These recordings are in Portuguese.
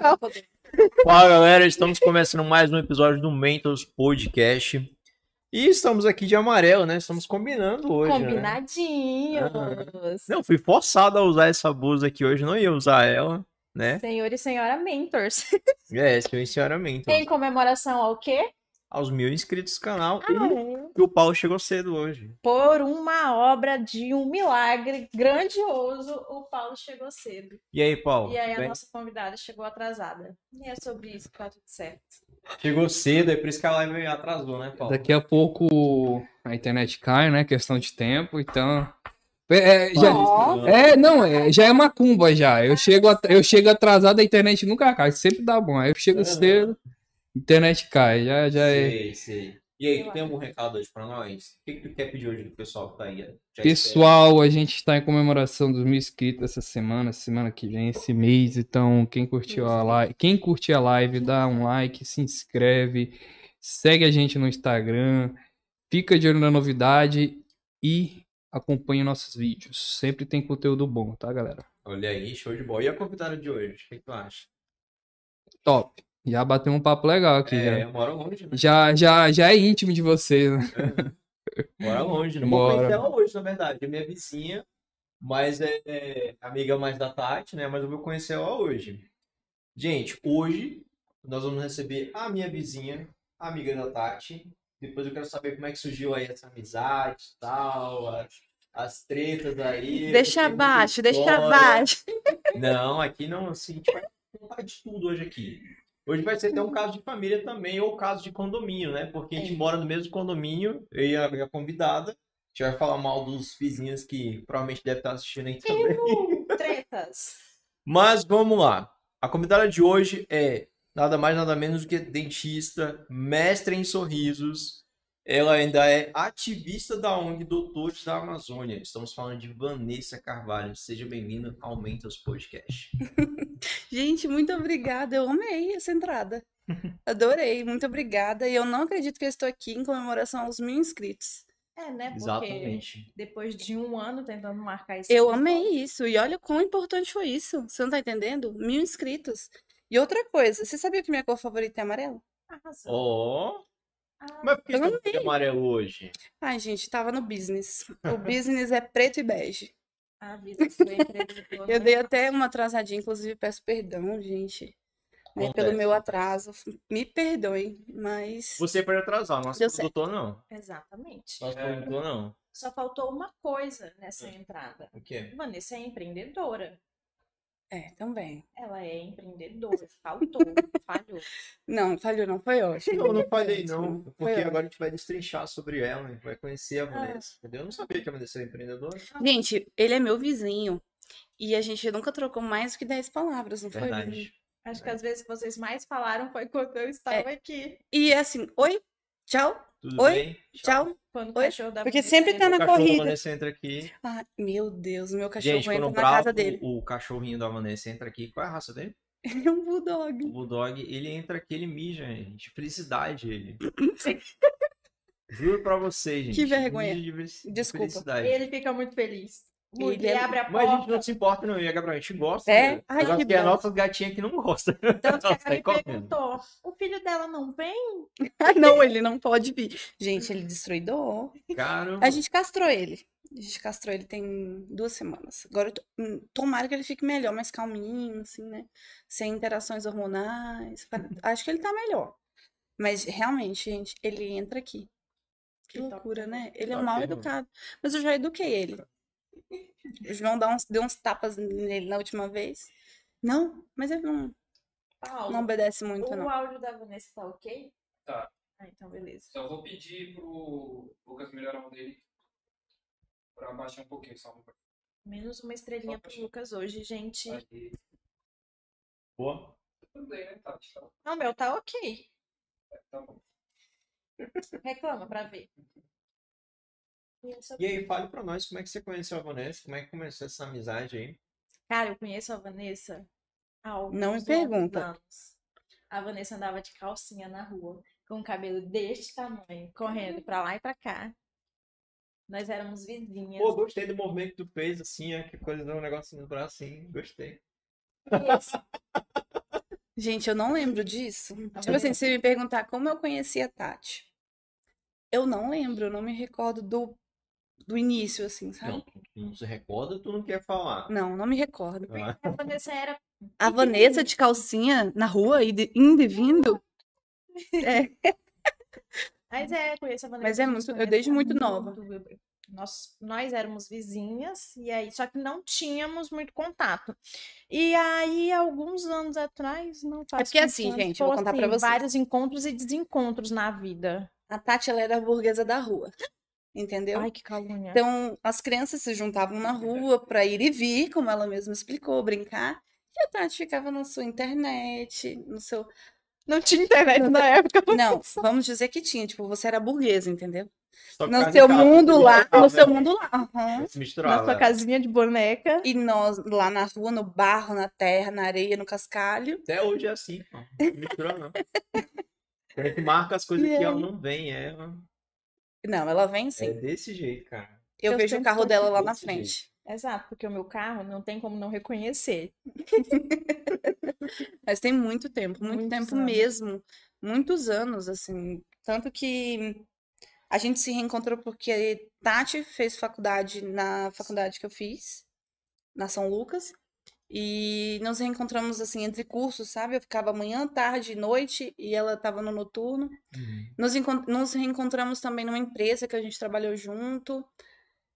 legal. Fala galera, estamos começando mais um episódio do Mentos Podcast. E estamos aqui de amarelo, né? Estamos combinando hoje. Né? Combinadinhos. Não, fui forçado a usar essa blusa aqui hoje, não ia usar ela, né? Senhor e senhora Mentors. É, senhor e senhora Mentos. Em comemoração ao quê? Aos mil inscritos do canal. Ah, e é. que o Paulo chegou cedo hoje. Por uma obra de um milagre grandioso, o Paulo chegou cedo. E aí, Paulo? E aí a bem? nossa convidada chegou atrasada. E é sobre isso que tá tudo certo. Chegou cedo, é por isso que a live atrasou, né, Paulo? Daqui a pouco a internet cai, né? Questão de tempo, então. É, é, já, Ó. é não, é, já é macumba já. Eu chego, eu chego atrasado, a internet nunca cai, sempre dá bom. Aí eu chego Aham. cedo, internet cai, já, já é. Sei, sei. E aí, tu tem algum recado hoje pra nós? O que, que tu quer pedir hoje do pessoal que tá aí? Já espera. Pessoal, a gente está em comemoração dos mil inscritos essa semana, semana que vem, esse mês. Então, quem curtiu a live, quem curtir a live, dá um like, se inscreve, segue a gente no Instagram, fica de olho na novidade e acompanhe nossos vídeos. Sempre tem conteúdo bom, tá, galera? Olha aí, show de bola. E a convidada de hoje? O que, que tu acha? Top. Já bateu um papo legal aqui, É, já. mora longe, né? Já, já, já é íntimo de vocês, né? Mora longe. Não vou Bora. conhecer ela hoje, na verdade. É minha vizinha, mas é, é amiga mais da Tati, né? Mas eu vou conhecer ela hoje. Gente, hoje nós vamos receber a minha vizinha, a amiga da Tati. Depois eu quero saber como é que surgiu aí essa amizade e tal, as, as tretas aí. Deixa abaixo, deixa abaixo. Não, aqui não, assim, a gente vai contar de tudo hoje aqui. Hoje vai ser até um caso de família também, ou caso de condomínio, né? Porque a gente É. mora no mesmo condomínio, eu e a, convidada. A gente vai falar mal dos vizinhos que provavelmente deve estar assistindo aí também. Tretas. Mas vamos lá. A convidada de hoje é nada mais nada menos do que dentista, mestre em sorrisos. Ela ainda é ativista da ONG Doutores da Amazônia. Estamos falando de Vanessa Carvalho. Seja bem-vinda ao Mentos Podcast. Gente, muito obrigada. Eu amei essa entrada. Adorei, muito obrigada. E eu não acredito que eu estou aqui em comemoração aos mil inscritos. É, né? Porque Exatamente. depois de um ano tentando marcar isso. Eu amei isso. E olha quão importante foi isso. Você não tá entendendo? Mil inscritos. E outra coisa, você sabia que minha cor favorita é amarelo? Arrasou. Ó, Ah, mas por que você tá de amarelo hoje? Ai, gente, tava no business. O business é preto e bege. a vida do empreendedor. Eu né? dei até uma atrasadinha, inclusive peço perdão, gente, né, pelo meu atraso. Me perdoem, mas Você pode atrasar, nosso Deu certo. produtor não. Exatamente. Nosso É. produtor não. Só faltou uma coisa nessa entrada. O quê? Vanessa é empreendedora. É, também. Ela é empreendedora. Faltou. falhou. Não, falhou, não foi ótimo. Não, não falei Gente, não. foi Porque ótimo. agora a gente vai destrinchar sobre ela, a gente vai conhecer a Ah. Vanessa. Entendeu? Eu não sabia que a Vanessa era empreendedora. Gente, ele é meu vizinho. E a gente nunca trocou mais do que 10 palavras, não foi? vizinho? Verdade. Acho que as vezes que vocês mais falaram foi quando eu estava aqui. E é assim, oi, tchau, Tudo Oi, bem? tchau. Quando o cachorro da Porque sempre entra- tá O na cachorro da corrida. Vanessa entra aqui. Ah, meu Deus, o meu cachorro Gente, entra o na casa Bravo, dele. o cachorrinho da Vanessa entra aqui. Qual é a raça dele? Ele é um O bulldog. Bulldog, ele entra aqui, ele mija, gente. Felicidade, ele. Juro pra vocês, gente. Que vergonha. De Desculpa. Felicidade. Ele fica muito feliz. Ele Ele, é- abre a Mas a gente porta. não se importa, não. E Gabriel, a gente gosta. É? né? Ai, que que é a nossa gatinha que não gosta. Tanto que Ela correndo. perguntou: o filho dela não vem? Ah, não, ele não pode vir. Gente, ele é destruidor. Caramba. A gente castrou ele. A gente castrou ele tem duas semanas. Agora, eu tô- hum, tomara que ele fique melhor, mais calminho, assim, né? Sem interações hormonais. Acho que ele tá melhor. Mas, realmente, gente, ele entra aqui. Que Que top. loucura, né? Ele é Top, mal educado. Mas eu já eduquei ele. O João dá uns, deu uns tapas nele na última vez. Não, mas ele não, Paulo, não obedece muito, o não. áudio da Vanessa tá ok? Tá. Ah, então beleza. Só vou pedir pro Lucas melhorar o dele pra baixar um pouquinho só. Menos uma estrelinha pro Lucas hoje, gente. Aí, Boa. tudo bem, né, Tati? Tá, Não, meu tá ok. tá bom. Reclama pra ver. E aí, fale pra nós como é que você conheceu a Vanessa, como é que começou essa amizade aí. Cara, eu conheço a Vanessa há alguns Não me pergunta. anos. A Vanessa andava de calcinha na rua, com o cabelo deste tamanho, correndo pra lá e pra cá. Nós éramos vizinhas. Pô, gostei do movimento que tu fez, assim, ó, que coisa, um negócio no braço, assim, gostei. Gente, eu não lembro disso. Tá Tipo assim, se me perguntar como eu conheci a Tati, eu não lembro, eu não me recordo do, do início, assim, sabe? Não, tu não se recorda, tu não quer falar. Não, não me recordo. Ah, A Vanessa era A Vanessa de calcinha na rua, indo e vindo. É, Mas é, conheço a Vanessa. Mas é muito- eu desde há muito nova. Nós, nós éramos vizinhas, e aí, só que não tínhamos muito contato. E aí, alguns anos atrás, não faz porque quantos assim, anos, gente, eu vou contar pra assim, vocês. vários encontros e desencontros na vida. a Tati, ela era a burguesa da rua. Entendeu? Ai, que calúnia. Então, as crianças se juntavam na rua para ir e vir, como ela mesma explicou, brincar. E a Tati ficava na sua internet, no seu. não tinha internet na época. Não, vamos dizer que tinha. Tipo, você era burguesa, entendeu? só No carne seu casa, mundo lá, no seu né? mundo lá. Se Na sua casinha de boneca. E nós lá na rua, no barro, na terra, na areia, no cascalho. Até hoje é assim, pô. Não mistura não. A gente marca as coisas E que ela aí? não vem, é, Não, ela vem sim. é desse jeito, cara. Eu Eu vejo o carro dela lá na frente. Exato, porque o meu carro não tem como não reconhecer. Mas tem muito tempo, muito Muitos tempo anos. mesmo. Muitos anos, assim. Tanto que a gente se reencontrou porque Tati fez faculdade na faculdade que eu fiz, na São Lucas. E nos reencontramos, assim, entre cursos, sabe? Eu ficava manhã, tarde, noite, e ela estava no noturno. Nos, encon- nos reencontramos também numa empresa que a gente trabalhou junto.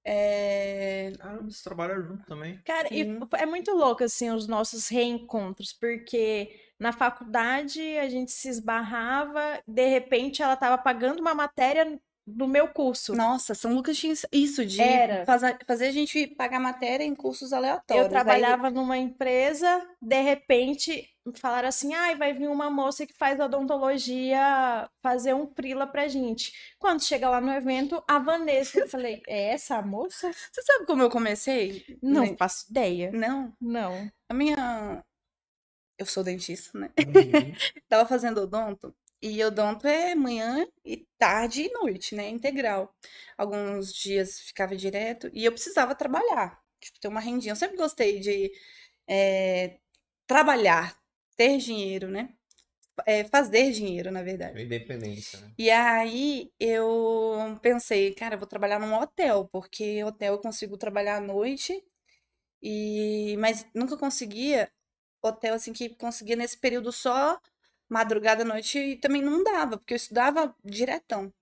É, Ah, eles trabalham junto também. Cara, e é muito louco, assim, os nossos reencontros, porque na faculdade a gente se esbarrava, de repente ela tava pagando uma matéria do meu curso. Nossa, São Lucas tinha isso- de Era. fazer, fazer a gente pagar matéria em cursos aleatórios. Eu trabalhava numa empresa, de repente falaram assim: ai, vai vir uma moça que faz odontologia fazer um frila pra gente. Quando chega lá no evento, a Vanessa, eu falei: é essa a moça? Você sabe como eu comecei? Não faço ideia. Não. Não. A minha. Eu sou dentista, né? Uhum. Tava fazendo odonto. E odonto é manhã e tarde e noite, né? Integral. Alguns dias ficava direto. E eu precisava trabalhar. Tipo, ter uma rendinha. Eu sempre gostei de é, trabalhar, ter dinheiro, né? É, fazer dinheiro, na verdade. Independência, né? E aí eu pensei, cara, eu vou trabalhar num hotel, porque hotel eu consigo trabalhar à noite, e mas nunca conseguia hotel assim que conseguia nesse período só madrugada, noite, e também não dava, porque eu estudava diretão.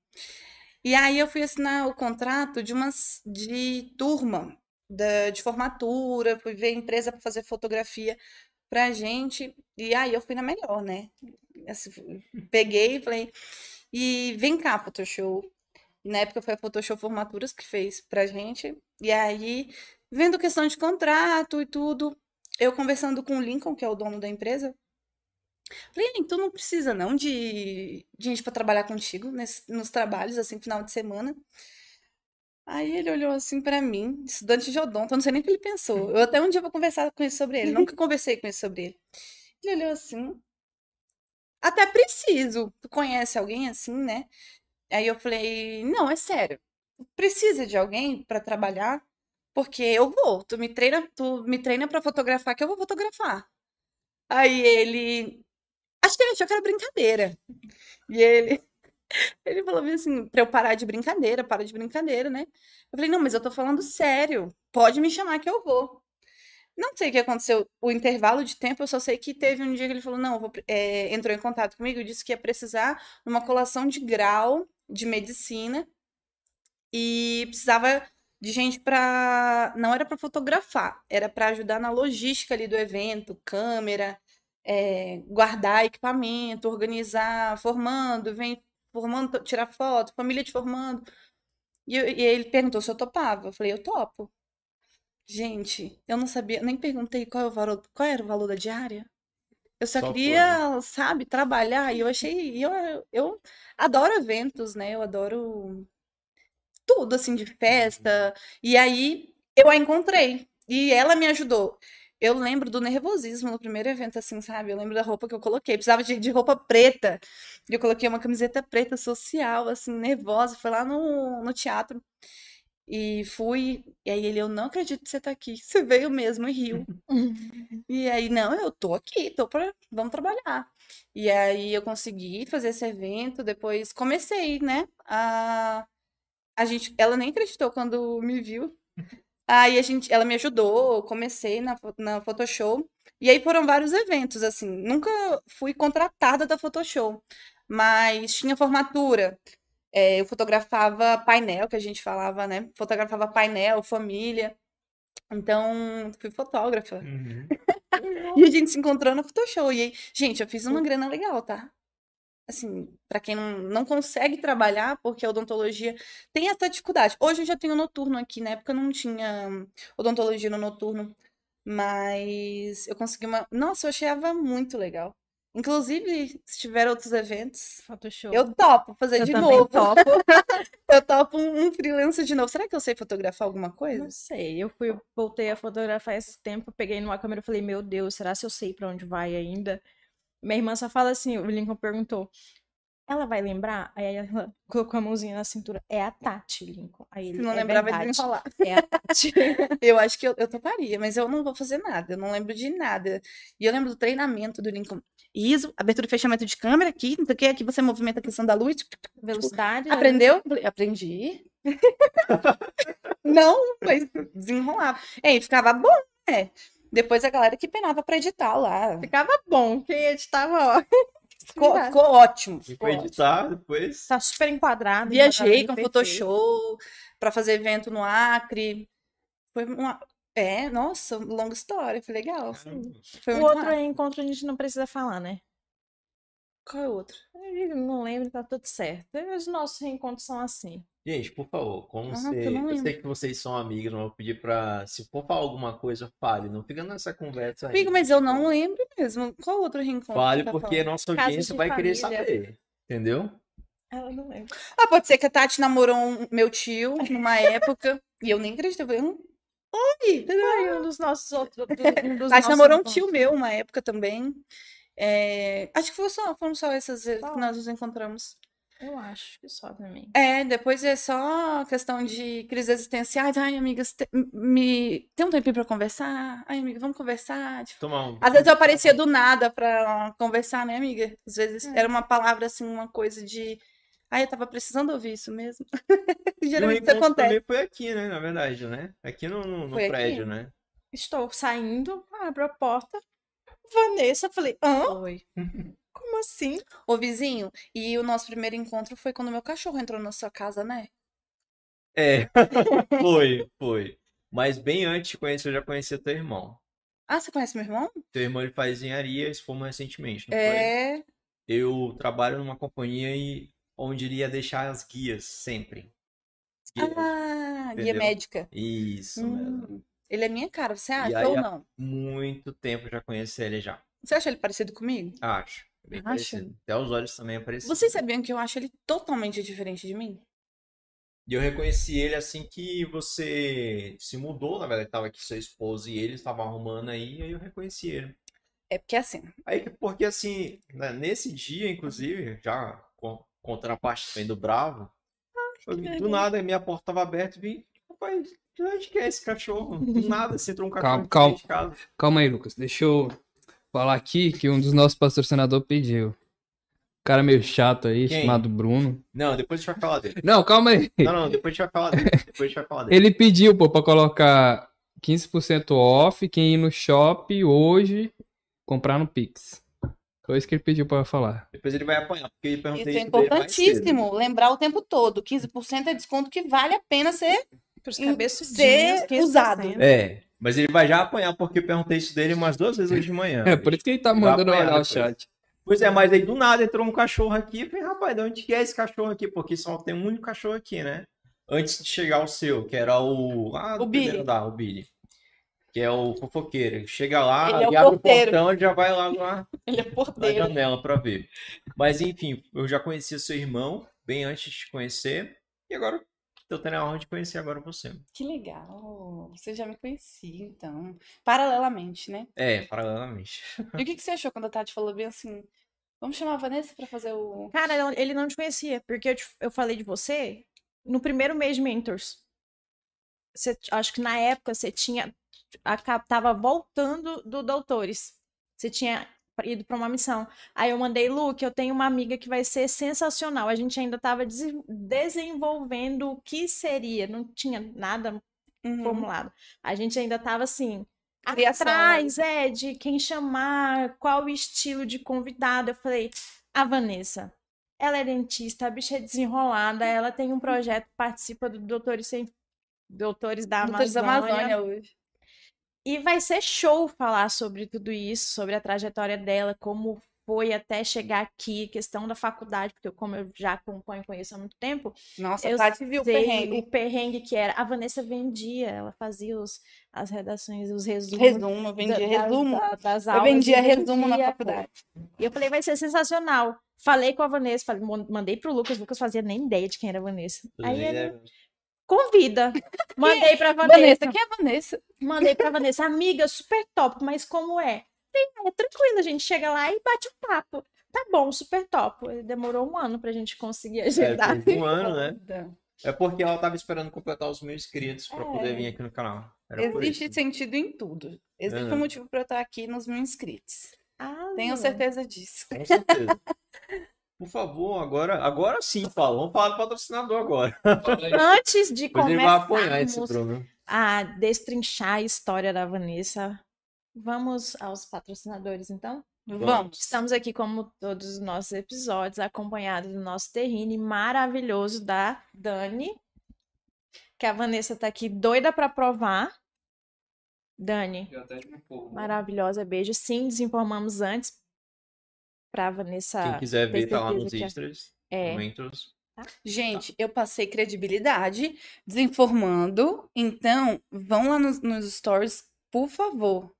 E aí eu fui assinar o contrato de umas de turma da, de formatura, fui ver empresa para fazer fotografia pra gente, e aí eu fui na melhor, né? Assim, peguei e falei, e vem cá, Photoshop. Na época foi a Photoshop Formaturas que fez pra gente. E aí, vendo questão de contrato e tudo, eu conversando com o Lincoln, que é o dono da empresa, falei, "Hein, tu não precisa não de, de gente pra trabalhar contigo nesse- nos trabalhos, assim, final de semana. Aí ele olhou assim pra mim, estudante de odonto, eu não sei nem o que ele pensou. Eu até um dia vou conversar com ele sobre ele, nunca conversei com ele sobre ele. Ele olhou assim, até preciso. Tu conhece alguém assim, né? Aí eu falei, não, é sério. Precisa de alguém pra trabalhar? Porque eu vou. Tu me treina, tu me treina para fotografar que eu vou fotografar. Aí ele, acho que ele achou que era brincadeira. E ele, ele falou assim, pra eu parar de brincadeira, para de brincadeira, né? Eu falei, não, mas eu tô falando sério. Pode me chamar que eu vou. Não sei o que aconteceu, o intervalo de tempo, eu só sei que teve um dia que ele falou, não, vou é, entrou em contato comigo e disse que ia precisar de uma colação de grau de medicina e precisava de gente para, não era para fotografar, era para ajudar na logística ali do evento, câmera, é, guardar equipamento, organizar, formando, vem formando, tirar foto, família de formando. E, eu- e ele perguntou se eu topava. Eu falei, eu topo. Gente, eu não sabia, nem perguntei qual, é o valor, qual era o valor da diária. Eu só Só foi. queria, sabe, trabalhar. E eu achei, eu, eu adoro eventos, né? Eu adoro tudo, assim, de festa. E aí eu a encontrei. E ela me ajudou. Eu lembro do nervosismo no primeiro evento, assim, sabe? Eu lembro da roupa que eu coloquei. Precisava de, de roupa preta. E eu coloquei uma camiseta preta social, assim, nervosa. Foi lá no, no teatro. E fui, e aí ele, eu não acredito que você tá aqui. Você veio mesmo e riu. E aí, não, eu tô aqui, tô pra, vamos trabalhar. E aí eu consegui fazer esse evento, depois comecei, né? A, a gente, ela nem acreditou quando me viu. Aí a gente, ela me ajudou, comecei na, na Photoshop. E aí foram vários eventos, assim. Nunca fui contratada da Photoshop, mas tinha formatura. É, eu fotografava painel, que a gente falava, né? Fotografava painel, família. Então, fui fotógrafa. Uhum. E a gente se encontrou no Photoshop. E aí, gente, eu fiz uma grana legal, tá? Assim, pra quem não, não consegue trabalhar, porque a odontologia tem essa dificuldade. Hoje eu já tenho noturno aqui, na época não tinha odontologia no noturno. Mas eu consegui uma. Nossa, eu achava muito legal. Inclusive, se tiver outros eventos, Photoshop. eu topo fazer Eu de novo. topo. Eu topo um, um freelancer de novo. Será que eu sei fotografar alguma coisa? Não sei, eu fui, voltei a fotografar esse tempo, peguei numa câmera e falei, meu Deus, será se eu sei pra onde vai ainda? Minha irmã só fala assim, o Lincoln perguntou, ela vai lembrar? Aí ela colocou a mãozinha na cintura, é a Tati, Lincoln. Aí ele, Se não é verdade, desenrolar. é a Tati. Eu acho que eu, eu toparia, mas eu não vou fazer nada, eu não lembro de nada. E eu lembro do treinamento do Lincoln. ISO, abertura e fechamento de câmera aqui, não sei o que, aqui você movimenta a questão da luz. Velocidade. né? Aprendeu? Aprendi. não, mas desenrolava. É, e ficava bom, né? Depois a galera que penava pra editar lá. Ficava bom, quem editava, ó. Ficou, ficou ótimo. Ficou editar depois. Tá super enquadrado. Viajei com perfeito. Photoshop pra fazer evento no Acre. Foi uma. É, nossa, longa história, foi legal. Caramba. Foi O outro massa. encontro a gente não precisa falar, né? Qual é o outro? Eu não lembro, tá tudo certo. Os nossos reencontros são assim. Gente, por favor, como Ah, você. eu não Eu sei lembro. que vocês são amigos, não vou pedir pra. Se for falar alguma coisa, fale. Não fica nessa conversa aí. Amigo, mas eu não lembro mesmo. Qual outro reencontro? Fale tá porque falando? nossa audiência vai querer família. saber. Entendeu? Ela não lembra. Ah, pode ser que a Tati namorou um- meu tio numa época e eu nem acreditei. Eu hum, oi! Foi um dos nossos outros. um dos Tati namorou um tio meu uma época também. É, acho que foi só, foram só essas vezes que nós nos encontramos. Eu acho que só também. É, depois é só questão de crises existenciais. Ai, amigas, te- me... tem um tempinho pra conversar? Ai, amiga, vamos conversar? Tipo, Tomar um. Às vezes eu aparecia do nada pra conversar, né, amiga? Às vezes É. era uma palavra assim, uma coisa de. Ai, eu tava precisando ouvir isso mesmo. O Geralmente isso acontece. também foi aqui, né? Na verdade, né? Aqui no, no, no Foi aqui. prédio, né? Estou saindo, abro a porta. Vanessa, eu falei, hã? Foi. Como assim? Ô, vizinho, e o nosso primeiro encontro foi quando meu cachorro entrou na sua casa, né? É, foi, foi. Mas bem antes de conhecer, eu já conhecia teu irmão. Ah, você conhece meu irmão? Teu irmão ele faz engenharia, eles formam recentemente, não foi? É. Eu trabalho numa companhia e onde ele ia deixar as guias sempre. As guias. Ah, guia Entendeu? médica. Isso mesmo. Hum, ele é minha cara, você acha aí ou não? Muito tempo já conheci ele já. Você acha ele parecido comigo? Acho. Bem parecido. Até os olhos também é parecido. Vocês sabiam que eu acho ele totalmente diferente de mim? E eu reconheci ele assim que você se mudou, na verdade, tava aqui sua esposa e ele estava arrumando aí, aí eu reconheci ele. É porque assim, Aí, que- porque assim, né, nesse dia, inclusive, já com, parte também do Bravo, eu vi, do nada, minha porta tava aberta e vi, rapaz, de onde que é esse cachorro? Do nada, assim, entrou um cachorro Calma, dentro de casa. Calma aí, Lucas. Deixa eu falar aqui que um dos nossos patrocinadores pediu. Um cara meio chato aí, Quem? chamado Bruno. Não, depois a gente vai falar dele. Não, calma aí. Não, não, depois a gente vai falar dele. Depois a gente vai falar dele. Ele pediu, pô, pra colocar 15% off quem ir no shopping hoje comprar no Pix. Foi isso que ele pediu pra eu falar. Depois ele vai apanhar, porque ele isso é isso cedo. importantíssimo. Lembrar o tempo todo. 15% é desconto que vale a pena ser. Ser 15%. usado. É, mas ele vai já apanhar porque eu perguntei isso dele umas duas vezes hoje de manhã. É, por isso que ele tá mandando olhar o chat. Pois é, mas aí do nada entrou um cachorro aqui. Eu falei, rapaz, de onde que é esse cachorro aqui? Porque só tem um único cachorro aqui, né? Antes de chegar o seu, que era o. Ah, do O Billy. andar, o Billy. Que é o fofoqueiro. Ele Chega lá, Ele é o e abre porteiro. o portão e já vai lá na, Ele é na porteiro. janela pra ver. Mas enfim, eu já conhecia seu irmão bem antes de te conhecer. E agora tô tendo a honra de conhecer agora você. Que legal. Você já me conhecia, então. Paralelamente, né? É, paralelamente. E o que, que você achou quando a Tati falou bem assim? Vamos chamar a Vanessa pra fazer o. Cara, ele- não te conhecia, porque eu, te- eu falei de você no primeiro mês de Mentors. você- acho que na época você tinha. aca- Tava voltando do Doutores. Você tinha ido para uma missão. Aí eu mandei, Luke, eu tenho uma amiga que vai ser sensacional. A gente ainda estava desenvolvendo o que seria, não tinha nada Uhum. formulado. A gente ainda estava assim, Criação, né? atrás, é, de quem chamar, qual o estilo de convidado. Eu falei, a Vanessa. Ela é dentista, a bicha é desenrolada, ela tem um projeto, participa do Doutores, Sem... Doutores da Doutores da Amazônia. Amazônia hoje. E vai ser show falar sobre tudo isso, sobre a trajetória dela, como foi até chegar aqui, questão da faculdade, porque eu, como eu já acompanho, conheço há muito tempo, Nossa, eu a Tati viu o perrengue. o perrengue que era. A Vanessa vendia, ela fazia os, as redações, os resumos. Resumo, eu da- vendia das- resumo. da- das Eu aulas e vendia resumo na faculdade. E eu falei, vai ser sensacional. Falei com a Vanessa, falei, mandei pro Lucas, o Lucas fazia nem ideia de quem era a Vanessa. Aí bem, ele? Convida. Mandei pra Vanessa. Vanessa, quem é a Vanessa? Mandei pra Vanessa, amiga, super top, mas como é? É tranquilo, a gente chega lá e bate um papo. Tá bom, super top. Demorou um ano pra gente conseguir É, agendar. fez um ano, né? É porque ela tava esperando completar os mil inscritos pra É. poder vir aqui no canal. Era Existe sentido em tudo. Existe É. um motivo pra eu estar aqui nos mil inscritos. Ah, Tenho certeza disso. Com certeza. Por favor, agora, agora sim, Paulo. Vamos falar do patrocinador agora. Antes de começarmos programa. a destrinchar a história da Vanessa, vamos aos patrocinadores, então? Vamos. Estamos aqui, como todos os nossos episódios, acompanhados do nosso terrine maravilhoso da Dani, que a Vanessa tá aqui doida pra provar. Dani, maravilhosa, beijo. Sim, desinformamos antes pra Vanessa. Quem quiser ver, tá lá nos que é- extras. É, Momentos. Gente, eu passei credibilidade desinformando. Então, vão lá nos, nos stories, por favor,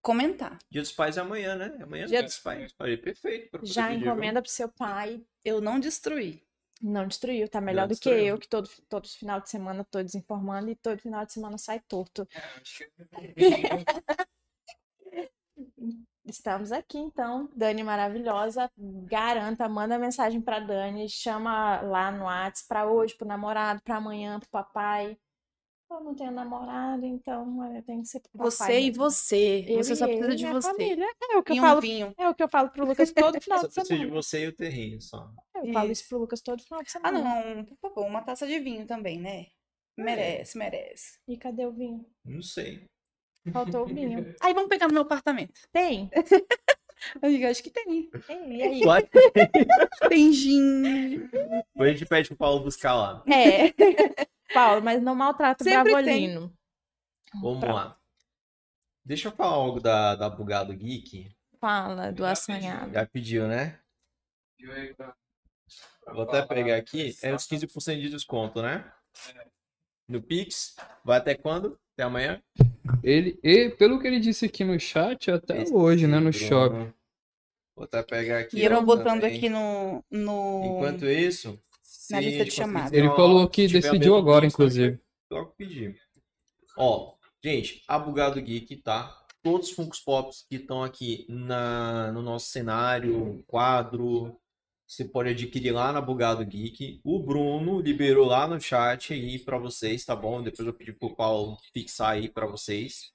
comentar. Dia dos Pais é amanhã, né? Amanhã é Dia dia dos Pais. Falei, perfeito. já encomenda pro seu pai. Eu não destruí. Não destruiu, tá melhor do que destruiu. eu, que todo, todo final de semana tô desinformando e todo final de semana sai torto. Estamos aqui, então. Dani maravilhosa. Garanta, manda mensagem pra Dani, chama lá no WhatsApp pra hoje, pro namorado, pra amanhã, pro papai. Eu não tenho namorado, então é, tem que ser pro papai. Você e mesmo. você. Eu você e só ele, precisa de você. família. É o que eu E um falo. vinho. É o que eu falo pro Lucas todo final Só de precisa de semana. você e o terrinho só. Eu falo Isso. isso pro Lucas todo final de Ah, semana. não, por favor, uma taça de vinho também, né? Merece, merece. E cadê o vinho? Não sei. Faltou o vinho. Aí vamos pegar no meu apartamento. Tem? Amiga, acho que tem. Tem, e aí? Vai. Tem gin. Depois a gente pede pro Paulo buscar lá. É. Paulo, mas não maltrata o Sempre Bravolino. Vamos Pra- lá. Deixa eu falar algo da, da Bugado Geek. Fala do assanhado. Já pediu, né? Vou até pegar aqui. É os 15% de desconto, né? No Pix. Vai até quando? Até amanhã? Ele, e, pelo que ele disse aqui no chat, até Esse hoje, né, no Bruno. shopping. Vou até pegar aqui. E eu botando também. aqui no. no... Enquanto isso. Na lista de chamada. Ele falou que decidiu agora, Pix, a gente vai inclusive. Logo pedir. Ó, gente, a Bugado Geek, tá? Todos os Funkos Pops que estão aqui na, no nosso cenário, quadro, você pode adquirir lá na Bugado Geek. O Bruno liberou lá no chat aí pra vocês, tá bom? Depois eu pedi pro Paulo fixar aí pra vocês.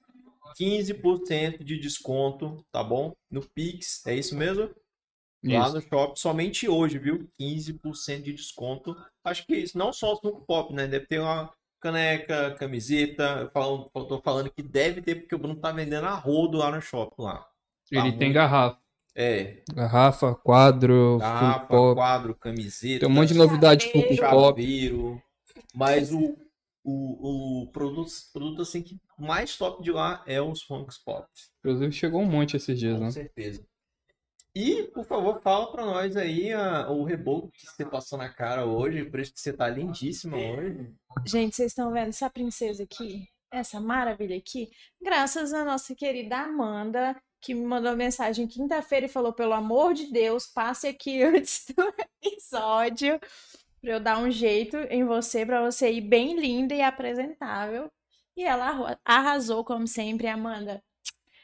15% de desconto, tá bom? No Pix, é isso mesmo? Lá Isso. no shopping, somente hoje, viu? 15% de desconto. Acho que isso, não só os Funko Pop, né? Deve ter uma caneca, camiseta. Eu, falo, eu tô falando que deve ter, porque o Bruno tá vendendo a rodo lá no shopping lá. Ele Tá tem muito- garrafa. É, Garrafa, quadro, garrafa, Pop. quadro, camiseta. Tem um monte de novidade de Funko. Pop. Mas o, o, o produto, produto assim que mais top de lá é os Funko Pop. Inclusive chegou um monte esses dias, Com né? certeza. E, por favor, fala pra nós aí a- o reboco que você passou na cara hoje, por isso que você tá lindíssima hoje. Gente, vocês estão vendo essa princesa aqui? Essa maravilha aqui? Graças à nossa querida Amanda, que me mandou mensagem quinta-feira e falou: pelo amor de Deus, passe aqui antes do episódio pra eu dar um jeito em você, pra você ir bem linda e apresentável. E ela arrasou, como sempre, Amanda.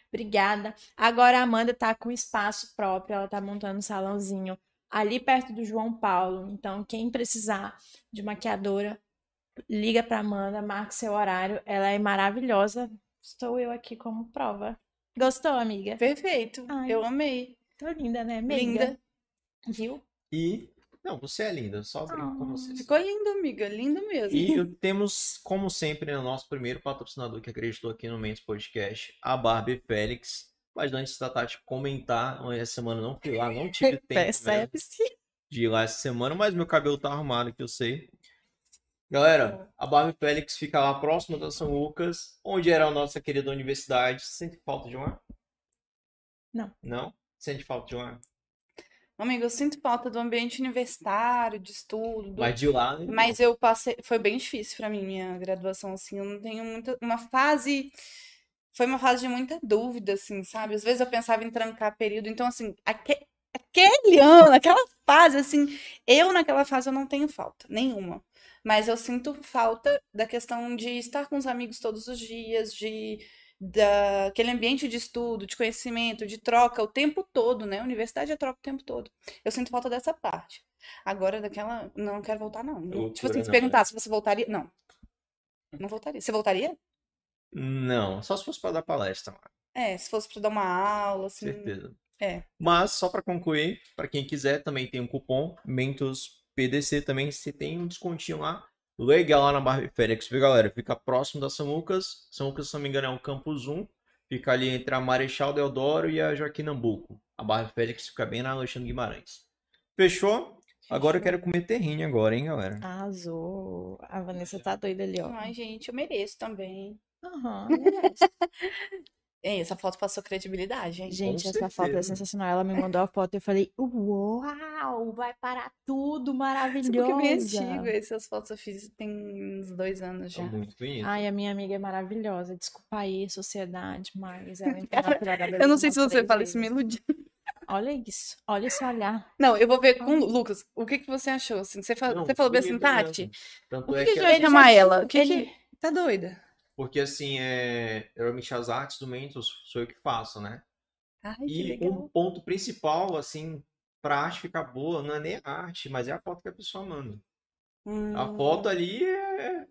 Obrigada. Agora a Amanda tá com espaço próprio, ela tá montando um salãozinho ali perto do João Paulo. Então, quem precisar de maquiadora, liga pra Amanda, marca seu horário. Ela é maravilhosa. Estou eu aqui como prova. Gostou, amiga? Perfeito. Ai. Eu amei. Tô linda, né? Meiga. Linda. Viu? E. Não, você é linda, só brinco com Ah. você. Ficou lindo, amiga. Lindo mesmo. E temos, como sempre, o nosso primeiro patrocinador que acreditou aqui no Mendes Podcast, a Barbie Félix. Mas antes da Tati comentar, essa semana eu não fui lá, não tive tempo Percebe-se. de ir lá essa semana, mas meu cabelo tá arrumado, que eu sei. Galera, a Barbie Félix fica lá próximo da São Lucas, onde era a nossa querida universidade. Sente falta de um ar? Não. Não? Sente falta de um ar? Amigo, eu sinto falta do ambiente universitário, de estudo. do- Mas de lá, né? Mas eu passei. Foi bem difícil pra mim, minha graduação, assim. Eu não tenho muita. Uma fase. Foi uma fase de muita dúvida, assim, sabe? Às vezes eu pensava em trancar período. Então, assim, aque- aquele ano, aquela fase, assim. Eu, naquela fase, eu não tenho falta, nenhuma. Mas eu sinto falta da questão de estar com os amigos todos os dias, de. Daquele ambiente de estudo, de conhecimento, de troca o tempo todo, né? A universidade é troca o tempo todo. Eu sinto falta dessa parte. Agora, daquela. Não quero voltar, não. Não- Tipo Loucura, assim, se não, perguntar se você voltaria. Não. Não voltaria. Você voltaria? Não, só se fosse pra dar palestra. É, se fosse pra dar uma aula, assim. certeza. é. Mas, só pra concluir, pra quem quiser, também tem um cupom Mentos PDC também, você tem um descontinho lá. Legal lá na Barbie Félix, viu, galera? Fica próximo da São Lucas. São Lucas, se não me engano, é um campus 1. Fica ali entre a Marechal Deodoro e a Joaquim Nambuco. A Barbie Félix fica bem na Alexandre Guimarães. Fechou? Agora eu quero comer terrine agora, hein, galera? Arrasou. A Vanessa tá doida ali, ó. Ai, gente, eu mereço também. Aham. É, essa foto passou credibilidade, hein? Gente, Com essa foto é certeza. sensacional. Ela me mandou a foto e eu falei, uau, vai parar tudo, porque é bem maravilhosa. antigo. Essas fotos eu fiz tem uns dois anos já. muito bonito. Ai, a minha amiga é maravilhosa. Desculpa aí, sociedade, mas ela da Eu não sei se você fala isso me iludiu. Olha isso, olha esse olhar. Não, eu vou ver com o Lucas. O que que você achou? Assim, você, fa- Não, você falou bem assim, Tati? Tanto Por é que, que que a gente ele chama já- ela? O que ele- que... Tá doida? Porque assim, é. Geralmente as artes do Mentos sou eu que faço, né? Ai, E um ponto principal, assim, pra arte ficar boa, não é nem a arte, mas é a foto que a pessoa manda. A Hum. foto ali é,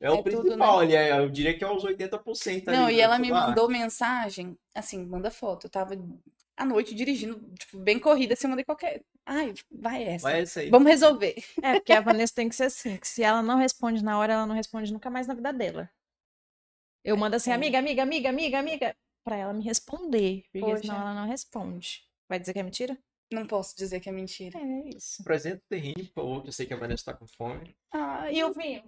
é o É tudo, principal, né? ali, é- eu diria que é os 80% ali Não, e ela me arte. mandou mensagem, assim, manda foto. Eu tava à noite dirigindo, tipo, bem corrida, assim, eu mandei qualquer. Ai, vai essa. Vai essa aí. Vamos resolver. É, porque a Vanessa tem que ser assim, que se ela não responde na hora, ela não responde nunca mais na vida dela. Eu mando assim, É. amiga, amiga, amiga, amiga, amiga, pra ela me responder, porque Poxa. senão ela não responde. Vai dizer que é mentira? Não posso dizer que é mentira. É isso. Apresenta o terreno, por favor, que eu sei que a Vanessa tá com fome. Ai, E o vinho?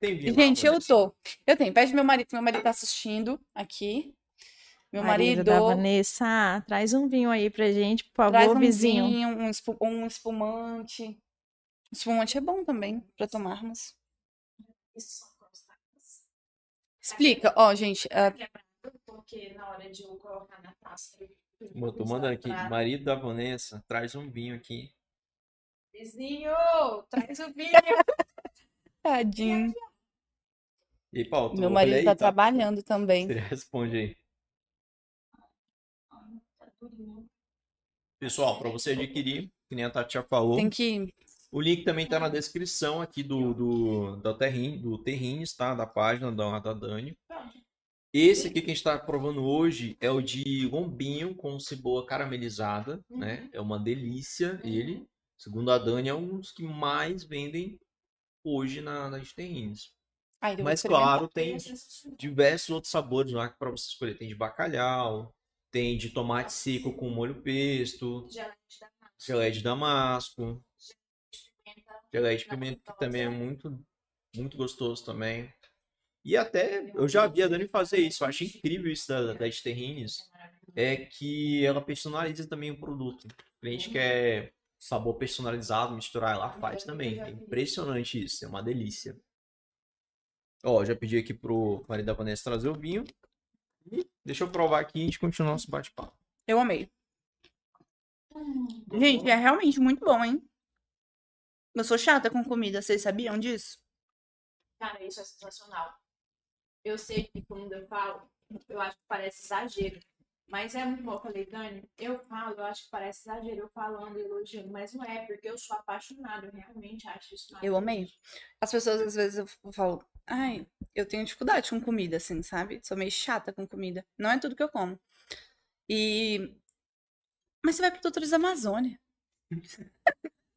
Tem vinho lá, Gente, eu Vanessa? tô. Eu tenho. Pede meu marido, meu marido tá assistindo aqui. Meu marido, da Vanessa, traz um vinho aí pra gente, por traz favor, um vizinho. vinho, um, espu- um espumante. Espumante é bom também pra tomarmos. Explica, ó, gente. ah, Porque na hora de eu colocar na taça. Eu tô mandando aqui, marido da Vanessa, traz um vinho aqui. Vizinho, traz o vinho. tadinho. E aí, Paulo, tu Meu marido aí, tá trabalhando também. Você responde aí. Pessoal, para você adquirir, que nem a Tati já falou, Tem que. O link também tá na descrição aqui do, do, da Terrin, do Terrines, tá? Da página da, da Dani. Esse aqui que a gente tá provando hoje é o de lombinho com cebola caramelizada, né? É uma delícia ele. Segundo a Dani, é um dos que mais vendem hoje na, nas Terrines. Eu vou Mas claro, tem diversos outros sabores lá para você escolher. Tem de bacalhau, tem de tomate seco com molho pesto, gelé de damasco, gelé de pimenta que também é muito, muito gostoso também. E até eu já vi a Dani fazer isso. Eu acho incrível isso da, das terrines. É que ela personaliza também o produto. O cliente quer sabor personalizado, misturar, ela faz também. É impressionante isso, é uma delícia. Ó, já pedi aqui pro marido da Vanessa trazer o vinho. E deixa eu provar aqui e a gente continua nosso bate-papo. Eu amei. Gente, é realmente muito bom, hein? Eu sou chata com comida, vocês sabiam disso? Cara, isso é sensacional. Eu sei que quando eu falo, eu acho que parece exagero. Mas é muito bom. Eu falei, Dani, eu falo, eu acho que parece exagero eu falando, elogiando, mas não é, porque eu sou apaixonada, eu realmente acho isso Eu amei. As pessoas, às vezes, eu falo, ai, eu tenho dificuldade com comida, assim, sabe? Sou meio chata com comida. Não é tudo que eu como. E. Mas você vai pro Doutores da Amazônia.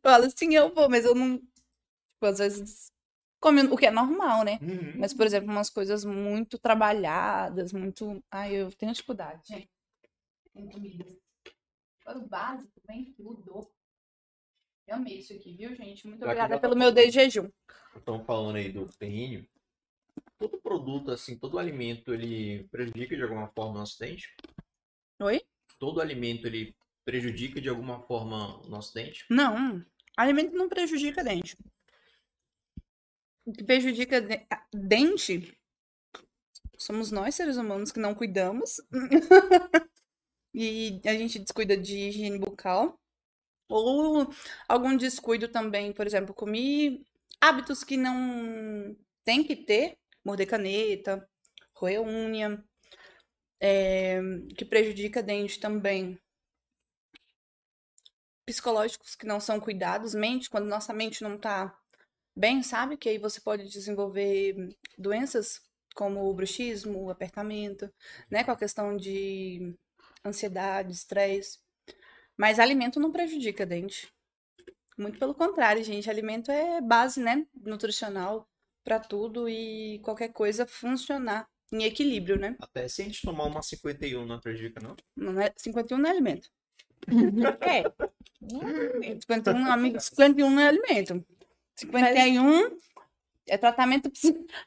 Eu falo assim, eu vou, mas eu não. Tipo, às vezes. Come o que é normal, né? Uhum. Mas, por exemplo, umas coisas muito trabalhadas, muito. Ai, eu tenho dificuldade. Gente, o básico, vem tudo. Eu amei isso aqui, viu, gente? Muito obrigada pelo tá meu falando. jejum. Estamos falando aí do terríneo. Todo produto, assim, todo alimento, ele prejudica de alguma forma o nosso dente? Oi? Todo alimento, ele prejudica de alguma forma o nosso dente? Não, alimento não prejudica dente. O que prejudica dente somos nós, seres humanos, que não cuidamos. e a gente descuida de higiene bucal. Ou algum descuido também, por exemplo, comi hábitos que não tem que ter, morder caneta, roer unha, é, que prejudica dente também psicológicos que não são cuidados, mente, quando nossa mente não tá bem, sabe? Que aí você pode desenvolver doenças como o bruxismo, o apertamento, né? Com a questão de ansiedade, estresse. Mas alimento não prejudica dente. Muito pelo contrário, gente. Alimento é base, né? Nutricional para tudo e qualquer coisa funcionar em equilíbrio, né? Até se a gente tomar uma 51 não prejudica, não? Não é, 51 não é alimento. É. 51, amigo, 51 não é alimento. 51 é tratamento,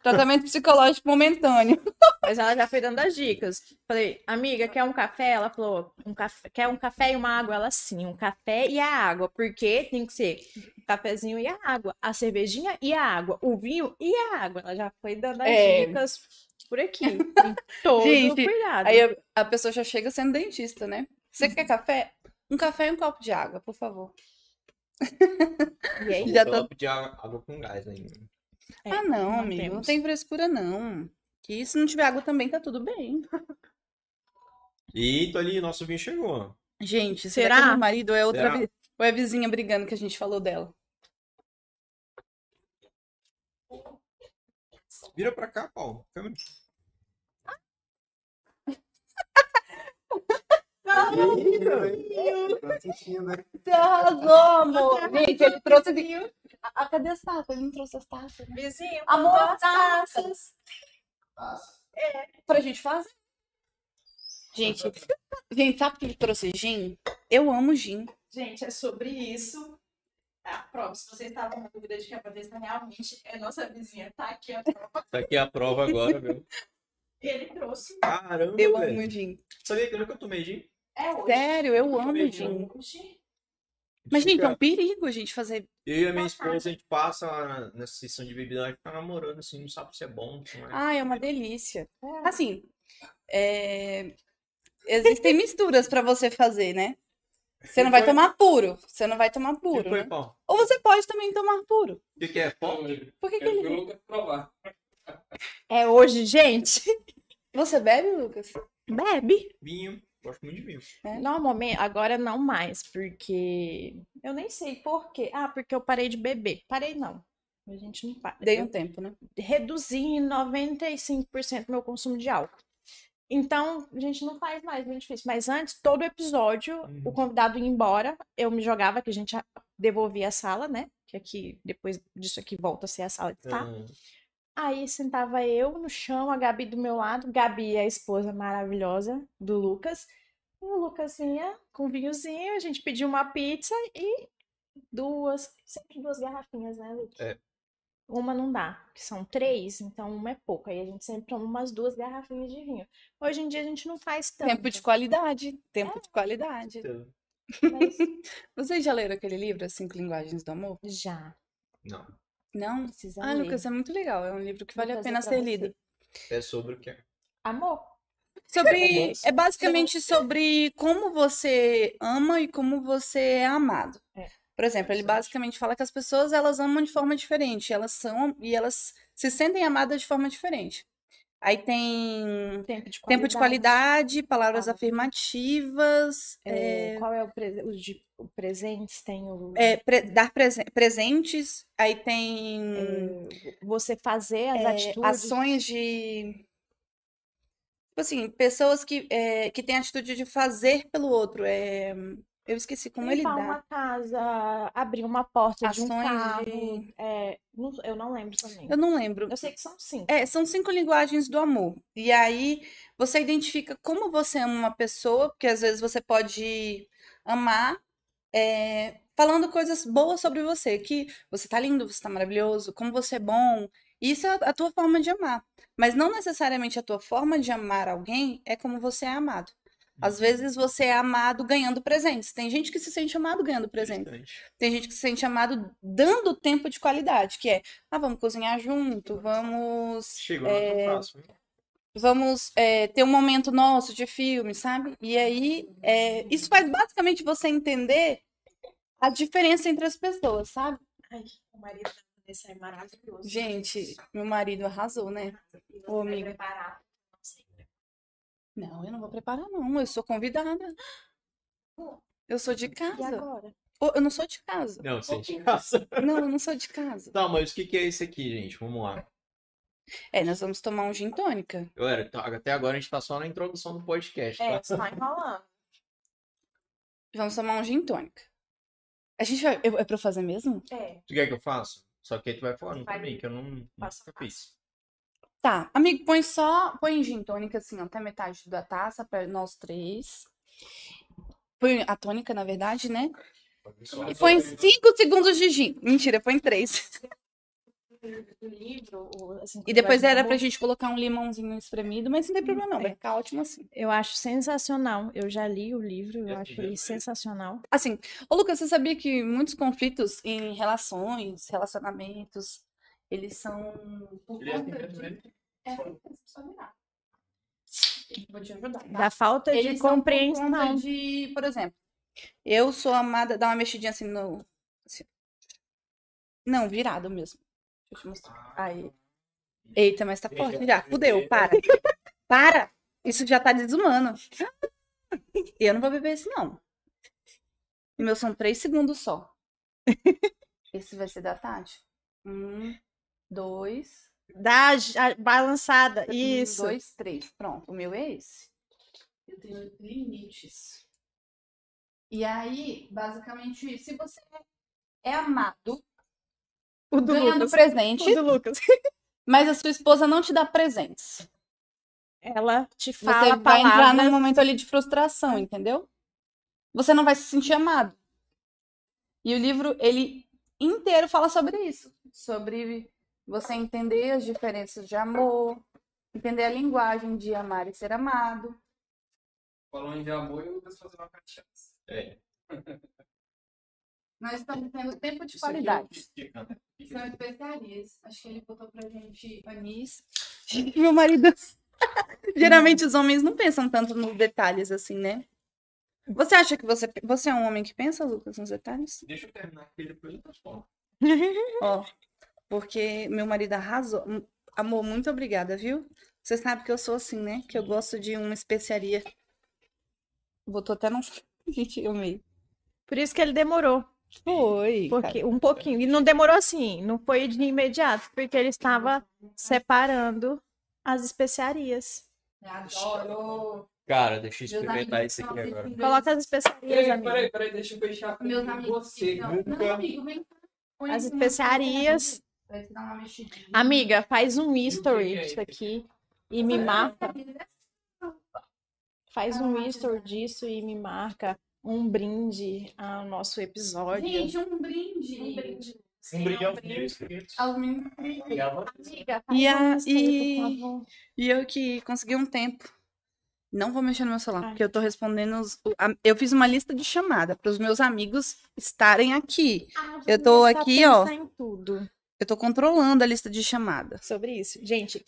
tratamento psicológico momentâneo. Mas ela já foi dando as dicas. Falei, amiga, quer um café? Ela falou, um café, quer um café e uma água? Ela sim, um café e a água. Porque tem que ser cafezinho e a água, a cervejinha e a água, o vinho e a água. Ela já foi dando as É. dicas por aqui. Todo Gente, cuidado. Aí a, a pessoa já chega sendo dentista, né? Você quer café? Um café e um copo de água, por favor. E aí, Já tô- pedir água, água com gás ainda. é, ah, não, não amigo, não temos. tem frescura, não. Que se não tiver água também tá tudo bem. E tô ali, nosso vinho chegou. Gente, Será? será que meu marido é outra vi- ou é vizinha brigando que a gente falou dela? Vira pra cá, Paulo. Câmera. Tá assistindo, né? Você arrasou, amor. Gente, ele trouxe. Ah, ah, cadê as taças? Ele não trouxe as taças. né? Vizinho, Amor, as taças. taças. Pra gente fazer. Gente, gente, sabe que ele trouxe gin? Eu amo gin. Gente, é sobre isso. A prova, se vocês estavam na dúvida de que a Vanessa realmente é nossa vizinha, tá aqui a prova. Tá aqui a prova agora, viu? Ele trouxe. Caramba, Eu velho. amo gin. Sabia que eu nunca tomei gin? É hoje. Sério, eu amo gin. Hoje. Mas, gente, é um perigo a gente fazer. Eu e a minha esposa, a gente passa na- nessa sessão de bebida, a gente fica namorando, assim, não sabe se é bom, é. Ah, é uma delícia. É. Assim, é, existem misturas pra você fazer, né? Você não vai tomar puro. Você não vai tomar puro, né? Ou você pode também tomar puro. O que, que é? Pó? Por que, que Eu ele. nunca provar. É hoje, gente. Você bebe, Lucas? Bebe. Vinho. Gosto muito de vinho. Normalmente, agora não mais, porque eu nem sei por quê. Ah, porque eu parei de beber. Parei não. A gente não para. Dei Eu um tempo, né? reduzi em 95% meu consumo de álcool. Então, a gente não faz mais, muito difícil. Mas antes, todo episódio, Uhum. o convidado ia embora, eu me jogava, que a gente devolvia a sala, né? Que aqui, depois disso aqui, volta a ser a sala que tá. Ah, Aí sentava eu no chão, a Gabi do meu lado. Gabi é a esposa maravilhosa do Lucas. E o Lucas vinha com vinhozinho, a gente pediu uma pizza e duas, sempre duas garrafinhas, né, Lucas? É. Uma não dá, que são três, então uma é pouco. Aí a gente sempre toma umas duas garrafinhas de vinho. Hoje em dia a gente não faz tanto. Tempo de qualidade. Tempo de qualidade. mas Vocês já leram aquele livro, As Cinco Linguagens do Amor? já. Não. Não? Precisa Ah, ler. Lucas, é muito legal. É um livro que vale a pena ser você. lido. É sobre o que? Amor. Sobre, Romance. é basicamente sobre como você ama e como você é amado. É. Por exemplo, ele basicamente fala que as pessoas elas amam de forma diferente, elas são e elas se sentem amadas de forma diferente. Aí tem Tempo de qualidade. tempo de qualidade, palavras Palavras. afirmativas, É, é, Qual é o, prese- o de o presentes? Tem o. é, pre- dar presen- presentes, aí tem é, você fazer as é, atitudes. ações de. Tipo assim, pessoas que, é, que têm a atitude de fazer pelo outro. É, eu esqueci como ele dá. uma casa, abrir uma porta de um Ações carro. de- é, não- eu não lembro também. Eu não lembro. Eu sei que são cinco. É, são cinco linguagens do amor. E aí você identifica como você ama uma pessoa, porque às vezes você pode amar é, falando coisas boas sobre você, que você tá lindo, você tá maravilhoso, como você é bom. Isso é a tua forma de amar. Mas não necessariamente a tua forma de amar alguém é como você é amado. Às vezes você é amado ganhando presentes. Tem gente que se sente amado ganhando presentes. Tem gente que se sente amado dando tempo de qualidade, que é, ah, vamos cozinhar junto, vamos Chegou é, fácil. vamos é, ter um momento nosso de filme, sabe? E aí, é, isso faz basicamente você entender a diferença entre as pessoas, sabe? Ai, o marido é maravilhoso. Gente, meu marido arrasou, né? E Ô, amiga. preparar. Não eu não vou preparar, não. Eu sou convidada. Eu sou de E casa. agora? Ô, Eu não sou de casa. Não, você é de casa. Não, eu não sou de casa. Tá, mas o que, que é isso aqui, gente? Vamos lá. É, nós vamos tomar um gin tônica. Galera, tá- até agora a gente tá só na introdução do podcast, É, tá? você tá enrolando. Vamos tomar um gin tônica. A gente vai. eu- É pra eu fazer mesmo? É. Tu quer que eu faça? Só que aí tu vai falando vai também, que eu não passo nunca fiz. Tá, amigo, põe só, põe gin tônica assim, até metade da taça para nós três. Põe a tônica, na verdade, né? E assim? põe cinco segundos de gin. Mentira, põe três assim, e depois era pra gente colocar um limãozinho espremido, mas não tem hum, problema não, vai é. ficar ótimo assim. Eu acho sensacional. Eu já li o livro, eu, acho ele sensacional. Assim, ô Lucas, você sabia que muitos conflitos em relações, relacionamentos, eles são por conta de... É, Vou é te ajudar. Tá? Da falta de eles compreensão. Por, de, por exemplo, eu sou amada. Dá uma mexidinha assim no. Assim. Não, virado mesmo. Deixa eu te mostrar. Aí. Eita, mas tá forte já. Fudeu, para. Para! Isso já tá desumano. Eu não vou beber esse, não. O meu são três segundos só. Esse vai ser da Tati. Um, dois, Dá a balançada. um, Isso. dois, três. Pronto, o meu é esse. Eu tenho limites. E aí, basicamente, se você é amado, O do ganhando Lucas. presente, O do Lucas. mas a sua esposa não te dá presentes. Ela te Você fala vai entrar num momento ali de frustração, entendeu? Você não vai se sentir amado. E o livro, ele inteiro fala sobre isso. Sobre você entender as diferenças de amor, entender a linguagem de amar e ser amado. Falando de amor, eu vou fazer uma cachaça. É. Nós estamos tendo tempo de Isso é qualidade. São especiarias. Acho que ele botou pra gente anis. Meu marido. Geralmente os homens não pensam tanto nos detalhes assim, né? Você acha que você, você é um homem que pensa, Lucas, nos detalhes? Deixa eu terminar aqui depois eu respondo. Ó, porque meu marido arrasou. Hum, Amor, muito obrigada, viu? Você sabe que eu sou assim, né? Que eu gosto de uma especiaria. Botou até no. Gente, eu amei. Por isso que ele demorou. Foi. Porque, um pouquinho. E não demorou assim. Não foi de imediato. Porque ele estava separando as especiarias. Adoro. Cara, deixa eu experimentar amigos estão aqui agora. assistindo Coloca as especiarias, Peraí, peraí, peraí, deixa eu fechar com Meus amigos. você. Não, nunca- não, amigo, vem As especiarias. Amiga, faz um history é disso isso aqui e me marca. Ah, Faz um history disso e me marca um brinde ao nosso episódio. Gente, um brinde. Um brinde. Um brilhão de Aos meninos. Amiga, faz E a- um e-. E eu que consegui um tempo. Não vou mexer no meu celular, Ai. porque eu tô respondendo. Os... a- Eu fiz uma lista de chamada para os meus amigos estarem aqui. Eu tô aqui, ó. pensar em tudo Eu tô controlando a lista de chamada. sobre isso. Gente,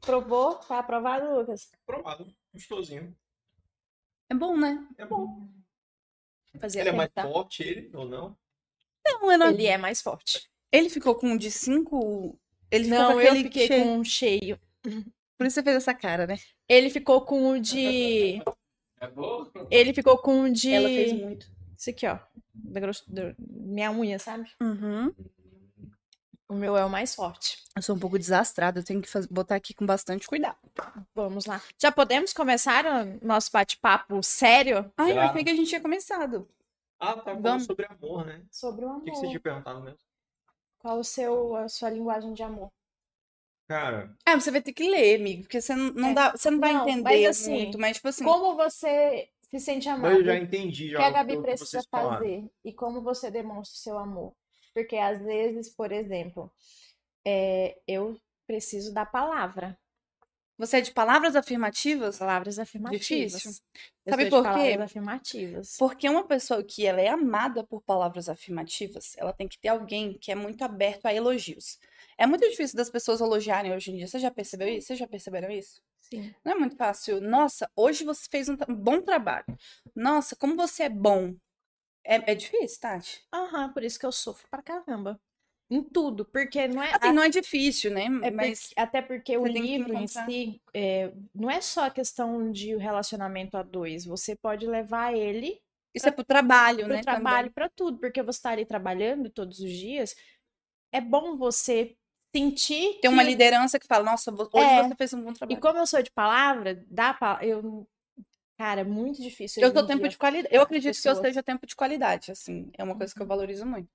provou? Tá aprovado, Lucas? Provado. Gostosinho. É bom, né? É bom. Fazia Ele é tempo, mais forte, ele, ou não? Não, era... Ele é mais forte. Ele ficou com um de cinco. Ele ficou Não, com eu fiquei cheio. com um cheio. Por isso você fez essa cara, né? Ele ficou com o de. É bom? Ele ficou com o de. Ela fez muito. Esse aqui, ó. Da grosso... da minha unha, sabe? Uhum. O meu é o mais forte. Eu sou um pouco desastrada, eu tenho que faz- botar aqui com bastante cuidado. Vamos lá. Já podemos começar o nosso bate-papo sério Ai, eu Já. achei que a gente ia começado. Ah, tá falando Vamos. sobre amor, né? sobre o O amor? que, que você tinha perguntado mesmo? Qual o seu, a sua linguagem de amor? Cara, Ah, você vai ter que ler, amigo, porque você não, não É. dá, você não vai Não, entender mas assim, muito, mas tipo assim, Como você se sente mas amado? eu já entendi O já que a o Gabi precisa fazer e como você demonstra o seu amor. Porque às vezes, por exemplo, é, eu preciso da palavra, você é de palavras afirmativas? palavras afirmativas. Difícil. Eu Sabe por quê? palavras afirmativas. Porque uma pessoa que ela é amada por palavras afirmativas, ela tem que ter alguém que é muito aberto a elogios. É muito difícil das pessoas elogiarem hoje em dia. Você já percebeu isso? Vocês já perceberam isso? Sim. Não é muito fácil. Nossa, hoje você fez um bom trabalho. Nossa, como você é bom. É, é difícil, Tati? Aham, por isso que eu sofro pra caramba. Em tudo, porque não é. Assim, não é difícil, né? É Mas porque- até porque o livro em si é, não é só a questão de relacionamento a dois. Você pode levar ele isso é pro trabalho, para né? o trabalho, para tudo, porque você está ali trabalhando todos os dias. É bom você sentir Tem uma que- liderança que fala, nossa, hoje É. você fez um bom E trabalho. como eu sou de palavra, dá pa... eu cara, é muito difícil Eu em tempo de qualidade. Eu acredito que eu pessoas. seja tempo de qualidade, assim. É uma coisa Uhum. que eu valorizo muito.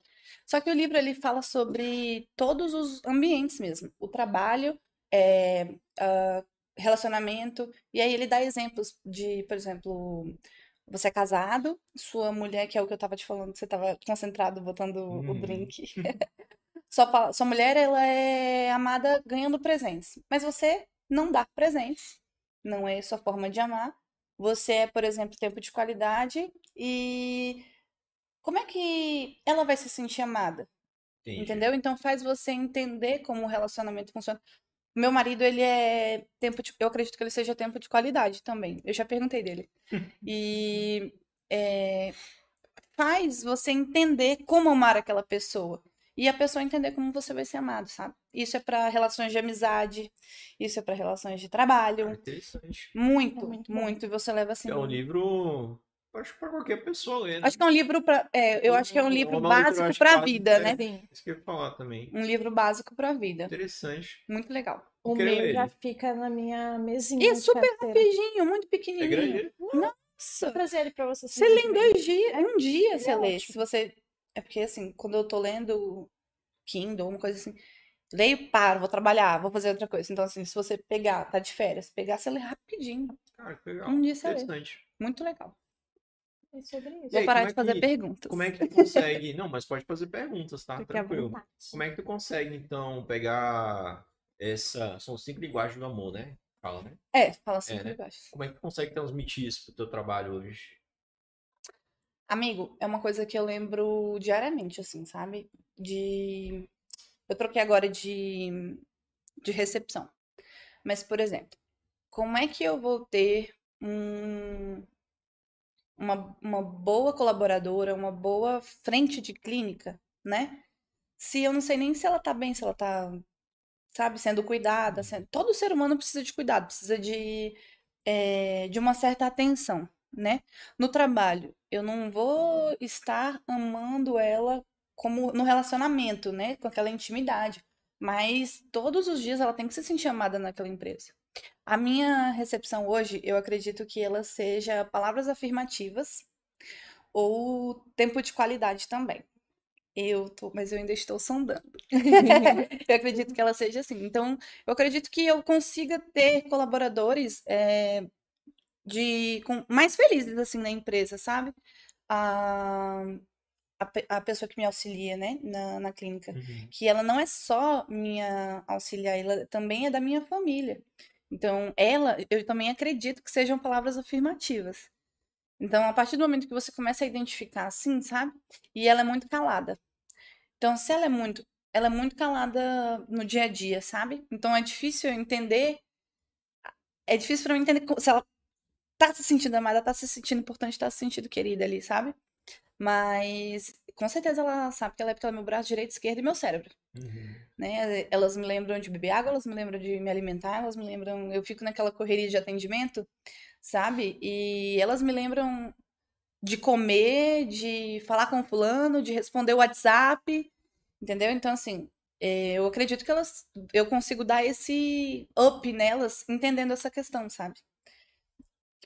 Só que o livro, ele fala sobre todos os ambientes mesmo. O trabalho, é, ah, relacionamento. E aí ele dá exemplos de, por exemplo, você é casado, sua mulher, que é o que eu tava te falando, você tava concentrado botando o Uhum. drink. Sua, sua mulher, ela é amada ganhando presentes. Mas você não dá presentes. Não é sua forma de amar. Você é, por exemplo, tempo de qualidade e como é que ela vai se sentir amada? Entendi. Entendeu? Então faz você entender como o relacionamento funciona. Meu marido, ele é tempo de, eu acredito que ele seja tempo de qualidade também. Eu já perguntei dele. E é, faz você entender como amar aquela pessoa. E a pessoa entender como você vai ser amado, sabe? Isso é para relações de amizade, isso é para relações de trabalho. Interessante. Muito, É muito muito. E você leva assim. É um livro, acho que pra qualquer pessoa ler, né? Acho que é um livro para, eu acho que é um livro leitura, básico para a vida, é. né? Sim. Isso que eu ia falar também. Um livro básico para a vida. Interessante. Muito legal. O meu já fica na minha mesinha. E é super rapidinho, muito É pequenininho. grande? Vou Nossa, trazer ele pra você. você lê em dois dias, em um dia Ele você é lê. Se você, é porque assim, quando eu tô lendo Kindle, uma coisa assim, leio, paro, vou trabalhar, vou fazer outra coisa. Então assim, se você pegar, tá de férias, pegar, você lê rapidinho. Cara, que legal. Um dia você lê. Muito legal. É sobre isso. Vou aí, parar de é fazer que- perguntas. Como é que tu consegue... Não, mas pode fazer perguntas, tá? Fique à Tranquilo. Como é que tu consegue, então, pegar essa... São cinco linguagens do amor, né? Fala, né? É, fala assim, É, né? Como é que tu consegue transmitir isso pro teu trabalho hoje? Amigo, é uma coisa que eu lembro diariamente, assim, sabe? De. Eu troquei agora de, de recepção. Mas, por exemplo, como é que eu vou ter um, uma, uma boa colaboradora, uma boa frente de clínica, né? Se eu não sei nem se ela tá bem, se ela tá, sabe, sendo cuidada. sendo- Todo ser humano precisa de cuidado, precisa de, eh, de uma certa atenção, né? No trabalho, eu não vou estar amando ela como no relacionamento, né? Com aquela intimidade. Mas todos os dias ela tem que se sentir amada naquela empresa. A minha recepção hoje, eu acredito que ela seja palavras afirmativas ou tempo de qualidade também. Eu tô, mas eu ainda estou sondando. Eu acredito que ela seja assim. Então, eu acredito que eu consiga ter colaboradores é, de com, mais felizes assim na empresa, sabe? A, a, pe- a pessoa que me auxilia, né, na, na clínica Uhum. que ela não é só minha auxiliar, ela também é da minha família. Então, ela, eu também acredito que sejam palavras afirmativas. Então, a partir do momento que você começa a identificar assim, sabe? E ela é muito calada. Então, se ela é muito, ela é muito calada no dia a dia, sabe? Então, é difícil eu entender, é difícil pra mim entender se ela tá se sentindo amada, tá se sentindo importante, tá se sentindo querida ali, sabe? Mas com certeza ela sabe que ela é porque ela é meu braço direito, esquerdo e meu cérebro. Uhum. né? Elas me lembram de beber água, elas me lembram de me alimentar, elas me lembram. Eu fico naquela correria de atendimento, sabe? E elas me lembram de comer, de falar com fulano, de responder o WhatsApp, entendeu? Então, assim, é, eu acredito que elas. Eu consigo dar esse up nelas, entendendo essa questão, sabe?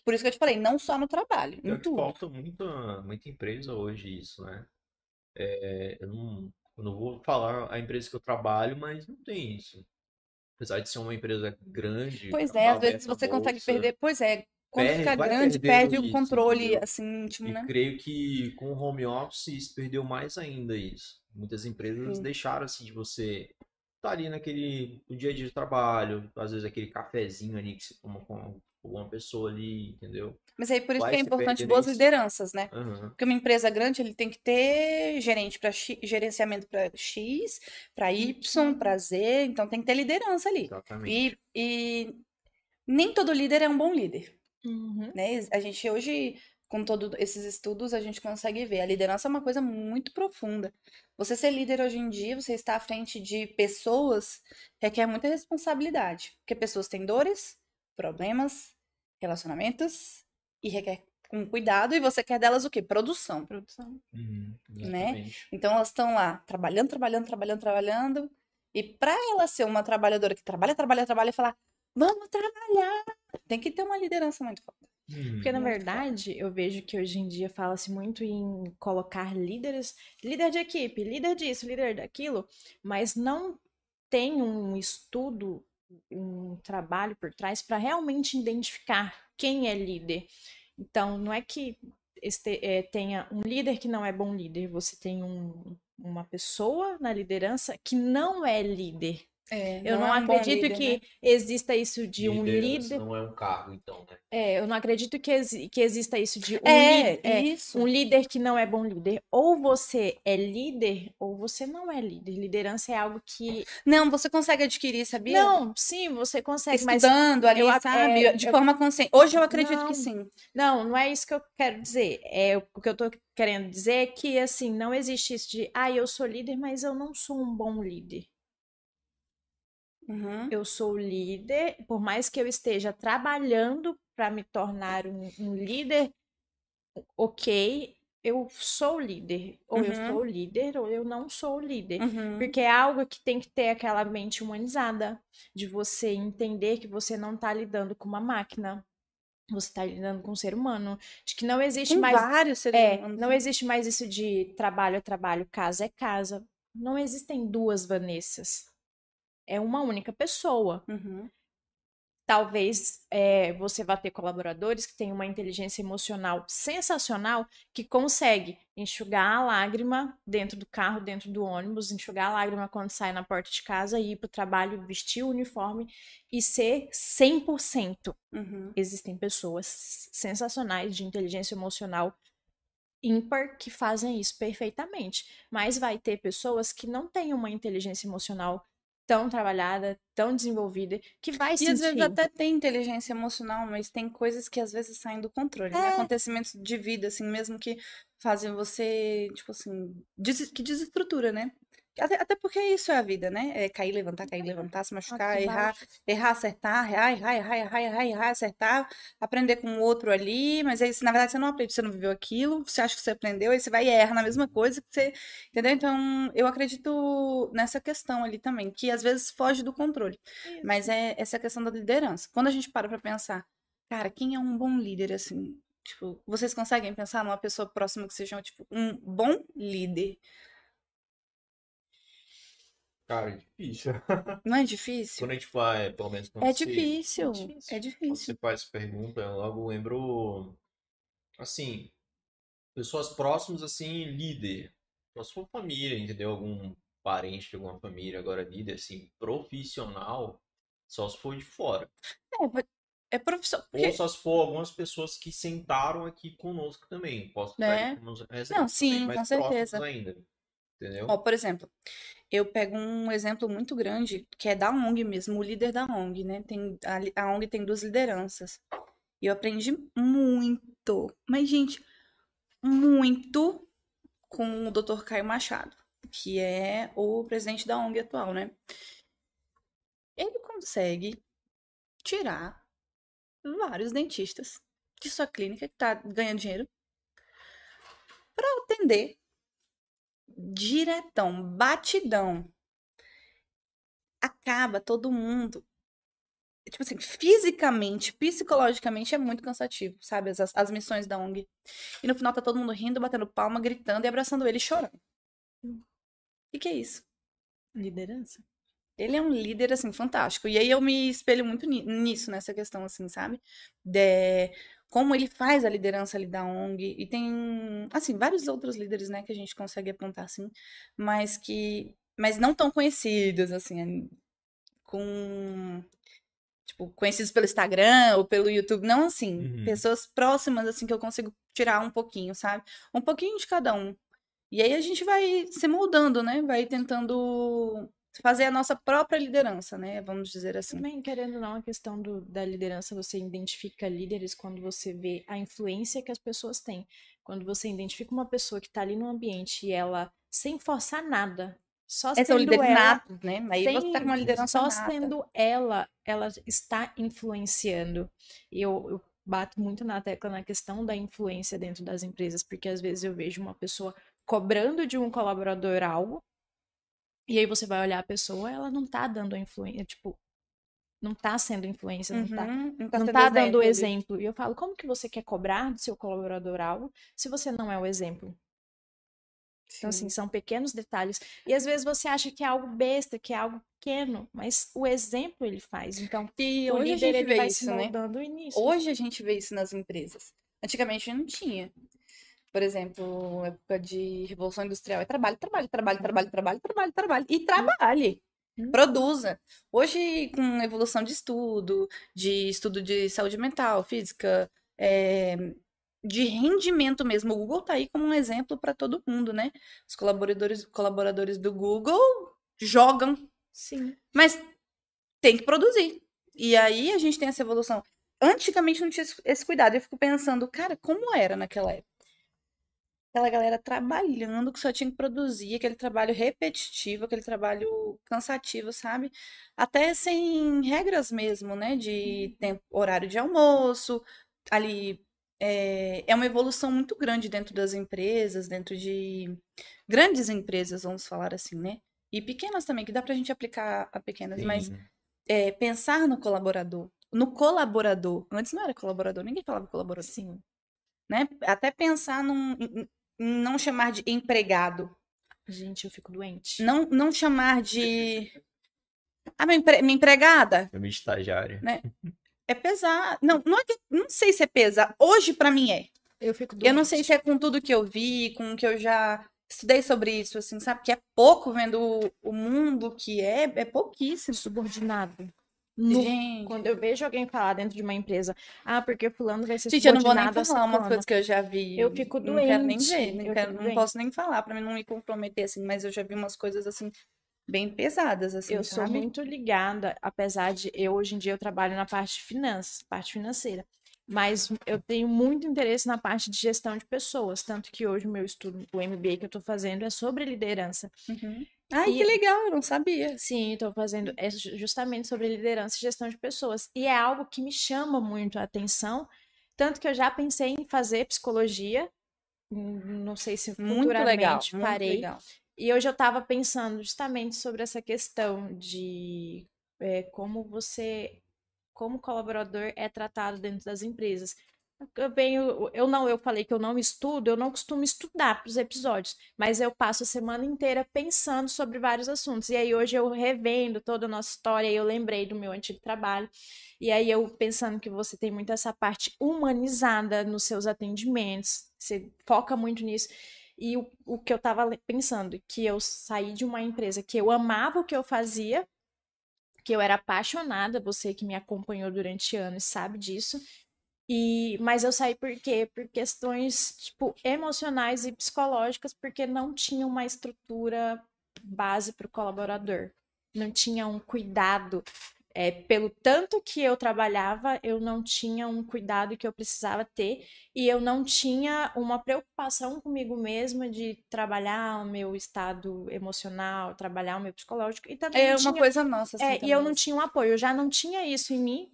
Por isso que eu te falei, não só no trabalho, em tudo. falta muita, muita empresa hoje isso, né? É, eu não, eu não vou falar a empresa que eu trabalho, mas não tem isso. Apesar de ser uma empresa grande, Pois tá é, às vezes você consegue bolsa, perder. Pois é, quando perde- fica grande, perde o isso, controle, entendeu? assim, íntimo, E né? creio que com o home office isso perdeu mais ainda isso. Muitas empresas Sim. deixaram assim de você estar ali naquele no dia a dia de trabalho, às vezes aquele cafezinho ali que você toma com alguma pessoa ali, entendeu? Mas aí por isso Vai que é importante boas isso. lideranças, né? Aham. Porque uma empresa grande, ele tem que ter gerente para gerenciamento para X, para Y, para Z, então tem que ter liderança ali. Exatamente. E, e nem todo líder é um bom líder, Uhum. né? A gente hoje, com todos esses estudos, a gente consegue ver. A liderança é uma coisa muito profunda. Você ser líder hoje em dia, você estar à frente de pessoas, requer muita responsabilidade. Porque pessoas têm dores, problemas, relacionamentos, e requer com cuidado, e você quer delas o quê? Produção. Produção. Uhum, Né? Então elas estão lá trabalhando, trabalhando, trabalhando, trabalhando. E para ela ser uma trabalhadora que trabalha, trabalha, trabalha e falar, vamos trabalhar, tem que ter uma liderança muito forte. Uhum. Porque, na verdade, eu vejo que hoje em dia fala-se muito em colocar líderes, líder de equipe, líder disso, líder daquilo, mas não tem um estudo, um trabalho por trás para realmente identificar quem é líder. Então, não é que este- eh, tenha um líder que não é bom líder, você tem um- uma pessoa na liderança que não é líder. É, Eu não, é um bom acredito líder, que né? exista isso de um líder. não é um cargo, então, né? É, eu não acredito que, exi- que exista isso de um, É, líder, é, isso. um líder que não é bom líder. Ou você é líder, ou você não é líder. Liderança é algo que. Não, você consegue adquirir, sabia? Não, sim, você consegue, mas. Estudando ali, eu sabe? é, de eu- forma consciente. Hoje eu acredito Não. que sim. Não, não é isso que eu quero dizer. É, o que eu tô querendo dizer é que, assim, não existe isso de, ah, eu sou líder, mas eu não sou um bom líder. Uhum. Eu sou líder, por mais que eu esteja trabalhando para me tornar um, um líder, ok, eu sou líder. Ou eu Uhum. sou líder, ou eu não sou líder. Uhum. Porque é algo que tem que ter aquela mente humanizada, de você entender que você não está lidando com uma máquina. Você está lidando com um ser humano. De que não existe Com mais. vários seres É, humanos. não existe mais isso de trabalho é trabalho, casa é casa. Não existem duas Vanessas. É uma única pessoa. Uhum. Talvez é, você vá ter colaboradores que têm uma inteligência emocional sensacional, que consegue enxugar a lágrima dentro do carro, dentro do ônibus, enxugar a lágrima quando sai na porta de casa, ir para o trabalho, vestir o uniforme e ser 100%. Uhum. Existem pessoas sensacionais de inteligência emocional ímpar que fazem isso perfeitamente, mas vai ter pessoas que não têm uma inteligência emocional tão trabalhada, tão desenvolvida, que vai E sentir. às vezes até tem inteligência emocional, mas tem coisas que às vezes saem do controle, né? É. Acontecimentos de vida, assim, mesmo que fazem você, tipo assim, que desestrutura, né? Até, até porque isso é a vida, né? É cair, levantar, cair, levantar, se machucar, Altos e errar, errar, acertar, errar, errar, errar, errar, errar, errar, acertar, aprender com o outro ali, mas aí, na verdade, você não aprende, você não viveu aquilo, você acha que você aprendeu, aí você vai e erra na mesma coisa que você, entendeu? Então, eu acredito nessa questão ali também, que às vezes foge do controle. Isso. Mas é essa questão da liderança. Quando a gente para pra pensar, cara, quem é um bom líder, assim? Tipo, vocês conseguem pensar numa pessoa próxima que seja, tipo, um bom líder? Cara, é difícil. Não é difícil? Quando a gente vai, pelo menos quando É você- difícil. difícil. É quando difícil. você faz essa pergunta, eu logo lembro, assim, pessoas próximas, assim, líder. Só se for família, entendeu? Algum parente de alguma família, agora líder, assim, profissional, só se for de fora. É, é profissão. Ou Porque... só se for algumas pessoas que sentaram aqui conosco também. Posso Né? exemplos Não, sim, também, com mais certeza. ainda. Entendeu? Ó, por exemplo, eu pego um exemplo muito grande, que é da ONG mesmo, o líder da ONG, né? Tem, a, a ONG tem duas lideranças. E eu aprendi muito, mas, gente, muito com o Dr. Caio Machado. que é o presidente da ONG atual, né? Ele consegue tirar vários dentistas de sua clínica que tá ganhando dinheiro para atender diretão, batidão. Acaba todo mundo. Tipo assim, fisicamente, psicologicamente é muito cansativo, sabe? As, as missões da ONG. E no final tá todo mundo rindo, batendo palma, gritando e abraçando ele e chorando. O que, que é isso? Liderança. Ele é um líder, assim, fantástico. E aí eu me espelho muito ni- nisso, nessa questão, assim, sabe? De como ele faz a liderança ali da ONG. E tem, assim, vários outros líderes, né, que a gente consegue apontar, assim, mas que... Mas não tão conhecidos, assim, com... Tipo, conhecidos pelo Instagram ou pelo YouTube. Não assim, Uhum. pessoas próximas, assim, que eu consigo tirar um pouquinho, sabe? Um pouquinho de cada um. E aí a gente vai se moldando, né? Vai tentando fazer a nossa própria liderança, né? Vamos dizer assim. Também, querendo ou não, a questão do, da liderança, você identifica líderes quando você vê a influência que as pessoas têm. Quando você identifica uma pessoa que está ali no ambiente e ela, sem forçar nada, só é sendo líder ela, nato, né? Aí você sem- tá com uma liderança só nata. sendo ela, ela está influenciando. E eu, eu bato muito na tecla na questão da influência dentro das empresas, porque às vezes eu vejo uma pessoa cobrando de um colaborador algo, e aí você vai olhar a pessoa, ela não tá dando a influência, tipo, não tá sendo influência, não tá Uhum, não não sendo tá dando ali. exemplo. E eu falo, como que você quer cobrar do seu colaborador algo se você não é o exemplo? Então, assim, Sim. são pequenos detalhes. E às vezes você acha que é algo besta, que é algo pequeno, mas o exemplo ele faz. Então, E hoje a líder gente ele vê vai isso, se né? Hoje a gente vê isso nas empresas. Antigamente não tinha. Por exemplo, época de Revolução Industrial é trabalho, trabalho, trabalho, trabalho, trabalho, trabalho, trabalho. E trabalhe. Hum. Produza. Hoje, com evolução de estudo, de estudo de saúde mental, física, é, de rendimento mesmo. O Google tá aí como um exemplo para todo mundo, né? Os colaboradores, colaboradores do Google jogam Sim. mas tem que produzir. E aí a gente tem essa evolução. Antigamente não tinha esse cuidado. Eu fico pensando, cara, como era naquela época? Aquela galera trabalhando que só tinha que produzir, aquele trabalho repetitivo, aquele trabalho cansativo, sabe? Até sem regras mesmo, né? De tempo, horário de almoço, ali. É, é uma evolução muito grande dentro das empresas, dentro de grandes empresas, vamos falar assim, né? E pequenas também, que dá pra gente aplicar a pequenas, mas Sim. é, pensar no colaborador. No colaborador. Antes não era colaborador, ninguém falava colaborador, Sim. né? Até pensar num, não chamar de empregado. Gente, eu fico doente. Não, não chamar de. Ah, minha, empre- minha empregada? Eu me estagiário. É pesar. Não, não, é que- não sei se é pesar. Hoje, pra mim, é. Eu fico doente. Eu não sei se é com tudo que eu vi, com o que eu já estudei sobre isso, assim, sabe? Que é pouco vendo o, o mundo que é, é pouquíssimo. subordinado. Nu. Gente, Quando eu vejo alguém falar dentro de uma empresa, ah, porque fulano vai ser gente, eu não vou nem falar umas ciclano." coisas que eu já vi. Eu fico Não quero nem doente, ver, não, eu quero- não doente. posso nem falar pra mim não me comprometer, assim, mas eu já vi umas coisas, assim, bem pesadas, assim, Eu sou sabe? muito ligada, apesar de eu hoje em dia eu trabalho na parte de finanças, parte financeira, mas eu tenho muito interesse na parte de gestão de pessoas, tanto que hoje o meu estudo, o MBA que eu estou fazendo é sobre liderança. Uhum. Ai, E- que legal, eu não sabia. Sim, estou fazendo é ju- justamente sobre liderança e gestão de pessoas. E é algo que me chama muito a atenção, tanto que eu já pensei em fazer psicologia. hum, Não sei se Muito legal, futuramente muito legal. E hoje eu estava pensando justamente sobre essa questão de é, como você, como colaborador é tratado dentro das empresas. Eu venho, eu não, eu falei que eu não estudo, eu não costumo estudar para os episódios, mas eu passo a semana inteira pensando sobre vários assuntos. E aí hoje eu revendo toda a nossa história e eu lembrei do meu antigo trabalho. E aí eu pensando que você tem muito essa parte humanizada nos seus atendimentos, você foca muito nisso. E o, o que eu estava pensando, que eu saí de uma empresa que eu amava o que eu fazia, que eu era apaixonada, você que me acompanhou durante anos sabe disso. E, mas eu saí por quê? Por questões, tipo, emocionais e psicológicas, porque não tinha uma estrutura base para o colaborador. Não tinha um cuidado É, pelo tanto que eu trabalhava, eu não tinha um cuidado que eu precisava ter e eu não tinha uma preocupação comigo mesma de trabalhar o meu estado emocional, trabalhar o meu psicológico e também É uma tinha- coisa nossa, assim, é, e eu não tinha um apoio, eu já não tinha isso em mim.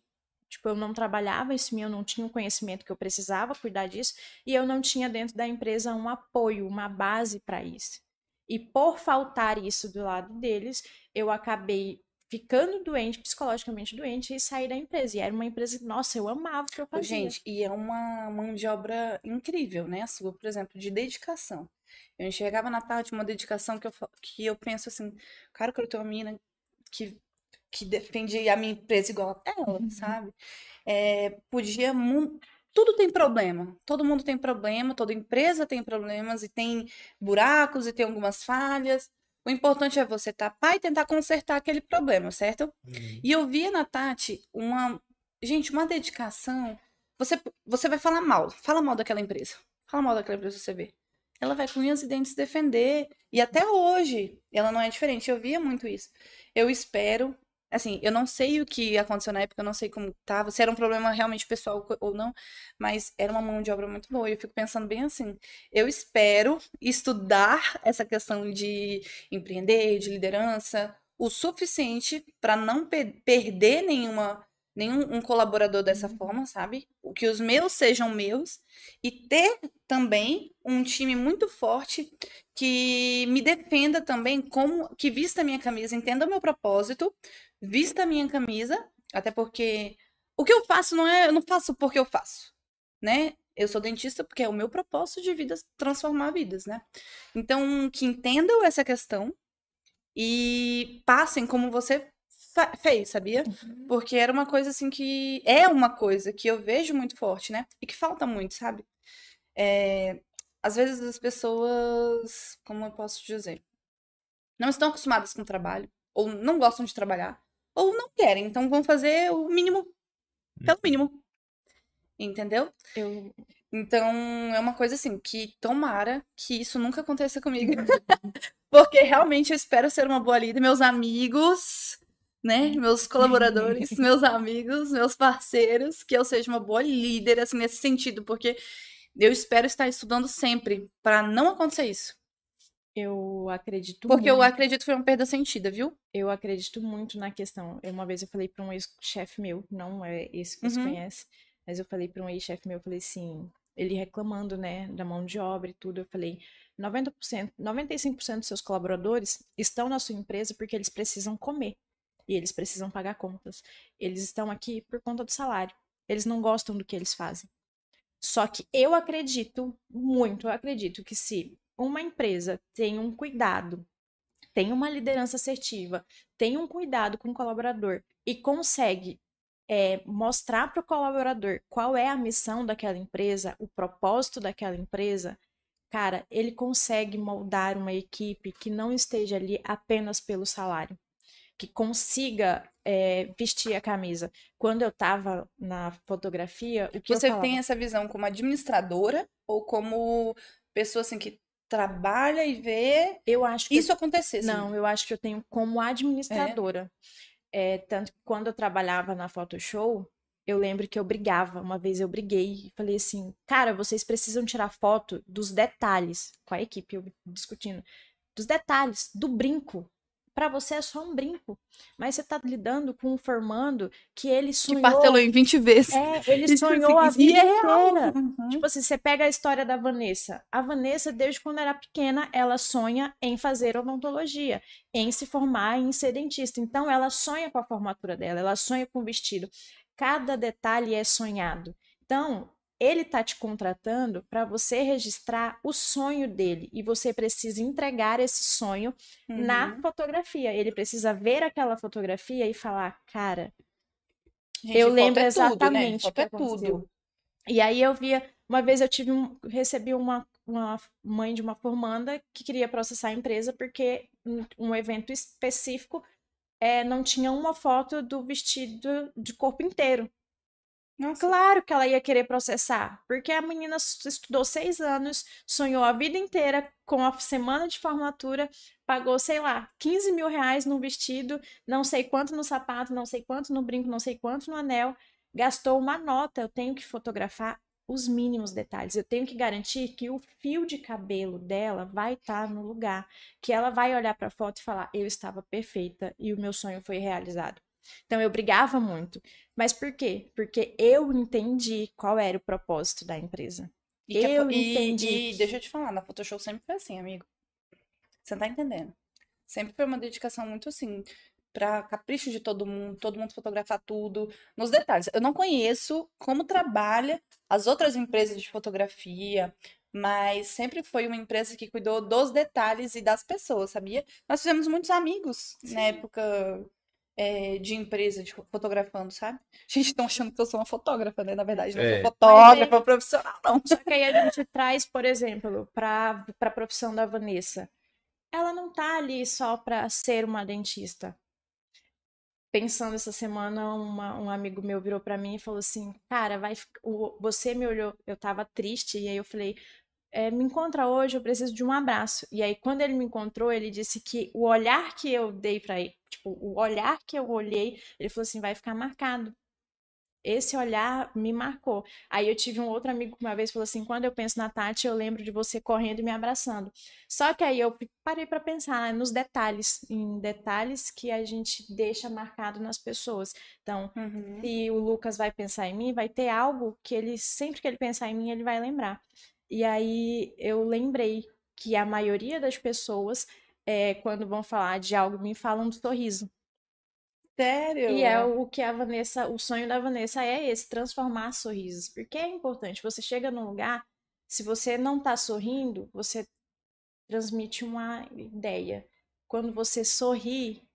Tipo, eu não trabalhava isso em mim, eu não tinha o conhecimento que eu precisava cuidar disso, e eu não tinha dentro da empresa um apoio, uma base para isso. E por faltar isso do lado deles, eu acabei ficando doente, psicologicamente doente, e saí da empresa. E era uma empresa que, nossa, eu amava o que eu fazia. Gente, e é uma mão de obra incrível, né? A sua, por exemplo, de dedicação. Eu enxergava na tarde uma dedicação que eu, que eu penso assim, cara, eu quero ter uma menina que, que defende a minha empresa igual a ela, sabe? É, podia. Tudo tem problema. Todo mundo tem problema, toda empresa tem problemas e tem buracos e tem algumas falhas. O importante é você tapar e tentar consertar aquele problema, certo? E eu via na Tati uma. Gente, uma dedicação. Você, você vai falar mal. Fala mal daquela empresa. Fala mal daquela empresa você vê. Ela vai com unhas e dentes defender. E até hoje, ela não é diferente. Eu via muito isso. Eu espero. Assim, eu não sei o que aconteceu na época, eu não sei como tava, se era um problema realmente pessoal ou não, mas era uma mão de obra muito boa. E eu fico pensando bem assim. Eu espero estudar essa questão de empreender, de liderança, o suficiente para não pe- perder nenhuma nenhum um colaborador dessa forma, sabe? O que os meus sejam meus e ter também um time muito forte que me defenda também como que vista a minha camisa, entenda o meu propósito, vista a minha camisa, até porque o que eu faço não é, eu não faço porque eu faço, né? Eu sou dentista porque é o meu propósito de vida transformar vidas, né? Então, que entendam essa questão e passem como você fez, sabia? Porque era uma coisa assim que é uma coisa que eu vejo muito forte, né? E que falta muito, sabe? É, às vezes as pessoas, como eu posso dizer, não estão acostumadas com o trabalho, ou não gostam de trabalhar, ou não querem, então vão fazer o mínimo, pelo mínimo. Entendeu? Eu, Então, é uma coisa assim, que tomara que isso nunca aconteça comigo. Porque realmente eu espero ser uma boa líder. Meus amigos, né? Meus colaboradores, meus amigos, meus parceiros, que eu seja uma boa líder, assim, nesse sentido. Porque eu espero estar estudando sempre para não acontecer isso. Eu acredito Porque eu muito. acredito que foi uma perda sentida, viu? Eu acredito muito na questão. Eu, Uma vez eu falei para um ex-chefe meu, não é esse que você Uhum. conhece, mas eu falei para um ex-chefe meu, eu falei assim, ele reclamando, né, da mão de obra e tudo, eu falei, 90%, 95% dos seus colaboradores estão na sua empresa porque eles precisam comer e eles precisam pagar contas. Eles estão aqui por conta do salário. Eles não gostam do que eles fazem. Só que eu acredito muito, eu acredito que se uma empresa tem um cuidado tem uma liderança assertiva, tem um cuidado com o colaborador e consegue é, mostrar para o colaborador qual é a missão daquela empresa, o propósito daquela empresa, cara, ele consegue moldar uma equipe que não esteja ali apenas pelo salário, que consiga é, vestir a camisa. Quando eu estava na fotografia, o que Você tem essa visão como administradora ou como pessoa assim que trabalha e vê Eu acho que isso acontecer? assim? Não, eu acho que eu tenho como administradora. É, tanto que quando eu trabalhava na Photoshop, eu lembro que eu brigava. Uma vez eu briguei e falei assim: cara, vocês precisam tirar foto dos detalhes, com a equipe, eu discutindo, dos detalhes, do brinco. Pra você é só um brinco. Mas você tá lidando com um formando que ele Que sonhou. parcelou em 20 vezes. É, ele Tipo sonhou a assim, e vida é real. inteira. Uhum. Tipo assim, você pega a história da Vanessa. A Vanessa, desde quando era pequena, ela sonha em fazer odontologia, em se formar, em ser dentista. Então, ela sonha com a formatura dela, ela sonha com o vestido. Cada detalhe é sonhado. Então, ele tá te contratando para você registrar o sonho dele e você precisa entregar esse sonho na Uhum. fotografia. Ele precisa ver aquela fotografia e falar, cara, Gente, eu lembro é tudo, né? exatamente o Foto que é tudo. E aí eu via, uma vez eu tive um, recebi uma, uma mãe de uma formanda que queria processar a empresa porque um, um evento específico é, não tinha uma foto do vestido de corpo inteiro. Nossa. Claro que ela ia querer processar, porque a menina estudou seis anos, sonhou a vida inteira com a semana de formatura, pagou, sei lá, 15 mil reais num vestido, não sei quanto no sapato, não sei quanto no brinco, não sei quanto no anel, gastou uma nota. Eu tenho que fotografar os mínimos detalhes, eu tenho que garantir que o fio de cabelo dela vai estar no lugar, que ela vai olhar para a foto e falar: eu estava perfeita e o meu sonho foi realizado. Então eu brigava muito. Mas por quê? Porque eu entendi qual era o propósito da empresa. E, a Eu fo- e- entendi. e deixa eu te falar, na Photoshop sempre foi assim, amigo. Você não tá entendendo. Sempre foi uma dedicação muito assim, pra capricho de todo mundo, todo mundo fotografar tudo, nos detalhes. Eu não conheço como trabalha as outras empresas de fotografia, mas sempre foi uma empresa que cuidou dos detalhes e das pessoas, sabia? Nós fizemos muitos amigos na época é, de empresa, de fo- fotografando, sabe? Gente, estão achando que eu sou uma fotógrafa, né? Na verdade, não É. sou fotógrafa Mas profissional, não. Só que aí a gente traz, por exemplo, para a profissão da Vanessa. Ela não tá ali só para ser uma dentista. Pensando essa semana, uma- um amigo meu virou para mim e falou assim: Cara, vai, você me olhou, eu tava triste, e aí eu falei: "É, Me encontra hoje, eu preciso de um abraço. E aí, quando ele me encontrou, ele disse que o olhar que eu dei para ele, tipo, o olhar que eu olhei, ele falou assim: Vai ficar marcado. Esse olhar me marcou. Aí eu tive um outro amigo que uma vez falou assim: quando eu penso na Tati, eu lembro de você correndo e me abraçando. Só que aí eu parei para pensar né, nos detalhes, em detalhes que a gente deixa marcado nas pessoas. Então, Uhum. se o Lucas vai pensar em mim, vai ter algo que ele, sempre que ele pensar em mim, ele vai lembrar. E aí eu lembrei que a maioria das pessoas, é, quando vão falar de algo, me falam do sorriso. Sério? E é o que a Vanessa, o sonho da Vanessa é esse, transformar sorrisos. Porque é importante, você chega num lugar, se você não tá sorrindo, você transmite uma ideia. Quando você sorri,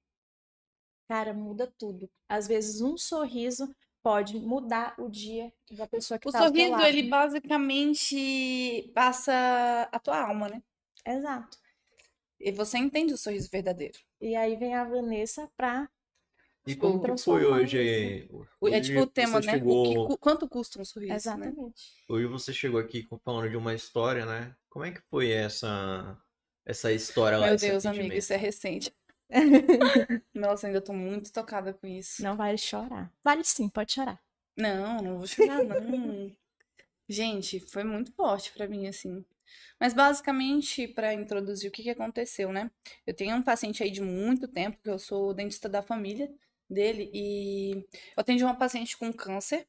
cara, muda tudo. Às vezes um sorriso pode mudar o dia da pessoa que O tá ao seu sorriso, lado. ele basicamente passa a tua alma, né? Exato. E você entende o sorriso verdadeiro. E aí vem a Vanessa pra E como que foi hoje? O- É Hoje tipo o tema, né? O chegou- que cu- quanto custa um sorriso, né? Exatamente. Hoje você chegou aqui com- falando de uma história, né? Como é que foi essa essa história lá? Meu Deus, amigo, isso é recente. Nossa, ainda tô muito tocada com isso. Não vale chorar. Vale sim, pode chorar. Não, não vou chorar, não. Gente, foi muito forte pra mim, assim. Mas basicamente, pra introduzir o que que aconteceu, né? Eu tenho um paciente aí de muito tempo, que eu sou dentista da família dele, e eu atendi uma paciente com câncer,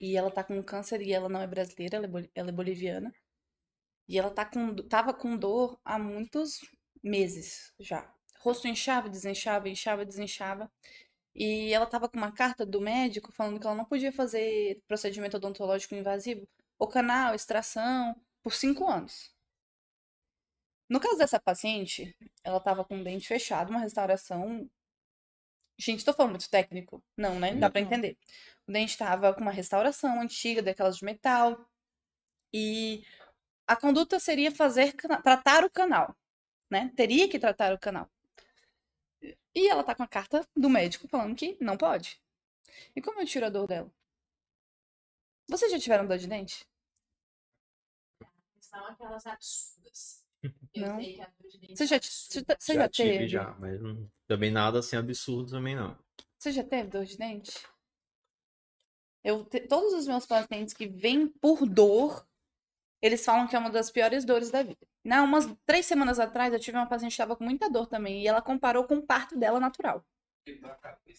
e ela tá com câncer e ela não é brasileira, ela é, boli- ela é boliviana. E ela tá com, tava com dor há muitos meses já. Rosto inchava, desinchava, inchava, desinchava. E ela tava com uma carta do médico falando que ela não podia fazer procedimento odontológico invasivo, o canal, extração, por cinco anos. No caso dessa paciente, ela tava com o dente fechado, uma restauração. Gente, tô falando muito técnico? Não, né? Dá pra Não. entender. O dente tava com uma restauração antiga, daquelas de metal. E a conduta seria fazer tratar o canal, né? Teria que tratar o canal. E ela tá com a carta do médico falando que não pode. E como eu tiro a dor dela? Vocês já tiveram dor de dente? São aquelas absurdas. Não. sei que a dor de dente Você é já, absurda. você já já tive teve? já, mas não- também nada assim absurdo também não. Você já teve dor de dente? Eu, te- todos os meus pacientes que vêm por dor, eles falam que é uma das piores dores da vida. Não, umas três semanas atrás eu tive uma paciente que estava com muita dor também e ela comparou com o parto dela natural.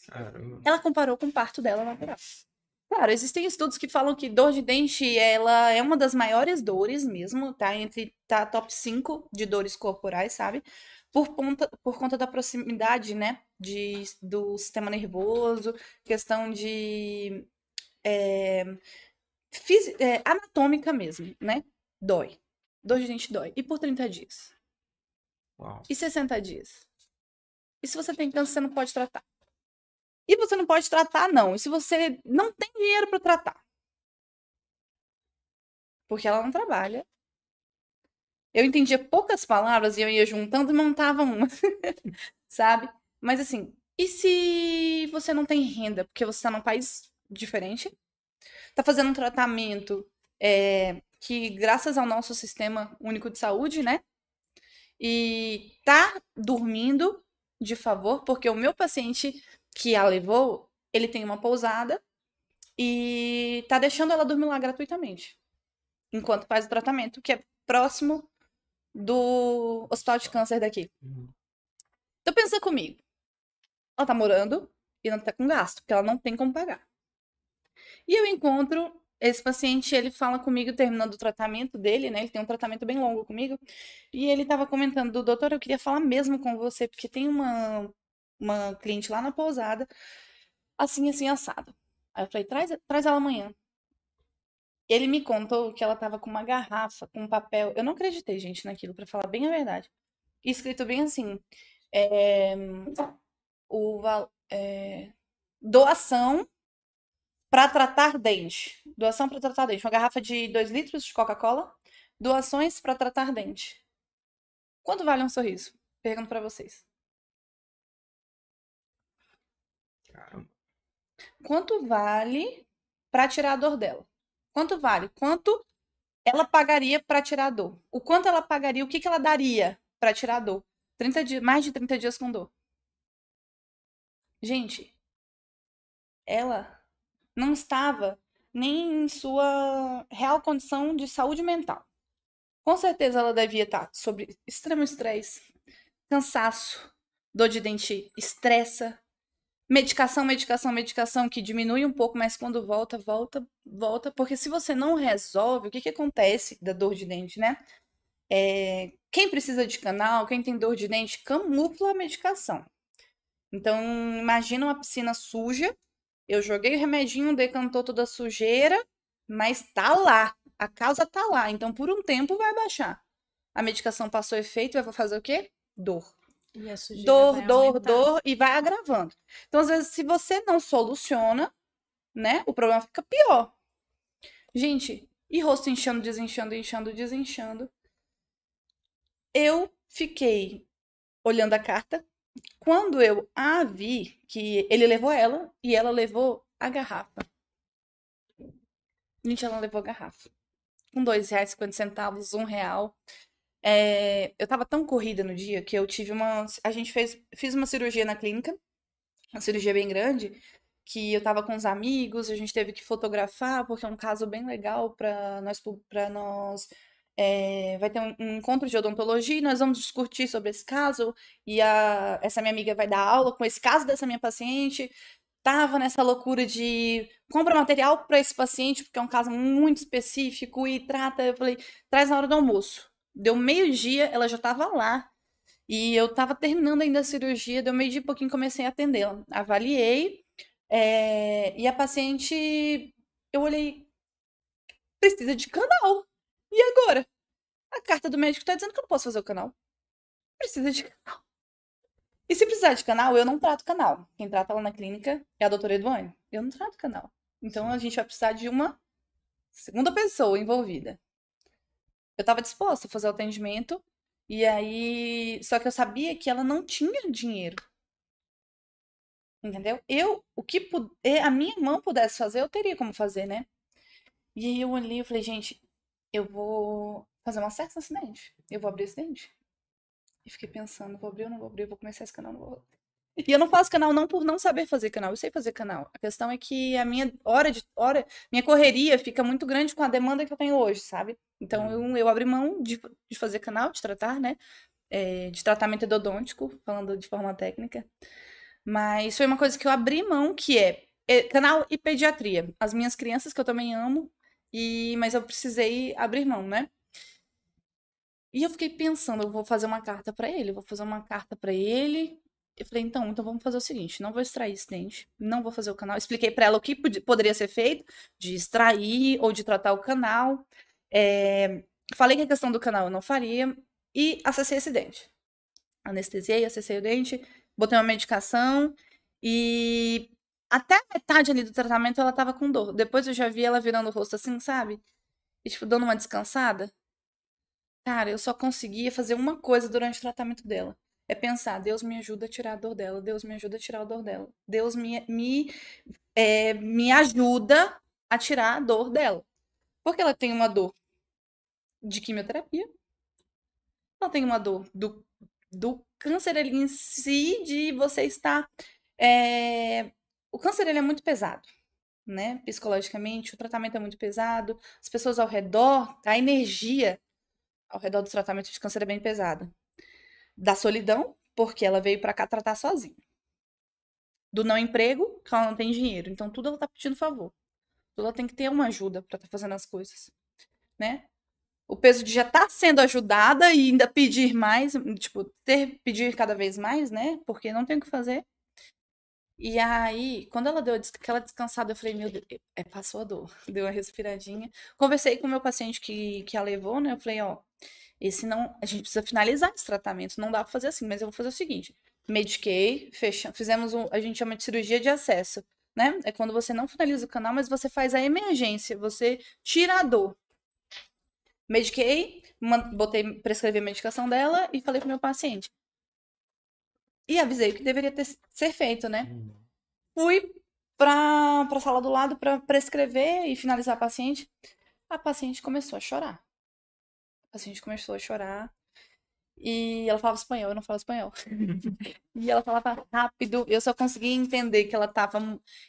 Caramba. Ela comparou com o parto dela natural. Claro, existem estudos que falam que dor de dente, ela é uma das maiores dores mesmo, tá? Entre tá top 5 de dores corporais, sabe? Por conta, por conta da proximidade, né? De, do sistema nervoso, questão de é, fisi- é, anatômica mesmo, né? Dói. Dor de dente dói. E por 30 dias? Uau. E 60 dias? E se você tem câncer, você não pode tratar? E você não pode tratar, não. E se você não tem dinheiro para tratar? Porque ela não trabalha. Eu entendia poucas palavras e eu ia juntando e montava uma. Sabe? Mas assim, e se você não tem renda porque você está num país diferente? tá fazendo um tratamento é, que, graças ao nosso sistema único de saúde, né? E tá dormindo de favor, porque o meu paciente que a levou, ele tem uma pousada e tá deixando ela dormir lá gratuitamente. Enquanto faz o tratamento, que é próximo do hospital de câncer daqui. Uhum. Então pensa comigo. Ela tá morando e não tá com gasto, porque ela não tem como pagar. E eu encontro esse paciente, ele fala comigo terminando o tratamento dele, né? Ele tem um tratamento bem longo comigo. E ele tava comentando, doutor, eu queria falar mesmo com você, porque tem uma, uma cliente lá na pousada, assim, assim, assado. Aí eu falei, traz, traz ela amanhã. Ele me contou que ela tava com uma garrafa, com um papel. Eu não acreditei, gente, naquilo, para falar bem a verdade. Escrito bem assim: é, o, é, doação para tratar dente. Doação para tratar dente. Uma garrafa de 2 litros de Coca-Cola. Doações para tratar dente. Quanto vale um sorriso? Pergunto para vocês. Caramba. Quanto vale para tirar a dor dela? Quanto vale? Quanto ela pagaria para tirar a dor? O quanto ela pagaria? O que, que ela daria para tirar a dor? 30 dias, mais de 30 dias com dor. Gente, ela não estava nem em sua real condição de saúde mental. Com certeza ela devia estar sob extremo estresse, cansaço, dor de dente estressa, medicação, medicação, medicação que diminui um pouco, mas quando volta, volta, volta, porque se você não resolve, o que, que acontece da dor de dente, né? É, quem precisa de canal, quem tem dor de dente, camufla a medicação. Então, imagina uma piscina suja eu joguei o remedinho, decantou toda a sujeira, mas tá lá. A causa tá lá. Então, por um tempo vai baixar. A medicação passou efeito, vai fazer o quê? Dor. dor, dor, aumentar. dor e vai agravando. Então, às vezes, se você não soluciona, né, o problema fica pior. Gente, e rosto inchando, desinchando, inchando, desinchando. Eu fiquei olhando a carta, quando eu a vi, que ele levou ela e ela levou a garrafa. Gente, ela levou a garrafa. Com dois reais, cinquenta centavos, um real. É, eu tava tão corrida no dia que eu tive uma. A gente fez fiz uma cirurgia na clínica, uma cirurgia bem grande, que eu tava com os amigos, a gente teve que fotografar, porque é um caso bem legal para nós, pra nós é, vai ter um, um, encontro de odontologia e nós vamos discutir sobre esse caso. E a, essa minha amiga vai dar aula com esse caso dessa minha paciente. Tava nessa loucura de compra material para esse paciente, porque é um caso muito específico e trata. Eu falei, traz na hora do almoço. Deu meio-dia, ela já tava lá. E eu tava terminando ainda a cirurgia, deu meio-dia e pouquinho comecei a atendê-la. Avaliei, é, e a paciente, eu olhei, precisa de canal. E agora? A carta do médico tá dizendo que eu não posso fazer o canal. Precisa de canal. E se precisar de canal, eu não trato canal. Quem trata lá na clínica é a doutora Eduane. Eu não trato canal. Então a gente vai precisar de uma segunda pessoa envolvida. Eu tava disposta a fazer o atendimento. E aí. Só que eu sabia que ela não tinha dinheiro. Entendeu? Eu, o que a minha irmã pudesse fazer, eu teria como fazer, né? E aí eu olhei e falei, gente, eu vou fazer uma certa acidente. Eu vou abrir esse dente. E fiquei pensando, vou abrir ou não vou abrir? Vou começar esse canal, não vou. E eu não faço canal não por não saber fazer canal, eu sei fazer canal. A questão é que a minha hora de hora, minha correria fica muito grande com a demanda que eu tenho hoje, sabe? Então eu, uhum. eu abri mão de, de fazer canal, de tratar, né? É, de tratamento endodôntico, falando de forma técnica. Mas foi uma coisa que eu abri mão, que é, é canal e pediatria. As minhas crianças, que eu também amo, e, mas eu precisei abrir mão, né? E eu fiquei pensando, eu vou fazer uma carta para ele, vou fazer uma carta para ele. Eu falei, então, então vamos fazer o seguinte, não vou extrair esse dente, não vou fazer o canal. Expliquei para ela o que poderia ser feito, de extrair ou de tratar o canal. É... Falei que a questão do canal eu não faria e acessei esse dente. Anestesiei, acessei o dente, botei uma medicação e até a metade ali do tratamento ela tava com dor. Depois eu já vi ela virando o rosto assim, sabe? E, tipo, dando uma descansada. Cara, eu só conseguia fazer uma coisa durante o tratamento dela. É pensar, Deus me ajuda a tirar a dor dela, Deus me ajuda a tirar a dor dela. Deus me, me, é, me ajuda a tirar a dor dela. Porque ela tem uma dor de quimioterapia, ela tem uma dor do, do câncer ele em si, de você estar. é, O câncer ele é muito pesado, né? Psicologicamente, o tratamento é muito pesado, as pessoas ao redor, a energia ao redor do tratamento de câncer é bem pesada. Da solidão, porque ela veio pra cá tratar sozinha. Do não emprego, que ela não tem dinheiro. Então tudo ela tá pedindo favor. Tudo ela tem que ter uma ajuda pra estar fazendo as coisas, né? O peso de já estar sendo ajudada e ainda pedir mais, tipo, ter pedir cada vez mais, né? Porque não tem o que fazer. E aí, quando ela deu aquela descansada, eu falei, meu Deus, é, passou a dor. Deu uma respiradinha. Conversei com o meu paciente que, que a levou, né? Eu falei, ó, esse não, a gente precisa finalizar esse tratamento, não dá pra fazer assim, mas eu vou fazer o seguinte: mediquei, fecha, fizemos um, a gente chama de cirurgia de acesso, né? É quando você não finaliza o canal, mas você faz a emergência, você tira a dor. Mediquei, botei, prescrevi a medicação dela e falei pro meu paciente. E avisei o que deveria ter, ser feito, né? Fui pra, pra sala do lado pra prescrever e finalizar a paciente. A paciente começou a chorar. A paciente começou a chorar. E ela falava espanhol, eu não falo espanhol. E ela falava rápido, eu só conseguia entender que ela tava.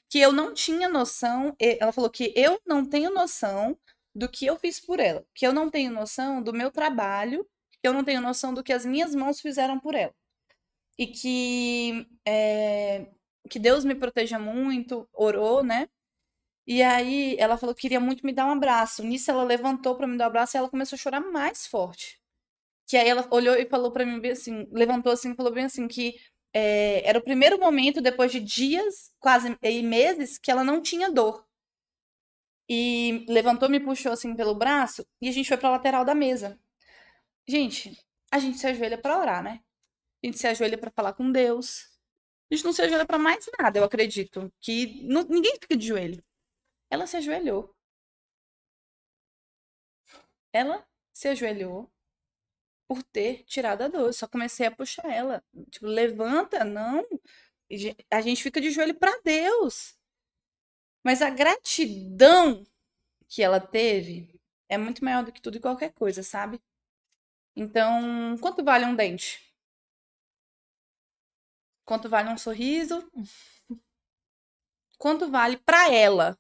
Que eu não tinha noção. Ela falou que eu não tenho noção do que eu fiz por ela. Que eu não tenho noção do meu trabalho. Que eu não tenho noção do que as minhas mãos fizeram por ela. E que. é, que Deus me proteja muito, orou, né? E aí ela falou que queria muito me dar um abraço. Nisso ela levantou pra me dar um abraço e ela começou a chorar mais forte. Que aí ela olhou e falou pra mim bem assim, levantou assim falou bem assim que é, era o primeiro momento depois de dias, quase e meses, que ela não tinha dor. E levantou, me puxou assim pelo braço e a gente foi pra lateral da mesa. Gente, a gente se ajoelha pra orar, né? A gente se ajoelha pra falar com Deus. A gente não se ajoelha pra mais nada, eu acredito. Que nu- ninguém fica de joelho. Ela se ajoelhou. Ela se ajoelhou por ter tirado a dor. Eu só comecei a puxar ela. Tipo, levanta, não. A gente fica de joelho pra Deus. Mas a gratidão que ela teve é muito maior do que tudo e qualquer coisa, sabe? Então, quanto vale um dente? Quanto vale um sorriso? Quanto vale pra ela?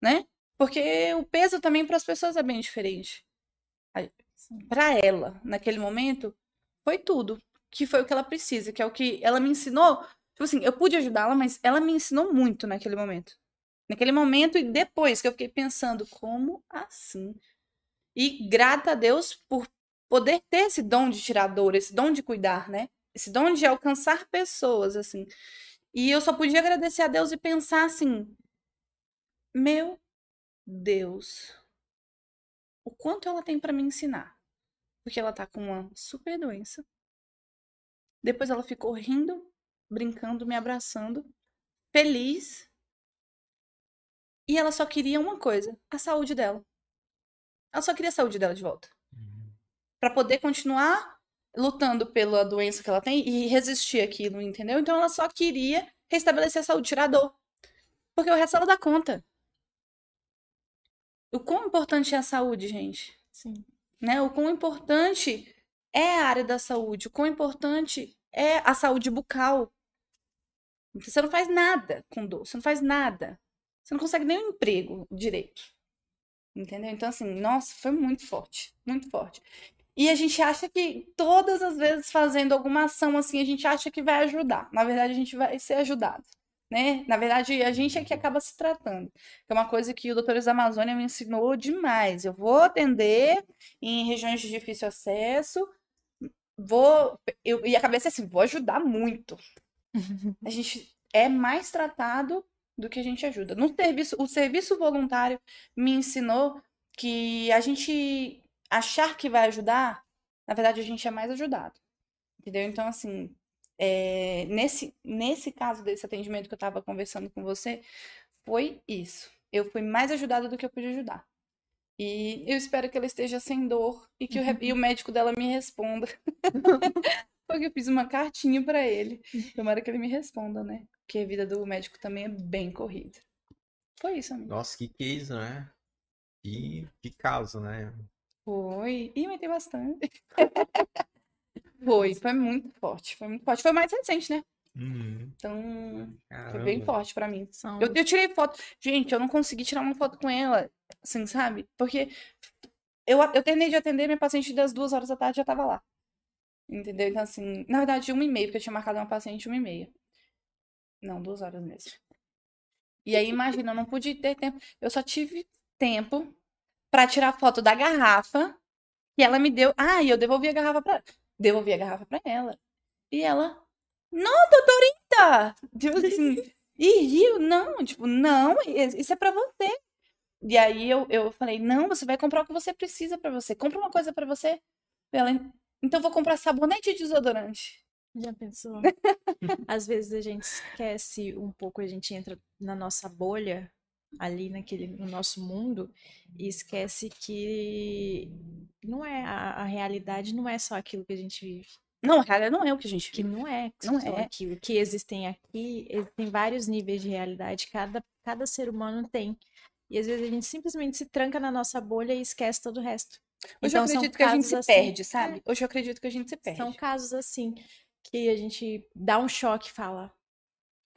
Né? Porque o peso também para as pessoas é bem diferente. Para ela, naquele momento, foi tudo. Que foi o que ela precisa, que é o que ela me ensinou. Tipo assim, eu pude ajudá-la, mas ela me ensinou muito naquele momento. Naquele momento e depois que eu fiquei pensando, como assim? E grata a Deus por poder ter esse dom de tirar dor, esse dom de cuidar, né? Esse dom de alcançar pessoas, assim. E eu só podia agradecer a Deus e pensar assim: meu Deus, o quanto ela tem pra me ensinar. Porque ela tá com uma super doença. Depois ela ficou rindo, brincando, me abraçando, feliz. E ela só queria uma coisa: a saúde dela. Ela só queria a saúde dela de volta. Pra poder continuar lutando pela doença que ela tem e resistir aquilo, entendeu? Então ela só queria restabelecer a saúde, tirar a dor. Porque o resto ela dá conta. O quão importante é a saúde, gente? Sim. Né? O quão importante é a área da saúde, o quão importante é a saúde bucal. Você não faz nada com dor, você não faz nada. Você não consegue nem um emprego direito. Entendeu? Então, assim, nossa, foi muito forte, muito forte. E a gente acha que todas as vezes fazendo alguma ação assim, a gente acha que vai ajudar. Na verdade, a gente vai ser ajudado. Né? Na verdade, a gente é que acaba se tratando. É uma coisa que o Doutores da Amazônia me ensinou demais. Eu vou atender em regiões de difícil acesso, vou. Eu, e a cabeça é assim, vou ajudar muito. A gente é mais tratado do que a gente ajuda. No serviço, o serviço voluntário me ensinou que a gente achar que vai ajudar, na verdade, a gente é mais ajudado. Entendeu? Então, assim, é, nesse, nesse caso desse atendimento que eu estava conversando com você, foi isso. Eu fui mais ajudada do que eu pude ajudar. E eu espero que ela esteja sem dor e que o, re- e o médico dela me responda. Porque eu fiz uma cartinha para ele. Tomara que ele me responda, né? Porque a vida do médico também é bem corrida. Foi isso, amigo. Nossa, que case, né? Que, que caso, né? Foi. Ih, mas tem bastante. Foi, foi muito forte. Foi muito forte. Foi mais recente, né? Uhum. Então, foi bem Caramba. forte pra mim. São... Eu, eu tirei foto. Gente, eu não consegui tirar uma foto com ela, assim, sabe? Porque eu, eu terminei de atender, minha paciente das duas horas da tarde já tava lá. Entendeu? Então, assim, na verdade, uma e meia, porque eu tinha marcado uma paciente uma e meia. Não, duas horas mesmo. E aí, imagina, eu não pude ter tempo. Eu só tive tempo pra tirar foto da garrafa e ela me deu. Ah, e eu devolvi a garrafa pra Devolvi a garrafa pra ela. E ela, não, doutorita! Tipo assim, e riu, não, tipo, não, isso é pra você. E aí eu, eu falei, não, você vai comprar o que você precisa pra você. Compra uma coisa pra você. Ela, então eu vou comprar sabonete e desodorante. Já pensou? Às vezes a gente esquece um pouco, a gente entra na nossa bolha, ali naquele, no nosso mundo, e esquece que não é, a, a realidade não é só aquilo que a gente vive. Não, cara, não é o que a gente Que vive. não é Não só é. aquilo. Que existem aqui, existem vários níveis de realidade, cada, cada ser humano tem. E às vezes a gente simplesmente se tranca na nossa bolha e esquece todo o resto. Hoje Então, eu acredito que a gente se assim- perde, sabe? Hoje eu acredito que a gente se perde. São casos assim que a gente dá um choque e fala: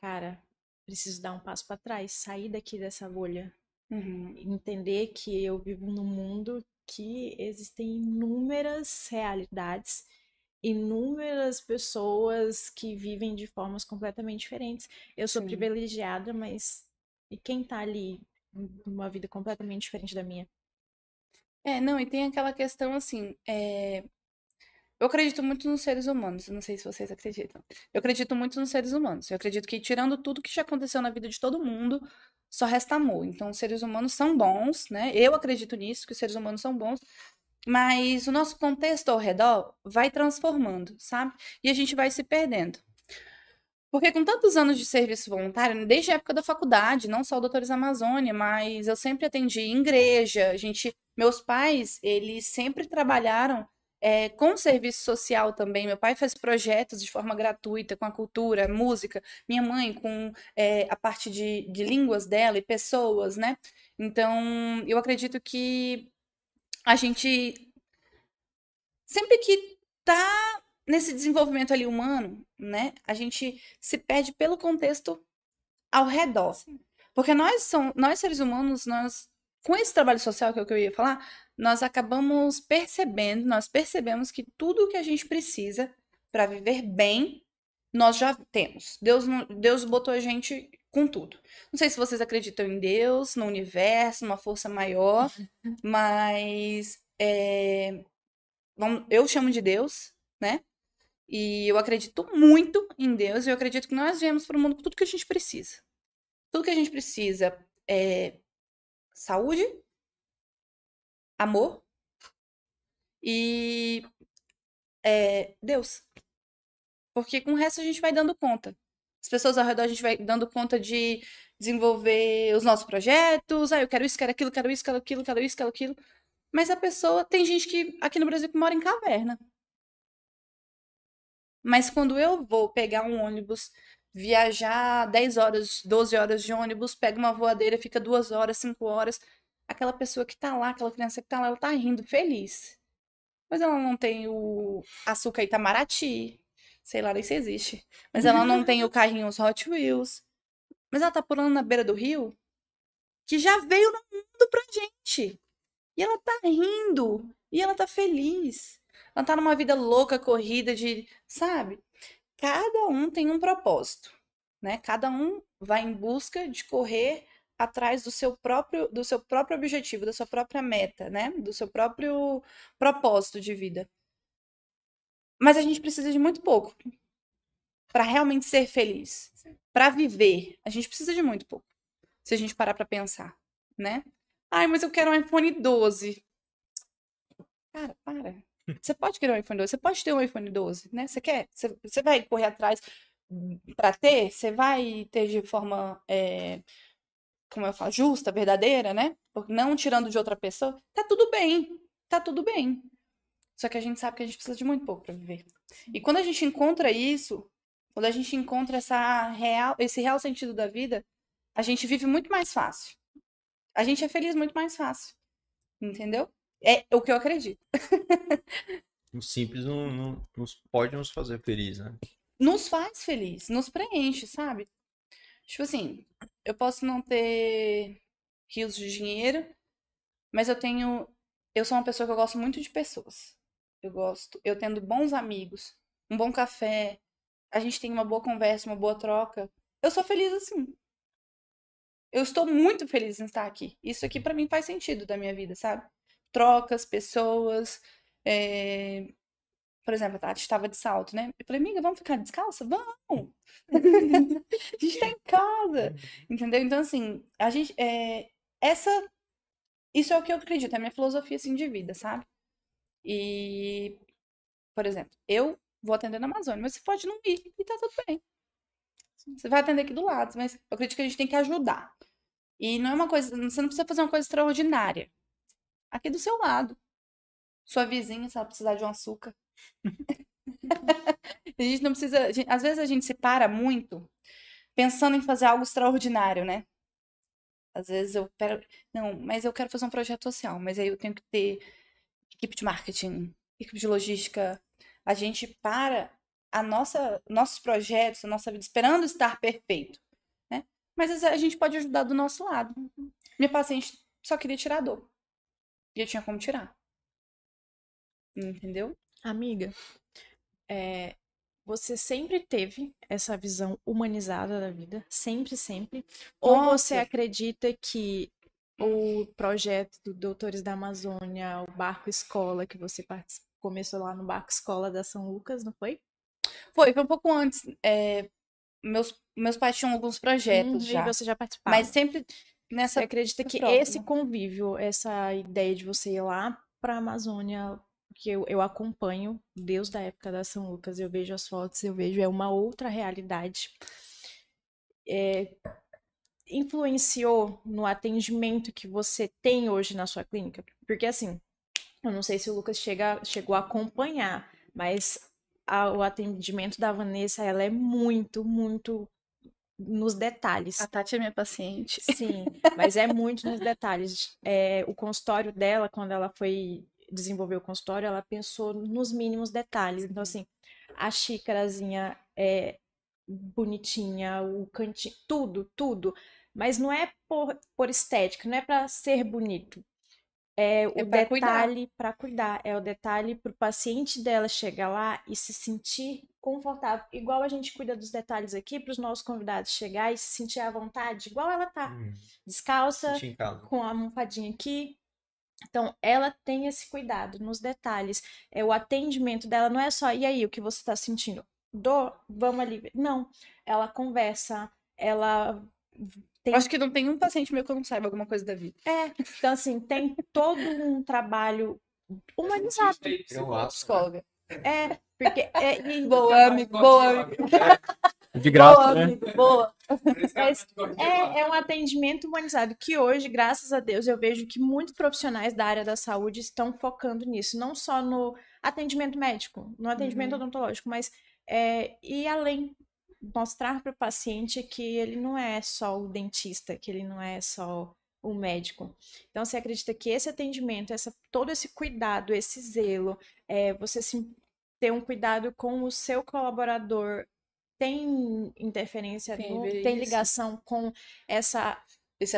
Cara, preciso dar um passo para trás, sair daqui dessa bolha, Uhum. entender que eu vivo num mundo que existem inúmeras realidades, inúmeras pessoas que vivem de formas completamente diferentes. Eu sou Sim. privilegiada, mas e quem tá ali numa vida completamente diferente da minha? É, não, e tem aquela questão assim, é, eu acredito muito nos seres humanos, não sei se vocês acreditam. Eu acredito muito nos seres humanos. Eu acredito que tirando tudo que já aconteceu na vida de todo mundo, só resta amor. Então, os seres humanos são bons, né? Eu acredito nisso, que os seres humanos são bons, mas o nosso contexto ao redor vai transformando, sabe? E a gente vai se perdendo. Porque com tantos anos de serviço voluntário, desde a época da faculdade, não só o Doutores Amazônia, mas eu sempre atendi em igreja, gente, meus pais, eles sempre trabalharam é, com serviço social também. Meu pai faz projetos de forma gratuita com a cultura, música. Minha mãe com é, a parte de, de línguas dela e pessoas, né? Então, eu acredito que a gente sempre que tá nesse desenvolvimento ali humano, né? A gente se perde pelo contexto ao redor. Porque nós são, nós seres humanos, nós com esse trabalho social que é o que eu ia falar, nós acabamos percebendo, nós percebemos que tudo o que a gente precisa para viver bem, nós já temos. Deus, não- Deus botou a gente com tudo. Não sei se vocês acreditam em Deus, no universo, numa força maior, mas é, eu chamo de Deus, né? E eu acredito muito em Deus e eu acredito que nós viemos para o mundo com tudo que a gente precisa. Tudo que a gente precisa é saúde, amor e é, Deus. Porque com o resto a gente vai dando conta. As pessoas ao redor a gente vai dando conta de desenvolver os nossos projetos. Ah, eu quero isso, quero aquilo, quero isso, quero aquilo, quero isso, quero aquilo. Mas a pessoa. Tem gente que aqui no Brasil que mora em caverna. Mas quando eu vou pegar um ônibus, viajar 10 horas, 12 horas de ônibus, pega uma voadeira, fica duas horas, cinco horas, aquela pessoa que tá lá, aquela criança que tá lá, ela tá rindo, feliz. Mas ela não tem o açúcar Itamaraty, sei lá nem se existe. Mas ela não tem o carrinho os Hot Wheels. Mas ela tá pulando na beira do rio, que já veio no mundo pra gente. E ela tá rindo, e ela tá feliz. Ela tá numa vida louca, corrida de, sabe? Cada um tem um propósito, né? Cada um vai em busca de correr atrás do seu próprio, do seu próprio objetivo, da sua própria meta, né? Do seu próprio propósito de vida. Mas a gente precisa de muito pouco para realmente ser feliz, para viver. A gente precisa de muito pouco. Se a gente parar para pensar, né? Ai, mas eu quero um iPhone 12. Cara, para. Você pode querer um iPhone 12, você pode ter um iPhone 12, né? Você quer? Você, você vai correr atrás para ter? Você vai ter de forma, é, como eu falo, justa, verdadeira, né? Não tirando de outra pessoa. Tá tudo bem, tá tudo bem. Só que a gente sabe que a gente precisa de muito pouco para viver. E quando a gente encontra isso, quando a gente encontra essa real, esse real sentido da vida, a gente vive muito mais fácil. A gente é feliz muito mais fácil. Entendeu? É o que eu acredito. O simples não, não, nos- pode nos fazer feliz, né? Nos faz feliz, nos preenche, sabe? Tipo assim, eu posso não ter rios de dinheiro, mas eu tenho. Eu sou uma pessoa que eu gosto muito de pessoas. Eu gosto. Eu tendo bons amigos, um bom café, a gente tem uma boa conversa, uma boa troca. Eu sou feliz assim. Eu estou muito feliz em estar aqui. Isso aqui pra mim faz sentido da minha vida, sabe? Trocas, pessoas. é, Por exemplo, a Tati estava de salto, né? Eu falei, amiga, vamos ficar descalça? Vamos! a gente tá em casa, entendeu? Então, assim, a gente. É... Essa. Isso é o que eu acredito, é a minha filosofia assim, de vida, sabe? E, por exemplo, eu vou atender na Amazônia, mas você pode não ir e tá tudo bem. Você vai atender aqui do lado, mas eu acredito que a gente tem que ajudar. E não é uma coisa, você não precisa fazer uma coisa extraordinária. Aqui do seu lado. Sua vizinha, se ela precisar de um açúcar. A gente não precisa. às vezes a gente se para muito pensando em fazer algo extraordinário, né? Às vezes eu quero. Não, mas eu quero fazer um projeto social, mas aí eu tenho que ter equipe de marketing, equipe de logística. A gente para a nossa, nossos projetos, a nossa vida esperando estar perfeito, né? Mas a gente pode ajudar do nosso lado. Minha paciente só queria tirar a dor. Eu tinha como tirar. Entendeu? Amiga, é, você sempre teve essa visão humanizada da vida? Sempre, sempre? Ou você Nossa. acredita que o projeto do Doutores da Amazônia, o Barco Escola, que você começou lá no Barco Escola da São Lucas, não foi? Foi, foi um pouco antes. é, meus, meus pais tinham alguns projetos Uhum, já. E você já participava. Mas sempre Você nessa. acredita foi que próximo. esse convívio, essa ideia de você ir lá para a Amazônia, que eu, eu acompanho Deus da época da São Lucas, eu vejo as fotos, eu vejo, é uma outra realidade. É, influenciou no atendimento que você tem hoje na sua clínica? Porque assim, eu não sei se o Lucas chega, chegou a acompanhar, mas a- o atendimento da Vanessa, ela é muito, muito nos detalhes. A Tati é minha paciente. Sim, mas é muito nos detalhes. É, o consultório dela, quando ela foi desenvolver o consultório, ela pensou nos mínimos detalhes. Então, assim, a xícarazinha é bonitinha, o cantinho, tudo, tudo. Mas não é por, por estética, não é para ser bonito. É o pra cuidar. detalhe para cuidar, é o detalhe para o paciente dela chegar lá e se sentir confortável, igual a gente cuida dos detalhes aqui para os nossos convidados chegar e se sentir à vontade, igual ela tá, Hum, descalça, com a almofadinha aqui. Então, ela tem esse cuidado nos detalhes. É o atendimento dela não é só, e aí, o que você está sentindo? Dor? Vamos ali. ver." Não, ela conversa, ela tem acho que não tem um paciente meu que eu não saiba alguma coisa da vida. é, então assim, tem todo um trabalho humanizado. Eu acho. Psicóloga. É, porque é, e- Boa, amigo. Boa, amigo. De Boa, graça, né? amigo. Boa. Mas é, é um atendimento humanizado que hoje, graças a Deus, eu vejo que muitos profissionais da área da saúde estão focando nisso, não só no atendimento médico, no atendimento Uhum. odontológico, mas é, ir além, mostrar para o paciente que ele não é só o dentista, que ele não é só o médico. Então, você acredita que esse atendimento, essa, todo esse cuidado, esse zelo, é, você se, ter um cuidado com o seu colaborador tem interferência, Tem no- tem ligação com essa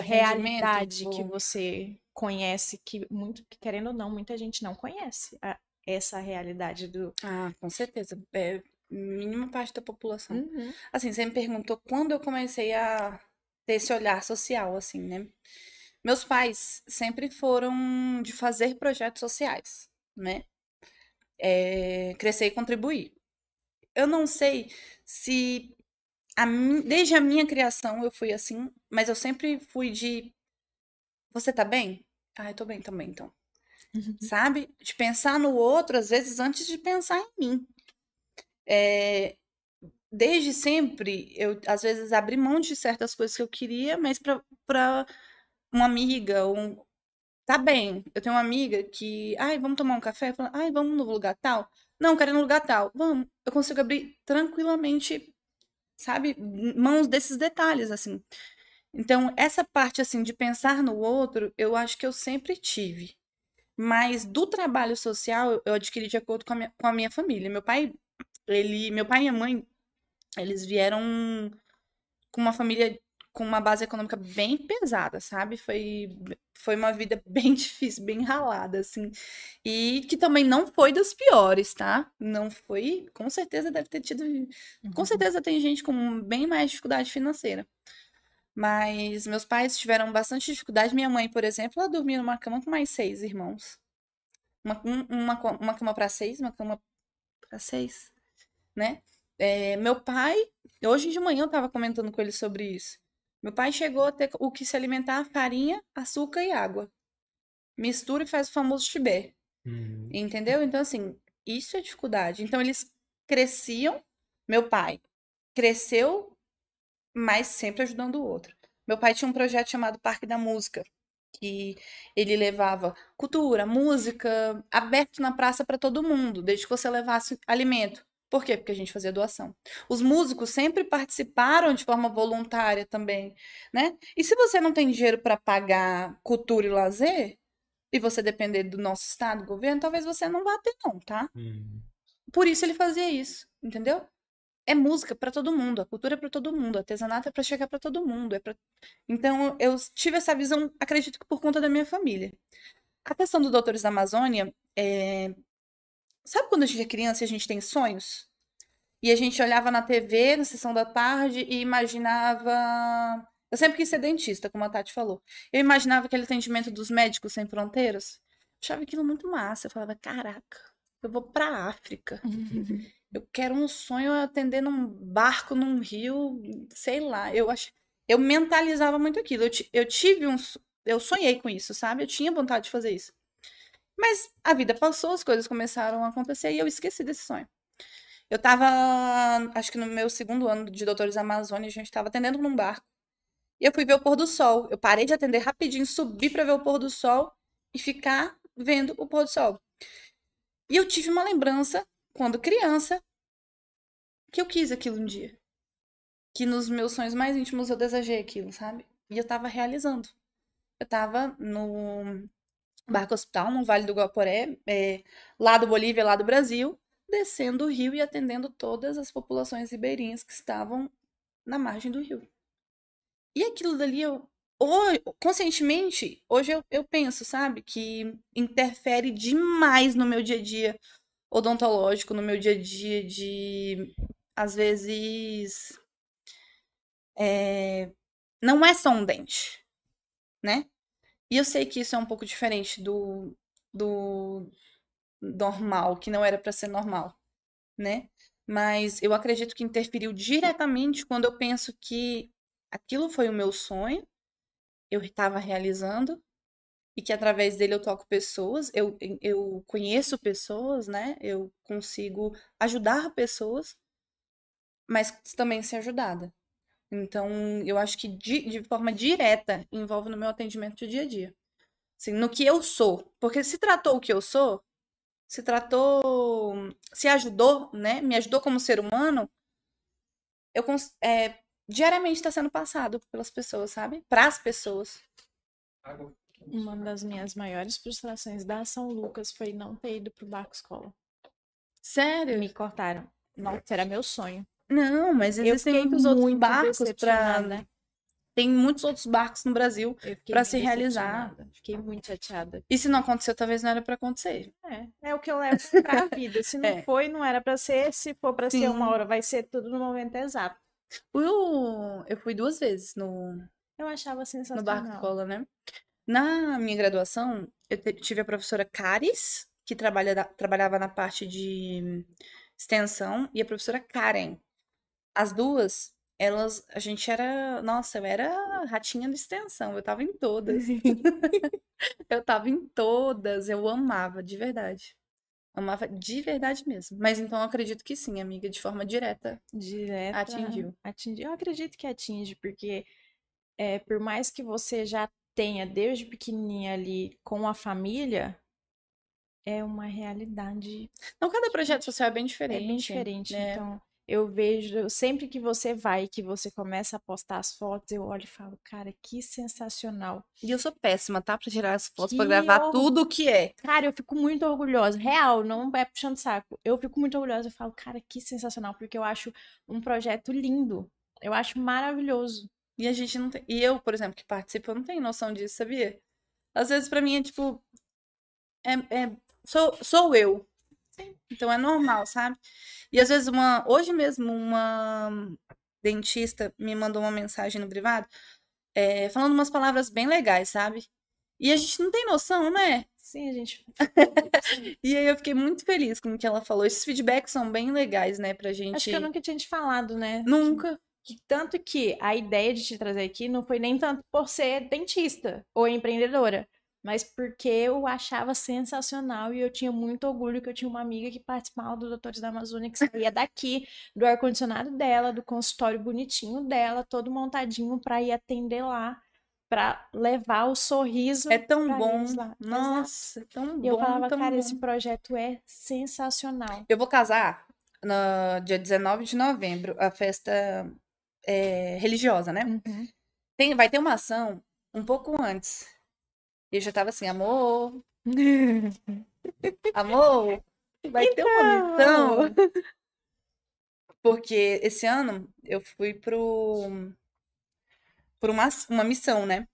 realidade que você conhece, que muito, que querendo ou não, muita gente não conhece a- essa realidade do. Ah, com certeza. É mínima parte da população. Uhum. Assim, você me perguntou quando eu comecei a ter esse olhar social, assim, né? Meus pais sempre foram de fazer projetos sociais, né? É, crescer e contribuir. Eu não sei se a desde a minha criação eu fui assim, mas eu sempre fui de você tá bem? Ah, eu tô bem também, então. Uhum. Sabe? De pensar no outro, às vezes, antes de pensar em mim. É, desde sempre, eu às vezes abri mão de certas coisas que eu queria, mas pra uma amiga, um, tá bem. Eu tenho uma amiga que, ai, vamos tomar um café? Fala, ai, vamos no lugar tal? Não, quero ir no lugar tal. Vamos. Eu consigo abrir tranquilamente, sabe, mãos desses detalhes, assim. Então, essa parte assim de pensar no outro, eu acho que eu sempre tive. Mas do trabalho social, eu adquiri de acordo com a minha, com a minha família. Meu pai, ele, meu pai e minha mãe, eles vieram com uma família com uma base econômica bem pesada, sabe? Foi, foi uma vida bem difícil, bem ralada, assim. E que também não foi das piores, tá? Não foi, com certeza deve ter tido. Com Uhum. certeza tem gente com bem mais dificuldade financeira. Mas meus pais tiveram bastante dificuldade. Minha mãe, por exemplo, ela dormia numa cama com mais seis irmãos. Uma, um- uma, uma cama para seis, uma cama para seis, né? É, meu pai, hoje de manhã eu tava comentando com ele sobre isso. Meu pai chegou a ter o que se alimentar farinha, açúcar e água. Mistura e faz o famoso chibé. Uhum. Entendeu? Então, assim, isso é dificuldade. Então, eles cresciam. Meu pai cresceu, mas sempre ajudando o outro. Meu pai tinha um projeto chamado Parque da Música, que ele levava cultura, música, aberto na praça para todo mundo, desde que você levasse alimento. Por quê? Porque a gente fazia doação. Os músicos sempre participaram de forma voluntária também, né? E se você não tem dinheiro para pagar cultura e lazer, e você depender do nosso estado, governo, talvez você não vá ter não, tá? Uhum. Por isso ele fazia isso, entendeu? É música para todo mundo, a cultura é para todo mundo, o artesanato é para chegar para todo mundo, é para Então eu tive essa visão, acredito que por conta da minha família. A questão do Doutores da Amazônia é Sabe quando a gente é criança e a gente tem sonhos? E a gente olhava na TV, na sessão da tarde, e imaginava. Eu sempre quis ser dentista, como a Tati falou. Eu imaginava aquele atendimento dos médicos sem fronteiras. Achava aquilo muito massa. Eu falava, caraca, eu vou pra África. Eu quero um sonho atender num barco, num rio, sei lá. Eu ach... eu mentalizava muito aquilo. Eu, eu tive um. Eu sonhei com isso, sabe? Eu tinha vontade de fazer isso. Mas a vida passou, as coisas começaram a acontecer e eu esqueci desse sonho. Eu tava, acho que no meu segundo ano de Doutores Amazônia, a gente tava atendendo num barco. E eu fui ver o pôr do sol. Eu parei de atender rapidinho, subi pra ver o pôr do sol e ficar vendo o pôr do sol. E eu tive uma lembrança, quando criança, que eu quis aquilo um dia. Que nos meus sonhos mais íntimos eu desejei aquilo, sabe? E eu tava realizando. Eu tava no Barco Hospital, no Vale do Guaporé, é, lá do Bolívia, lá do Brasil, descendo o rio e atendendo todas as populações ribeirinhas que estavam na margem do rio. E aquilo dali, eu, ho- conscientemente, hoje eu, eu penso, sabe, que interfere demais no meu dia a dia odontológico, no meu dia a dia de, às vezes, é, não é só um dente, né? E eu sei que isso é um pouco diferente do, do normal, que não era pra ser normal, né? Mas eu acredito que interferiu diretamente quando eu penso que aquilo foi o meu sonho, eu estava realizando, e que através dele eu toco pessoas, eu, eu conheço pessoas, né? Eu consigo ajudar pessoas, mas também ser ajudada. Então, eu acho que de, de forma direta envolve no meu atendimento do dia a dia. Assim, no que eu sou. Porque se tratou o que eu sou, se tratou, se ajudou, né? Me ajudou como ser humano, eu é, diariamente está sendo passado pelas pessoas, sabe? Para as pessoas. Uma das minhas maiores frustrações da São Lucas foi não ter ido pro barco escola. Sério? Me cortaram. Nossa, era meu sonho. Não, mas existem muitos outros muito barcos para. decepcionada. Tem muitos outros barcos no Brasil. Muito se realizar. Fiquei muito chateada. E se não aconteceu, talvez não era para acontecer. É, é o que eu levo pra vida. Se não É. foi, não era pra ser. Se for pra ser uma hora, vai ser tudo no momento exato. Eu, eu fui duas vezes no, Eu achava no sensacional. barco escola, né? Na minha graduação, eu tive a professora Caris, que trabalha trabalhava na parte de extensão, e a professora Karen. As duas, elas, a gente era, nossa, eu era ratinha de extensão, eu tava em todas. Eu tava em todas, eu amava, de verdade. Amava de verdade mesmo. Mas então eu acredito que sim, amiga, de forma direta. Direta. Atingiu. Atingiu. Eu acredito que atinge, porque é, por mais que você já tenha desde pequenininha ali com a família, é uma realidade Não, cada projeto social é bem é diferente. bem diferente. né? Então, eu vejo, sempre que você vai, que você começa a postar as fotos, eu olho e falo, cara, que sensacional. E eu sou péssima, tá? Pra tirar as fotos, Que pra gravar horror. tudo o que é. Cara, eu fico muito orgulhosa. Real, não é puxando saco. Eu fico muito orgulhosa. Eu falo, cara, que sensacional, porque eu acho um projeto lindo. Eu acho maravilhoso. E a gente não tem. E eu, por exemplo, que participo, eu não tenho noção disso, sabia? Às vezes pra mim é tipo. É, é- sou, sou eu. Então é normal, sabe? E às vezes uma. Hoje mesmo, uma dentista me mandou uma mensagem no privado é, falando umas palavras bem legais, sabe? E a gente não tem noção, né? Sim, a gente. E aí eu fiquei muito feliz com o que ela falou. Esses feedbacks são bem legais, né, pra gente. Acho que eu nunca tinha te falado, né? Nunca. Que tanto que a ideia de te trazer aqui não foi nem tanto por ser dentista ou empreendedora, mas porque eu achava sensacional e eu tinha muito orgulho que eu tinha uma amiga que participava do Doutores da Amazônia, que saía daqui, do ar-condicionado dela, do consultório bonitinho dela, todo montadinho para ir atender lá, para levar o sorriso É tão bom. Nossa, é tão bom. E eu falava, cara, bom. esse projeto é sensacional. Eu vou casar no dia 19 de novembro, a festa é, religiosa, né? Uhum. Tem, vai ter uma ação um pouco antes. E eu já tava assim, amor, amor, vai ter uma Então, missão. Porque esse ano eu fui pro, por uma, uma missão, né?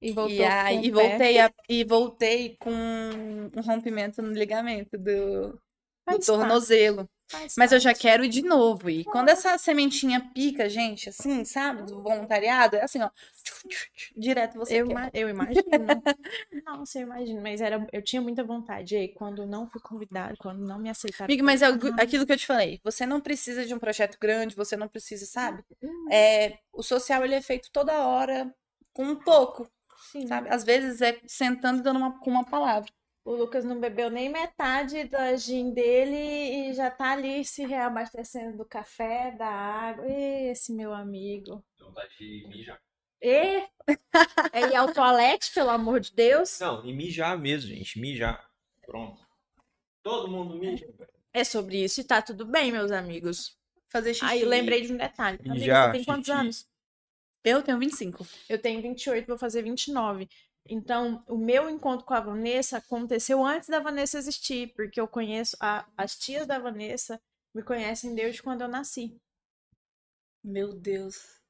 E voltou E aí e voltei, a- e voltei com um rompimento no ligamento do Faz parte, tornozelo. Mas eu já quero ir de novo. E quando essa sementinha pica, gente, assim, sabe? Do voluntariado, é assim, ó. Direto você Eu, ima- eu imagino. Nossa, eu imagino. Mas era, eu tinha muita vontade. E aí, quando não fui convidada, quando não me aceitaram. Mas é falei, o- "Ah, aquilo que eu te falei. Você não precisa de um projeto grande, você não precisa, sabe? É, o social, ele é feito toda hora com um pouco, sim." sabe? Às vezes é sentando e dando uma, com uma palavra. O Lucas não bebeu nem metade da gin dele e já tá ali se reabastecendo do café, da água. Esse meu amigo. Vontade de mijar. E é ir ao toalete, pelo amor de Deus. Não, e mijar mesmo, gente. Mijar. Pronto. Todo mundo mija. É sobre isso e tá tudo bem, meus amigos. Fazer xixi. Aí lembrei de um detalhe. Amiga, Mijar, você tem quantos xixi. anos? Eu tenho 25. Eu tenho 28, vou fazer 29. Então, o meu encontro com a Vanessa aconteceu antes da Vanessa existir, porque eu conheço a- as tias da Vanessa me conhecem desde quando eu nasci. Meu Deus.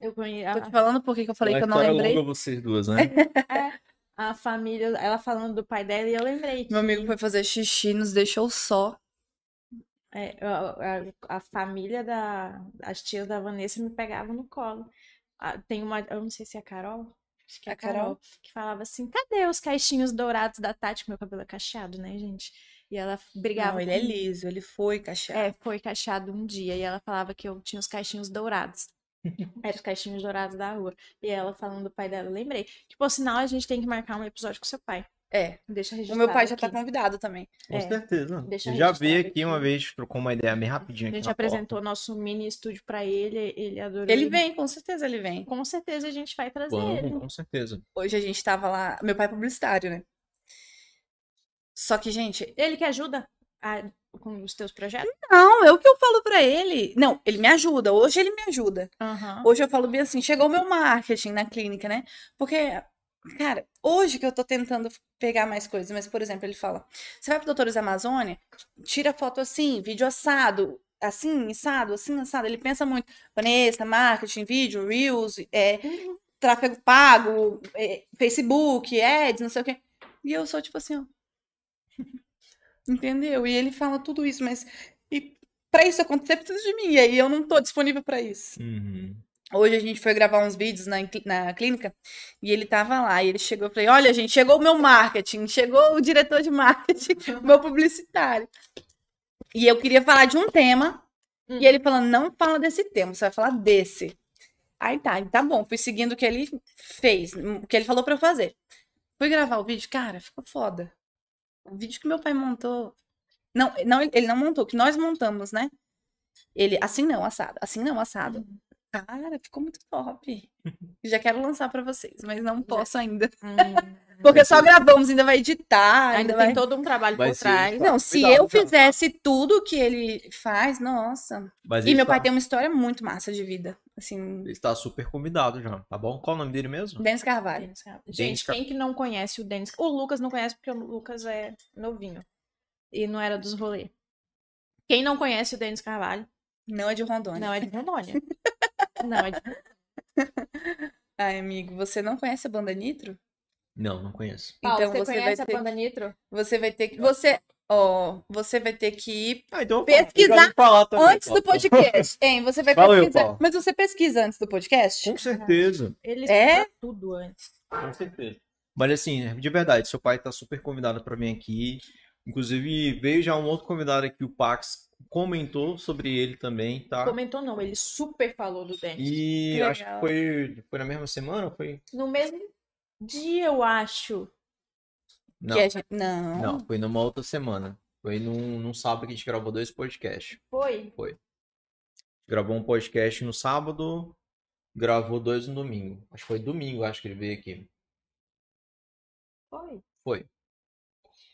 Eu conheço Tô te falando por que eu falei Uma que eu não lembrei. longa vocês duas, né? a, a família, ela falando do pai dela e eu lembrei que Meu amigo foi fazer xixi, nos deixou só. é, a, a- a família da as tias da Vanessa me pegavam no colo. Ah, tem uma, eu não sei se é a Carol, acho que é A Carol, Carol? que falava assim: "Cadê os caixinhos dourados da Tati?" Meu cabelo é cacheado, né, gente? E ela brigava Não, ele é liso, ele foi cacheado. É, foi cacheado um dia e ela falava que eu tinha os caixinhos dourados. Eram os caixinhos dourados da rua. E ela falando do pai dela, lembrei. Que, por sinal, a gente tem que marcar um episódio com seu pai. É. Deixa O registrado meu pai já tá aqui. convidado também. Com É. certeza. Deixa Eu já veio aqui uma aqui. vez, trocou uma ideia bem rapidinho A aqui gente na apresentou nosso mini estúdio pra ele, ele adorou. Ele vem, com certeza ele vem. Com certeza a gente vai trazer porta. ele. Vamos, com certeza. Hoje a gente tava lá. Meu pai é publicitário, né? Só que, gente, Ele que ajuda a- com os teus projetos? não, é o que eu falo pra ele. Não, ele me ajuda. Hoje ele me ajuda. Aham. Hoje eu falo bem assim, chegou o meu marketing na clínica, né? Porque, cara, hoje que eu tô tentando pegar mais coisas, mas, por exemplo, ele fala: você vai pro Doutores Amazônia, tira foto assim, vídeo assado, assim, assado, assim, assado. Ele pensa muito, Vanessa, marketing, vídeo, Reels, é, tráfego pago, é, Facebook, ads, não sei o quê. E eu sou tipo assim, ó. Entendeu? E ele fala tudo isso, mas. E pra isso acontecer, precisa de mim. E aí eu não tô disponível pra isso. Uhum. Hoje a gente foi gravar uns vídeos na, na clínica e ele tava lá. E ele chegou e falei: Olha, gente, chegou o meu marketing, chegou o diretor de marketing, o meu publicitário. E eu queria falar de um tema. Hum. E ele falando: Não fala desse tema, você vai falar desse. Aí tá, tá bom. Fui seguindo o que ele fez, o que ele falou pra eu fazer. Fui gravar o vídeo, cara, ficou foda. O vídeo que meu pai montou. Não, não, ele não montou, que nós montamos, né? Ele, assim não, assado, assim não, assado. Cara, ficou muito top. Já quero lançar pra vocês, mas não posso ainda. Hum. Porque só gravamos, ainda vai editar, ainda, Ainda vai... tem todo um trabalho por Mas sim, trás. tá. Não, se Cuidado, eu fizesse tudo que ele faz, nossa. Mas E meu pai tá- tem uma história muito massa de vida. Assim, Ele está super convidado já, tá bom? Qual o nome dele mesmo? Denis Carvalho. Denis Carvalho. Denis Gente, Car- quem que não conhece o Denis? O Lucas não conhece porque o Lucas é novinho. E não era dos rolês. Quem não conhece o Denis Carvalho, Não é de Rondônia. não é de Rondônia. não é de Ai, amigo, você não conhece a banda Nitro? Não, não conheço. Paulo, então você, você vai conhece ter a Panda Nitro? Você vai ter que. Você. Ó, você vai ter que ir Ah, então Pesquisar também, antes do Paulo. podcast. Hein, você vai Valeu, pesquisar. Paulo. Mas você pesquisa antes do podcast? Com certeza, Ele É? tudo antes. com certeza. Mas assim, de verdade, seu pai tá super convidado pra mim aqui. Inclusive, veio já um outro convidado aqui, o Pax, comentou sobre ele também, tá? Comentou não, ele super falou do Denis. E acho que foi, foi na mesma semana? Foi? No mesmo dia, eu acho. Não, gente... Não. não, foi numa outra semana. Foi num, num sábado que a gente gravou dois podcasts. Foi? Gravou um podcast no sábado, gravou dois no domingo. Acho que foi domingo, acho que ele veio aqui. Foi. Foi.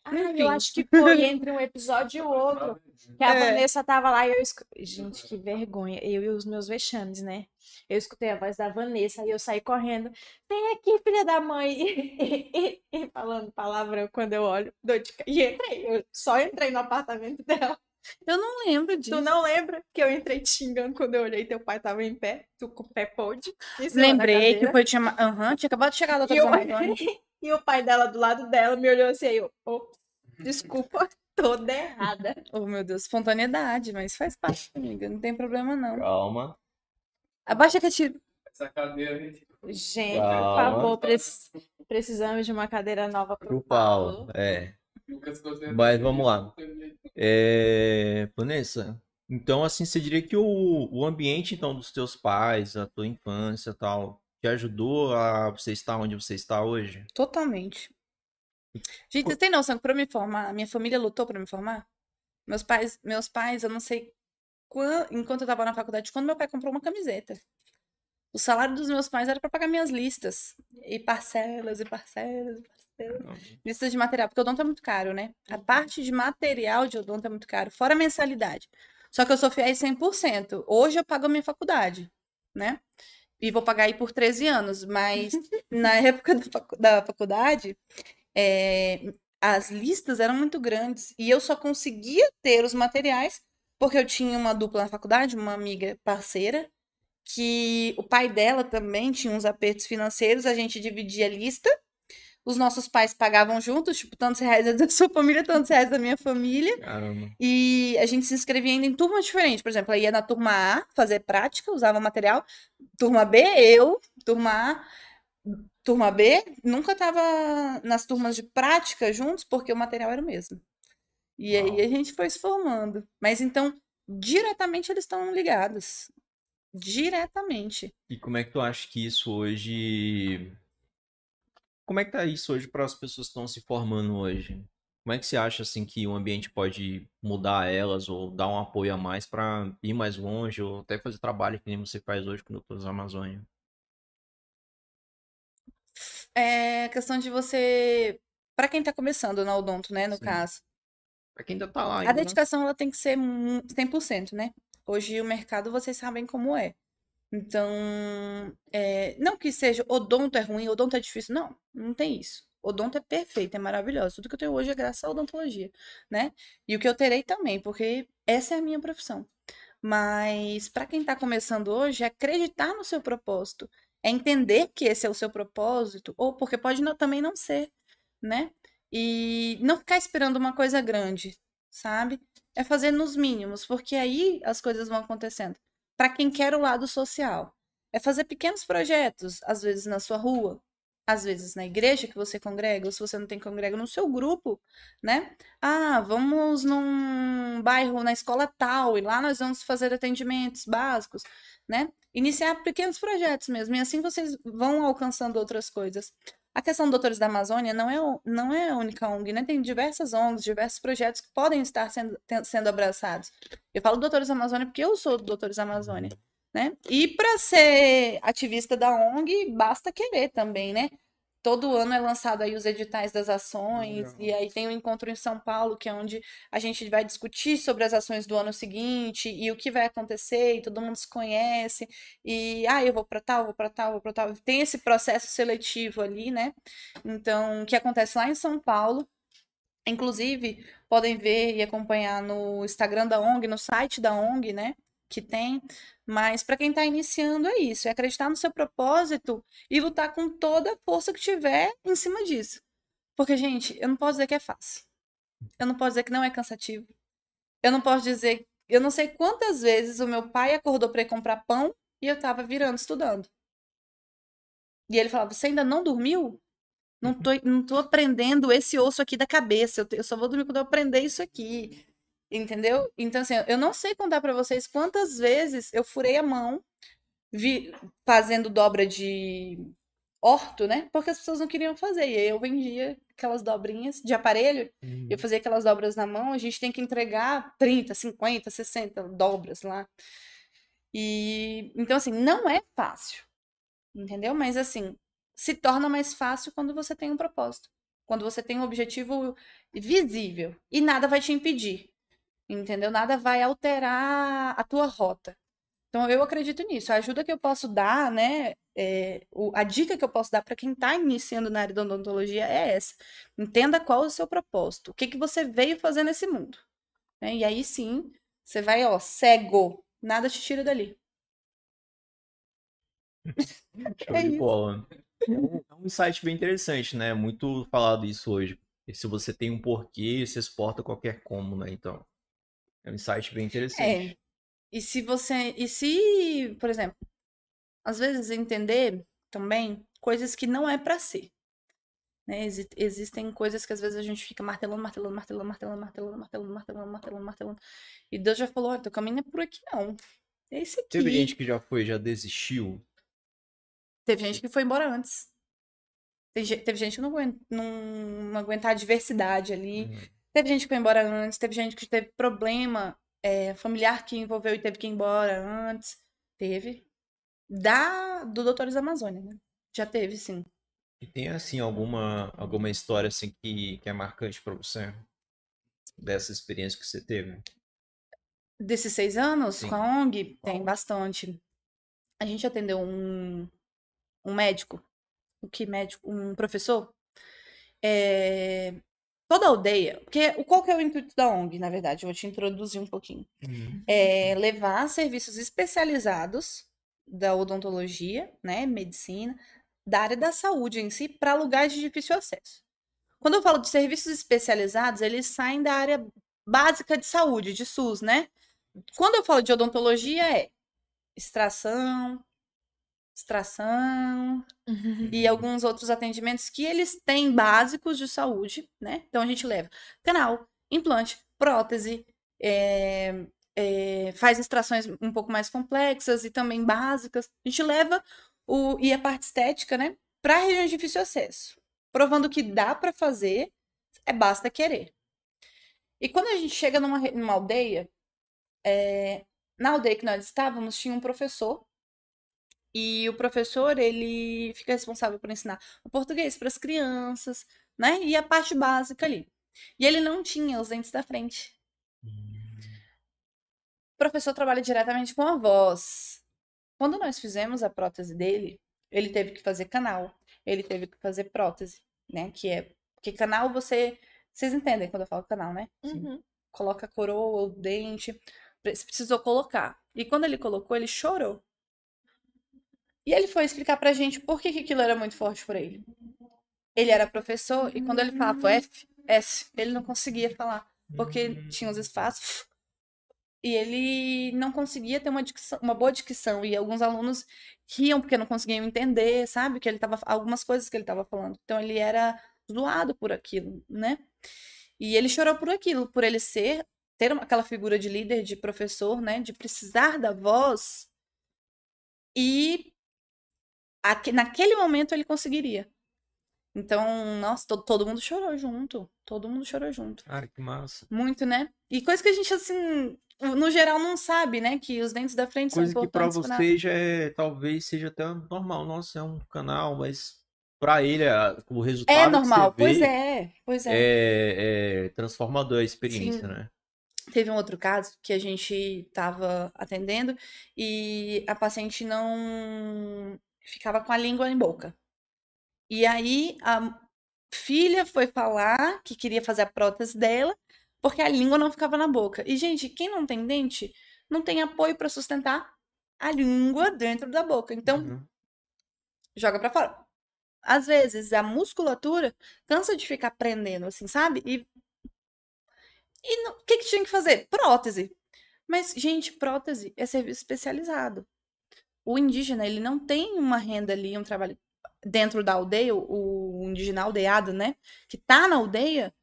Ah, Enfim. eu acho que foi entre um episódio e o outro. Que a É. Vanessa tava lá e eu escutei. Gente, que vergonha. Eu e os meus vexames, né? Eu escutei a voz da Vanessa e eu saí correndo. Vem aqui, filha da mãe. E, falando palavrão quando eu olho. E entrei. Eu só entrei no apartamento dela. Eu não lembro disso. Tu não lembra que eu entrei te xingando quando eu olhei teu pai tava em pé? Tu com o pé pôde. Lembrei que foi. Tinha, Aham, tinha acabado de chegar da E doutora o, Zamazônia. E o pai dela do lado dela me olhou assim, aí eu, ops, desculpa, toda errada. Oh, meu Deus, espontaneidade, mas faz parte, amiga. Não tem problema, não. Calma. Abaixa que tiro. Essa cadeira, gente. Gente, por Calma. favor, preci- precisamos de uma cadeira nova pro Pro Paulo. É. Lucas você- Mas vamos lá. É, Vanessa, então assim, você diria que o, o ambiente então dos teus pais, a tua infância e tal, te ajudou a você estar onde você está hoje? Totalmente. Gente, vocês têm noção que pra eu me formar, minha família lutou pra me formar? Meus pais, meus pais, eu não sei quan- enquanto eu tava na faculdade, quando meu pai comprou uma camiseta. O salário dos meus pais era pra pagar minhas listas. E parcelas, e parcelas, e parcelas. Listas de material, porque o odonto é muito caro, né? A parte de material de odonto é muito caro, fora a mensalidade. Só que eu sou fiéis 100%. Hoje eu pago a minha faculdade, né? E vou pagar aí por 13 anos, mas na época da facu- da faculdade, é, as listas eram muito grandes e eu só conseguia ter os materiais porque eu tinha uma dupla na faculdade, uma amiga parceira, que o pai dela também tinha uns apertos financeiros, a gente dividia a lista. Os nossos pais pagavam juntos, tipo, tantos reais é da sua família, tantos reais da minha família. Caramba. E a gente se inscrevia ainda em turmas diferentes. Por exemplo, eu ia na turma A fazer prática, usava material. Turma B, eu. Turma A, turma B, nunca tava nas turmas de prática juntos, porque o material era o mesmo. E aí Uau. a gente foi se formando. Mas então, diretamente eles estão ligados. Diretamente. E como é que tu acha que isso hoje. Como é que tá isso hoje para as pessoas que estão se formando hoje? Como é que você acha assim que o ambiente pode mudar elas ou dar um apoio a mais para ir mais longe ou até fazer trabalho que nem você faz hoje com o Doutor Amazônia? É questão de você. Para quem tá começando na odonto, né, no Sim. caso. Pra quem ainda tá lá A ainda, né? dedicação ela tem que ser mu- 100%, né? Hoje o mercado vocês sabem como é. Então, é, não que seja odonto é ruim, odonto é difícil. Não, não tem isso. Odonto é perfeito, é maravilhoso. Tudo que eu tenho hoje é graças à odontologia, né? E o que eu terei também, porque essa é a minha profissão. Mas para quem está começando hoje, é acreditar no seu propósito, é entender que esse é o seu propósito, ou porque pode não- também não ser, né? E não ficar esperando uma coisa grande, sabe? É fazer nos mínimos, porque aí as coisas vão acontecendo. Para quem quer o lado social, é fazer pequenos projetos, às vezes na sua rua, às vezes na igreja que você congrega, ou se você não tem congrega no seu grupo, né? Ah, vamos num bairro, na escola tal, e lá nós vamos fazer atendimentos básicos, né? Iniciar pequenos projetos mesmo, e assim vocês vão alcançando outras coisas. A questão do Doutores da Amazônia não é, não é a única ONG, né? Tem diversas ONGs, diversos projetos que podem estar sendo, sendo abraçados. Eu falo Doutores da Amazônia porque eu sou do Doutores da Amazônia, né? E para ser ativista da ONG, basta querer também, né? Todo ano é lançado aí os editais das ações, Legal. e aí tem um encontro em São Paulo, que é onde a gente vai discutir sobre as ações do ano seguinte e o que vai acontecer, e todo mundo se conhece, e ah, eu vou para tal, vou para tal, vou para tal. Tem esse processo seletivo ali, né? Então, que acontece lá em São Paulo. Inclusive, podem ver e acompanhar no Instagram da ONG, no site da ONG, né? Que tem. Mas para quem está iniciando é isso, é acreditar no seu propósito e lutar com toda a força que tiver em cima disso. Porque, gente, eu não posso dizer que é fácil. Eu não posso dizer que não é cansativo. Eu não posso dizer. Eu não sei quantas vezes o meu pai acordou para ir comprar pão e eu tava virando, estudando. E ele falava: Você ainda não dormiu? Não tô, não tô aprendendo esse osso aqui da cabeça. Eu, eu só vou dormir quando eu aprender isso aqui. Entendeu? Então, assim, eu não sei contar pra vocês quantas vezes eu furei a mão vi- fazendo dobra de orto, né? Porque as pessoas não queriam fazer. E aí eu vendia aquelas dobrinhas de aparelho. Eu fazia aquelas dobras na mão. A gente tem que entregar 30, 50, 60 dobras lá. E então, assim, não é fácil. Entendeu? Mas, assim, se torna mais fácil quando você tem um propósito. Quando você tem um objetivo visível. E nada vai te impedir. Entendeu? Nada vai alterar a tua rota. Então, eu acredito nisso. A ajuda que eu posso dar, né? é, o- a dica que eu posso dar para quem está iniciando na área da odontologia é essa. Entenda qual é o seu propósito. O que, que você veio fazer nesse mundo. né? E aí sim, você vai, ó, cego. Nada te tira dali. Show É de isso. bola. É um, é um insight bem interessante, né? Muito falado isso hoje. E se você tem um porquê, você exporta qualquer como, né? Então, é um insight bem interessante. É. E se você. E se, por exemplo, às vezes entender também coisas que não é pra ser. Né? Exi- existem coisas que às vezes a gente fica martelando, martelando, martelando, martelando, martelando, martelando, martelando, martelando, martelando. E Deus já falou: olha, teu caminho não é por aqui, não. É esse aqui. Teve gente que já foi, já desistiu. Teve gente que foi embora antes. Teve gente que não aguenta, não, não aguentar a diversidade ali. Hum. Teve gente que foi embora antes, teve gente que teve problema é, familiar que envolveu e teve que ir embora antes. Teve. Da, do Doutores da Amazônia, né? Já teve, sim. E tem, assim, alguma, alguma história, assim, que, que é marcante pra você? Dessa experiência que você teve? Desses seis anos Sim. com a ONG, tem bastante. A gente atendeu um, um médico. O que médico? Um professor. É, toda aldeia. Porque o- qual que é o intuito da ONG, na verdade? Eu vou te introduzir um pouquinho. é levar serviços especializados da odontologia, né, medicina, da área da saúde em si, para lugares de difícil acesso. Quando eu falo de serviços especializados, eles saem da área básica de saúde, de SUS, né? Quando eu falo de odontologia, é extração, extração e alguns outros atendimentos que eles têm básicos de saúde, né? Então a gente leva canal, implante, prótese, é, é, faz extrações um pouco mais complexas e também básicas. A gente leva o, e a parte estética, né? Para regiões de difícil acesso, provando que dá para fazer, é basta querer. E quando a gente chega numa, numa aldeia, é, na aldeia que nós estávamos, tinha um professor e o professor, ele fica responsável por ensinar o português para as crianças, né? E a parte básica ali. E ele não tinha os dentes da frente. O professor trabalha diretamente com a voz. Quando nós fizemos a prótese dele, ele teve que fazer canal, ele teve que fazer prótese, né? Que é. Porque canal você. Vocês entendem quando eu falo canal, né? Uhum. Coloca a coroa, o dente. Pre- Precisou colocar. E quando ele colocou, ele chorou. E ele foi explicar pra gente por que, que aquilo era muito forte pra ele. Ele era professor e quando ele falava F, S, ele não conseguia falar. Porque tinha os espaços. E ele não conseguia ter uma, dicção, uma boa dicção. E alguns alunos riam porque não conseguiam entender, sabe? Que ele tava, algumas coisas que ele estava falando. Então ele era zoado por aquilo, né? E ele chorou por aquilo, por ele ser, ter aquela figura de líder, de professor, né? De precisar da voz. E aque- naquele momento ele conseguiria. Então, nossa, to- todo mundo chorou junto. Todo mundo chorou junto. Cara, que massa. Muito, né? E coisa que a gente, assim, no geral não sabe, né? Que os dentes da frente Coisa são que pra importantes pra... você já é, talvez seja até normal. Nossa, é um canal, mas pra ele o resultado É que normal, vê pois é, pois é. é, é transformador a experiência, Sim. né? Teve um outro caso que a gente estava atendendo e a paciente não ficava com a língua em boca. E aí a filha foi falar que queria fazer a prótese dela porque a língua não ficava na boca. E, gente, quem não tem dente não tem apoio para sustentar a língua dentro da boca. Então, Uhum. joga pra fora. Às vezes a musculatura cansa de ficar prendendo, assim, sabe? E e o que que tinha que fazer? Prótese. Mas, gente, prótese é serviço especializado. O indígena, ele não tem uma renda ali, um trabalho dentro da aldeia, o indígena aldeado, né? Que tá na aldeia,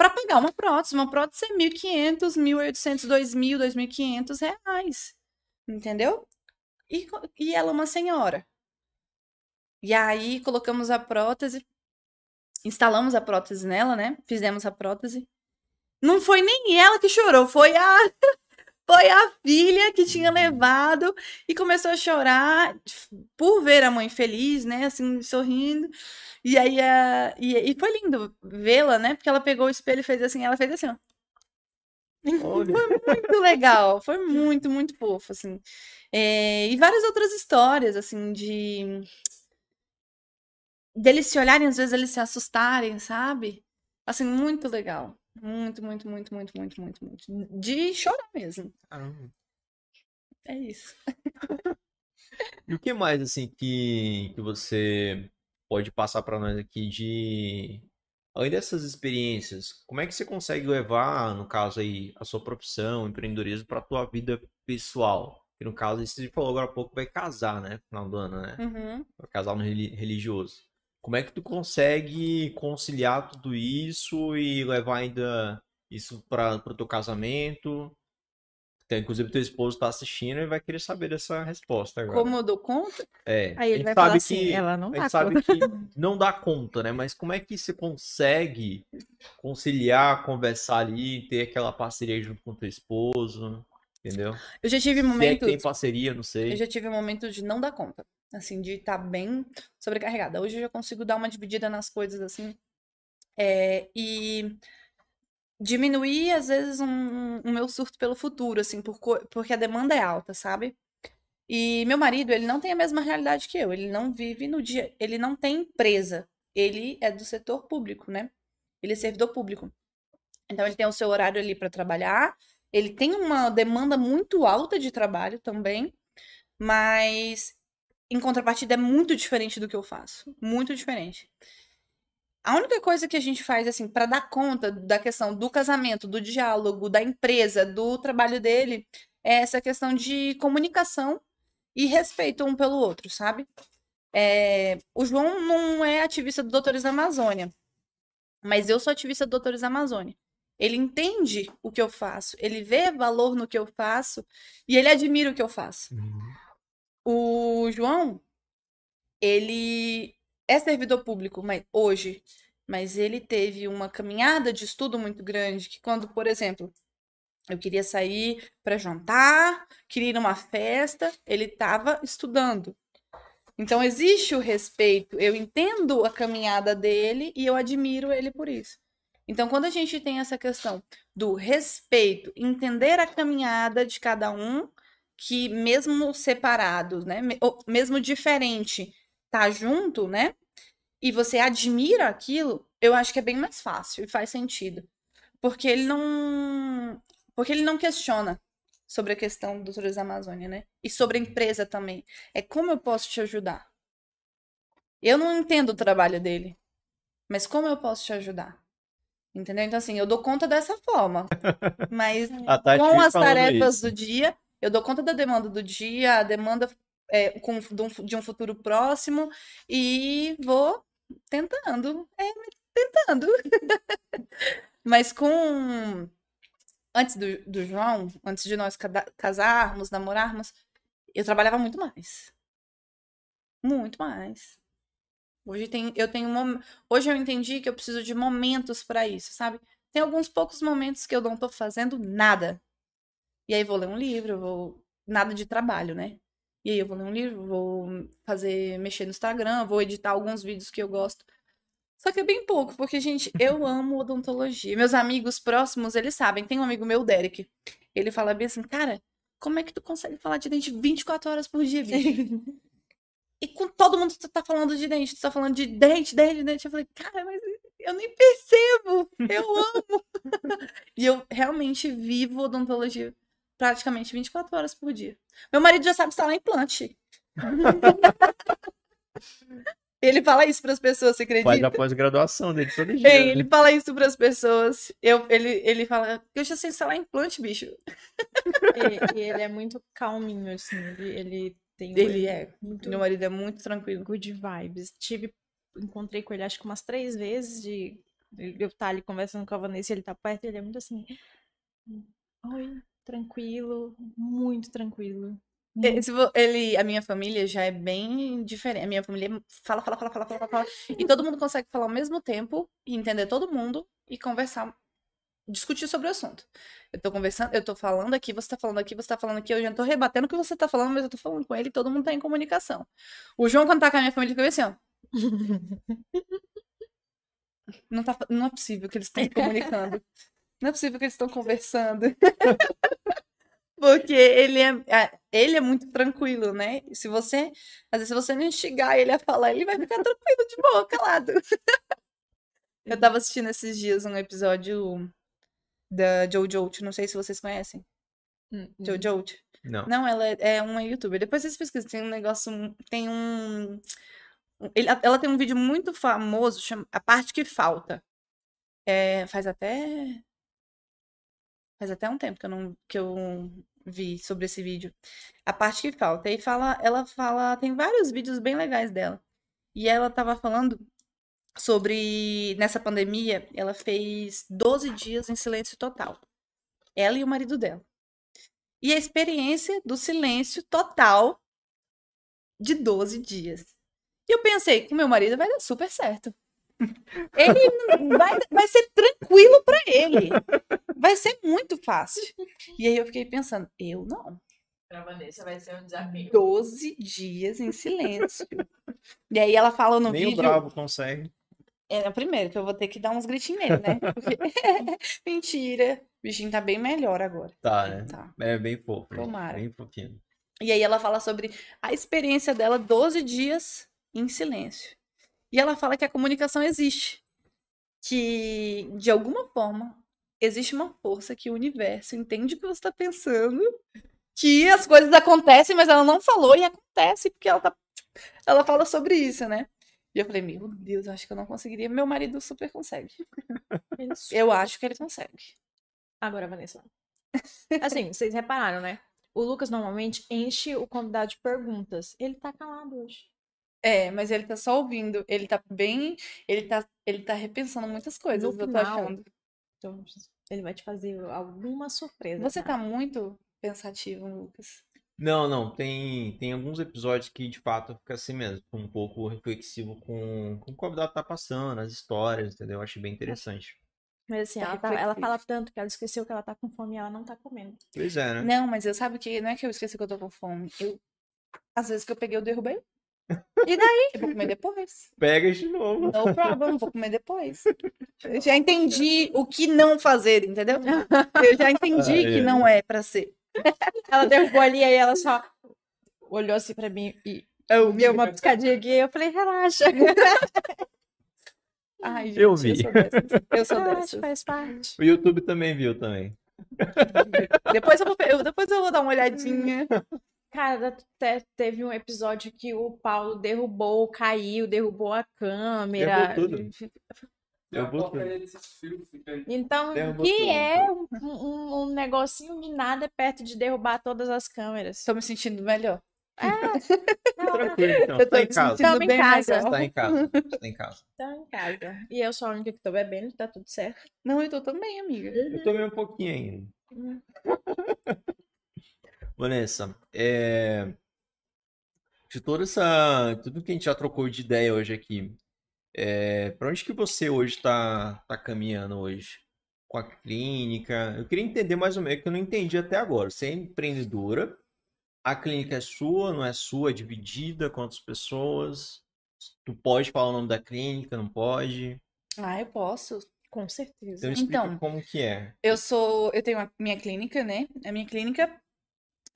para pagar uma prótese. Uma prótese é 1.500, 1.800, 2.000, 2.500 reais. Entendeu? E, e ela é uma senhora. E aí colocamos a prótese, instalamos a prótese nela, né? Fizemos a prótese. Não foi nem ela que chorou, foi a foi a filha que tinha levado e começou a chorar por ver a mãe feliz, né? Assim, sorrindo. E aí a, e, e foi lindo vê-la, né? Porque ela pegou o espelho e fez assim, ela fez assim, ó. Olha. Foi muito legal, foi muito, muito fofo, assim. É, e várias outras histórias, assim, de deles se olharem, às vezes eles se assustarem, sabe? Assim, muito legal. Muito, muito, muito, muito, muito, muito, muito. De chorar mesmo. Caramba. É isso. E o que mais, assim, que, que você pode passar para nós aqui de. Além dessas experiências, como é que você consegue levar, no caso aí, a sua profissão, empreendedorismo, para a tua vida pessoal? Que no caso, você falou agora há pouco, vai casar, né? No final do ano, né? Uhum. Vai casar no reli- religioso. Como é que tu consegue conciliar tudo isso e levar ainda isso para o teu casamento? Então, inclusive, teu esposo tá assistindo e vai querer saber dessa resposta agora. Como eu dou conta? É, Aí ele vai sabe falar assim, que- ela não dá sabe conta. que não dá conta, né? Mas como é que você consegue conciliar, conversar ali, ter aquela parceria junto com teu esposo, entendeu? Eu já tive Se é que momentos. tem parceria, não sei. Eu já tive um momento de não dar conta. Assim, de estar bem sobrecarregada. Hoje eu já consigo dar uma dividida nas coisas, assim. é, e diminuir, às vezes, um, o meu surto pelo futuro, assim, por porque a demanda é alta, sabe? E meu marido, ele não tem a mesma realidade que eu. Ele não vive no dia. Ele não tem empresa. Ele é do setor público, né? Ele é servidor público. Então, ele tem o seu horário ali para trabalhar. Ele tem uma demanda muito alta de trabalho também. Mas, em contrapartida, é muito diferente do que eu faço. Muito diferente. A única coisa que a gente faz, assim, para dar conta da questão do casamento, do diálogo, da empresa, do trabalho dele, é essa questão de comunicação e respeito um pelo outro, sabe? É, o João não é ativista do Doutores da Amazônia, mas eu sou ativista do Doutores da Amazônia. Ele entende o que eu faço, ele vê valor no que eu faço e ele admira o que eu faço. O João, ele é servidor público, mas hoje, mas ele teve uma caminhada de estudo muito grande que quando, por exemplo, eu queria sair para jantar, queria ir numa festa, ele estava estudando. Então existe o respeito, eu entendo a caminhada dele e eu admiro ele por isso. Então quando a gente tem essa questão do respeito, entender a caminhada de cada um, que mesmo separados, né, mesmo diferente, tá junto, né? E você admira aquilo, eu acho que é bem mais fácil e faz sentido. Porque ele não porque ele não questiona sobre a questão do Turismo da Amazônia, né? E sobre a empresa também. É como eu posso te ajudar? Eu não entendo o trabalho dele, mas como eu posso te ajudar? Entendeu? Então, assim, eu dou conta dessa forma. Mas com as tarefas isso. do dia, eu dou conta da demanda do dia, a demanda é, com, de, um, de um futuro próximo, e vou tentando, é, tentando. Mas com. Antes do, do João, antes de nós casarmos, namorarmos, eu trabalhava muito mais. Muito mais. Hoje tem, eu tenho hoje eu entendi que eu preciso de momentos para isso, sabe? Tem alguns poucos momentos que eu não tô fazendo nada. E aí vou ler um livro, vou nada de trabalho, né? E aí eu vou ler um livro, vou fazer, mexer no Instagram, vou editar alguns vídeos que eu gosto. Só que é bem pouco, porque, gente, eu amo odontologia. Meus amigos próximos, eles sabem. Tem um amigo meu, Derek. Ele fala bem assim, cara, como é que tu consegue falar de dente 24 horas por dia, bicho? E com todo mundo tu tá falando de dente, tu tá falando de dente, dente, dente. Eu falei, cara, mas eu nem percebo, eu amo. e eu realmente vivo odontologia praticamente 24 horas por dia. Meu marido já sabe instalar implante. ele fala isso para as pessoas, você acredita? Faz a pós-graduação dele todo dia. Ei, né? ele fala isso para as pessoas. Eu, ele, ele fala, eu já sei instalar implante, bicho. E, e ele é muito calminho, assim. Ele, ele tem. Ele é. muito Meu marido é muito tranquilo. good vibes. Tive, encontrei com ele acho que umas três vezes de eu estar ali conversando com a Vanessa, e ele tá perto, e ele é muito assim. Oi, tranquilo, muito tranquilo. Se vo- Ele, a minha família já é bem diferente. A minha família fala, fala, fala, fala, fala, fala. E todo mundo consegue falar ao mesmo tempo e entender todo mundo e conversar, discutir sobre o assunto. Eu tô conversando, eu tô falando aqui, você tá falando aqui, você tá falando aqui, eu já tô rebatendo o que você tá falando, mas eu tô falando com ele e todo mundo tá em comunicação. O João, quando tá com a minha família, fica assim, ó. Não, tá, não é possível que eles estão se comunicando. Não é possível que eles estão conversando. Porque ele é, ele é muito tranquilo, né? Se você, às vezes, se você não instigar ele a falar, ele vai ficar tranquilo, de boa, calado. Eu tava assistindo esses dias um episódio da Jojo, não sei se vocês conhecem. Hum, Jojo. Não. Não, ela é, é uma youtuber. Depois vocês pesquisam, tem um negócio, tem um... um- ele- ela tem um vídeo muito famoso, chama A Parte Que Falta. É, faz até... Faz até um tempo que eu não que eu vi sobre esse vídeo. A parte que falta. E fala, ela fala, tem vários vídeos bem legais dela. E ela tava falando sobre nessa pandemia, ela fez 12 dias em silêncio total. Ela e o marido dela. E a experiência do silêncio total de 12 dias. E eu pensei, com meu marido vai dar super certo. Ele vai, vai ser tranquilo pra ele. Vai ser muito fácil. E aí eu fiquei pensando, eu não. Pra Vanessa vai ser um desafio. 12 dias em silêncio. E aí ela fala no Nem o vídeo. bravo consegue. É, primeiro, que eu vou ter que dar uns gritinhos nele, né? Porque- Mentira. O bichinho tá bem melhor agora. Tá, né? Tá. É bem fofo. gente. Tomara. Bem fofinho. E aí ela fala sobre a experiência dela 12 dias em silêncio. E ela fala que a comunicação existe. Que, de alguma forma, existe uma força que o universo entende o que você está pensando. Que as coisas acontecem, mas ela não falou e acontece porque ela tá. Ela fala sobre isso, né? E eu falei, meu Deus, acho que eu não conseguiria. Meu marido super consegue. Eu acho que ele consegue. Agora, Vanessa. Assim, vocês repararam, né? O Lucas normalmente enche o convidado de perguntas. Ele tá calado hoje. É, mas ele tá só ouvindo. Ele tá bem. Ele tá, ele tá repensando muitas coisas, No eu tô final, achando. Então, ele vai te fazer alguma surpresa. Você tá tá? muito pensativo, Lucas. Não, não. Tem, tem alguns episódios que de fato fica assim mesmo. Um pouco reflexivo com, com o que o convidado tá passando, as histórias, entendeu? Eu achei bem interessante. Mas assim, Tá ela, tá- ela fala tanto que ela esqueceu que ela tá com fome e ela não tá comendo. Pois é, né? Não, mas eu sabe que não é que eu esqueci que eu tô com fome. Eu, às vezes que eu peguei, eu derrubei. E daí? Eu vou comer depois. Pega de novo. No problem, vou comer depois. Eu já entendi o que não fazer, entendeu? Eu já entendi Ai, que ai. não é pra ser. Ela derrubou ali, aí ela só olhou assim pra mim e Eu deu uma piscadinha aqui. Eu falei, relaxa. Ai, gente, Eu vi. sou dessas. Eu sou dessas. faz parte. O YouTube também viu também. Depois eu, vou, eu- depois eu vou dar uma olhadinha. Cara, te- teve um episódio que o Paulo derrubou, caiu, derrubou a câmera. Derrubou tudo. Eu vou Então, Derrubou que tudo. é um, um- um negocinho de nada perto de derrubar todas as câmeras. Tô me sentindo melhor. tranquilo, então. Eu Você tô tá em casa. sentindo Tamo em bem casa. Você melhor. tá em casa. Você tá em casa. Então, em casa. E eu sou a única que tô bebendo, tá tudo certo. Não, eu tô também, amiga. Eu tomei um pouquinho ainda. Hum. Vanessa, é... de toda essa. Tudo que a gente já trocou de ideia hoje aqui, é... para onde que você hoje tá, tá caminhando hoje? Com a clínica? Eu queria entender mais ou menos, que eu não entendi até agora. Você é empreendedora, A clínica é sua, não é sua, é dividida, quantas pessoas? Tu pode falar o nome da clínica, não pode? Ah, eu posso. Com certeza. Então Então, como que é. Eu sou, eu tenho a minha clínica, né? A minha clínica,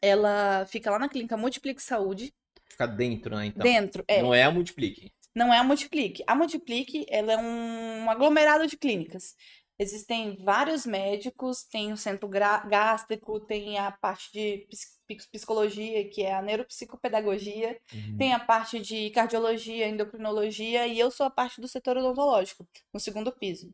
ela fica lá na clínica Multiplique Saúde, Ficar dentro, né, então. dentro, é. Não é a Multiplique. Não é a Multiplique. A Multiplique, ela é um aglomerado de clínicas. Existem vários médicos, tem o centro gástrico, tem a parte de ps- ps- psicologia, que é a neuropsicopedagogia, Uhum. tem a parte de cardiologia, endocrinologia, e eu sou a parte do setor odontológico, no segundo piso.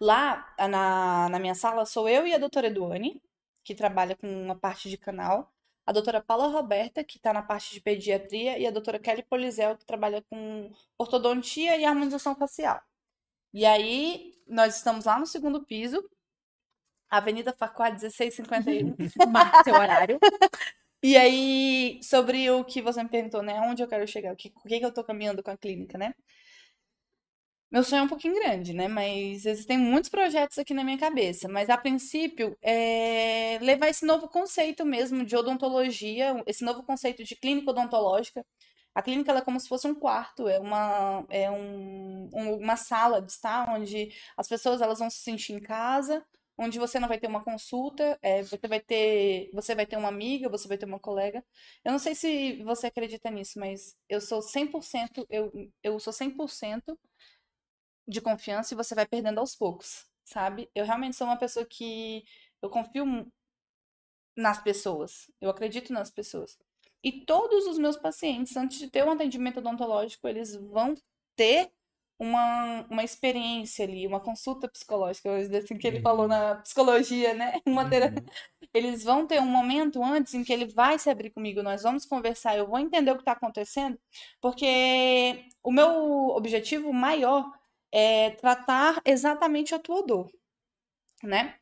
Lá, na, na minha sala, sou eu e a doutora Eduane, que trabalha com a parte de canal, a doutora Paula Roberta, que está na parte de pediatria, e a doutora Kelly Polizel, que trabalha com ortodontia e harmonização facial. E aí, nós estamos lá no segundo piso, Avenida Facua 1651. Marca seu horário. E aí, sobre o que você me perguntou, né? Onde eu quero chegar? O que, o que que eu tô caminhando com a clínica, né? Meu sonho é um pouquinho grande, né? Mas existem muitos projetos aqui na minha cabeça. Mas a princípio, é levar esse novo conceito mesmo de odontologia, esse novo conceito de clínica odontológica. A clínica é como se fosse um quarto, é uma, é um- uma sala de estar onde as pessoas elas vão se sentir em casa, onde você não vai ter uma consulta, é, você vai ter, você vai ter uma amiga, você vai ter uma colega. Eu não sei se você acredita nisso, mas eu sou 100%, eu, eu sou 100% de confiança e você vai perdendo aos poucos, sabe? Eu realmente sou uma pessoa que eu confio nas pessoas, eu acredito nas pessoas. E todos os meus pacientes, antes de ter um atendimento odontológico, eles vão ter uma, uma experiência ali, uma consulta psicológica, assim, que ele falou Uhum. na psicologia, né? Uma terapia. Uhum. Eles vão ter um momento antes em que ele vai se abrir comigo, nós vamos conversar, eu vou entender o que está acontecendo, porque o meu objetivo maior é tratar exatamente a tua dor, né?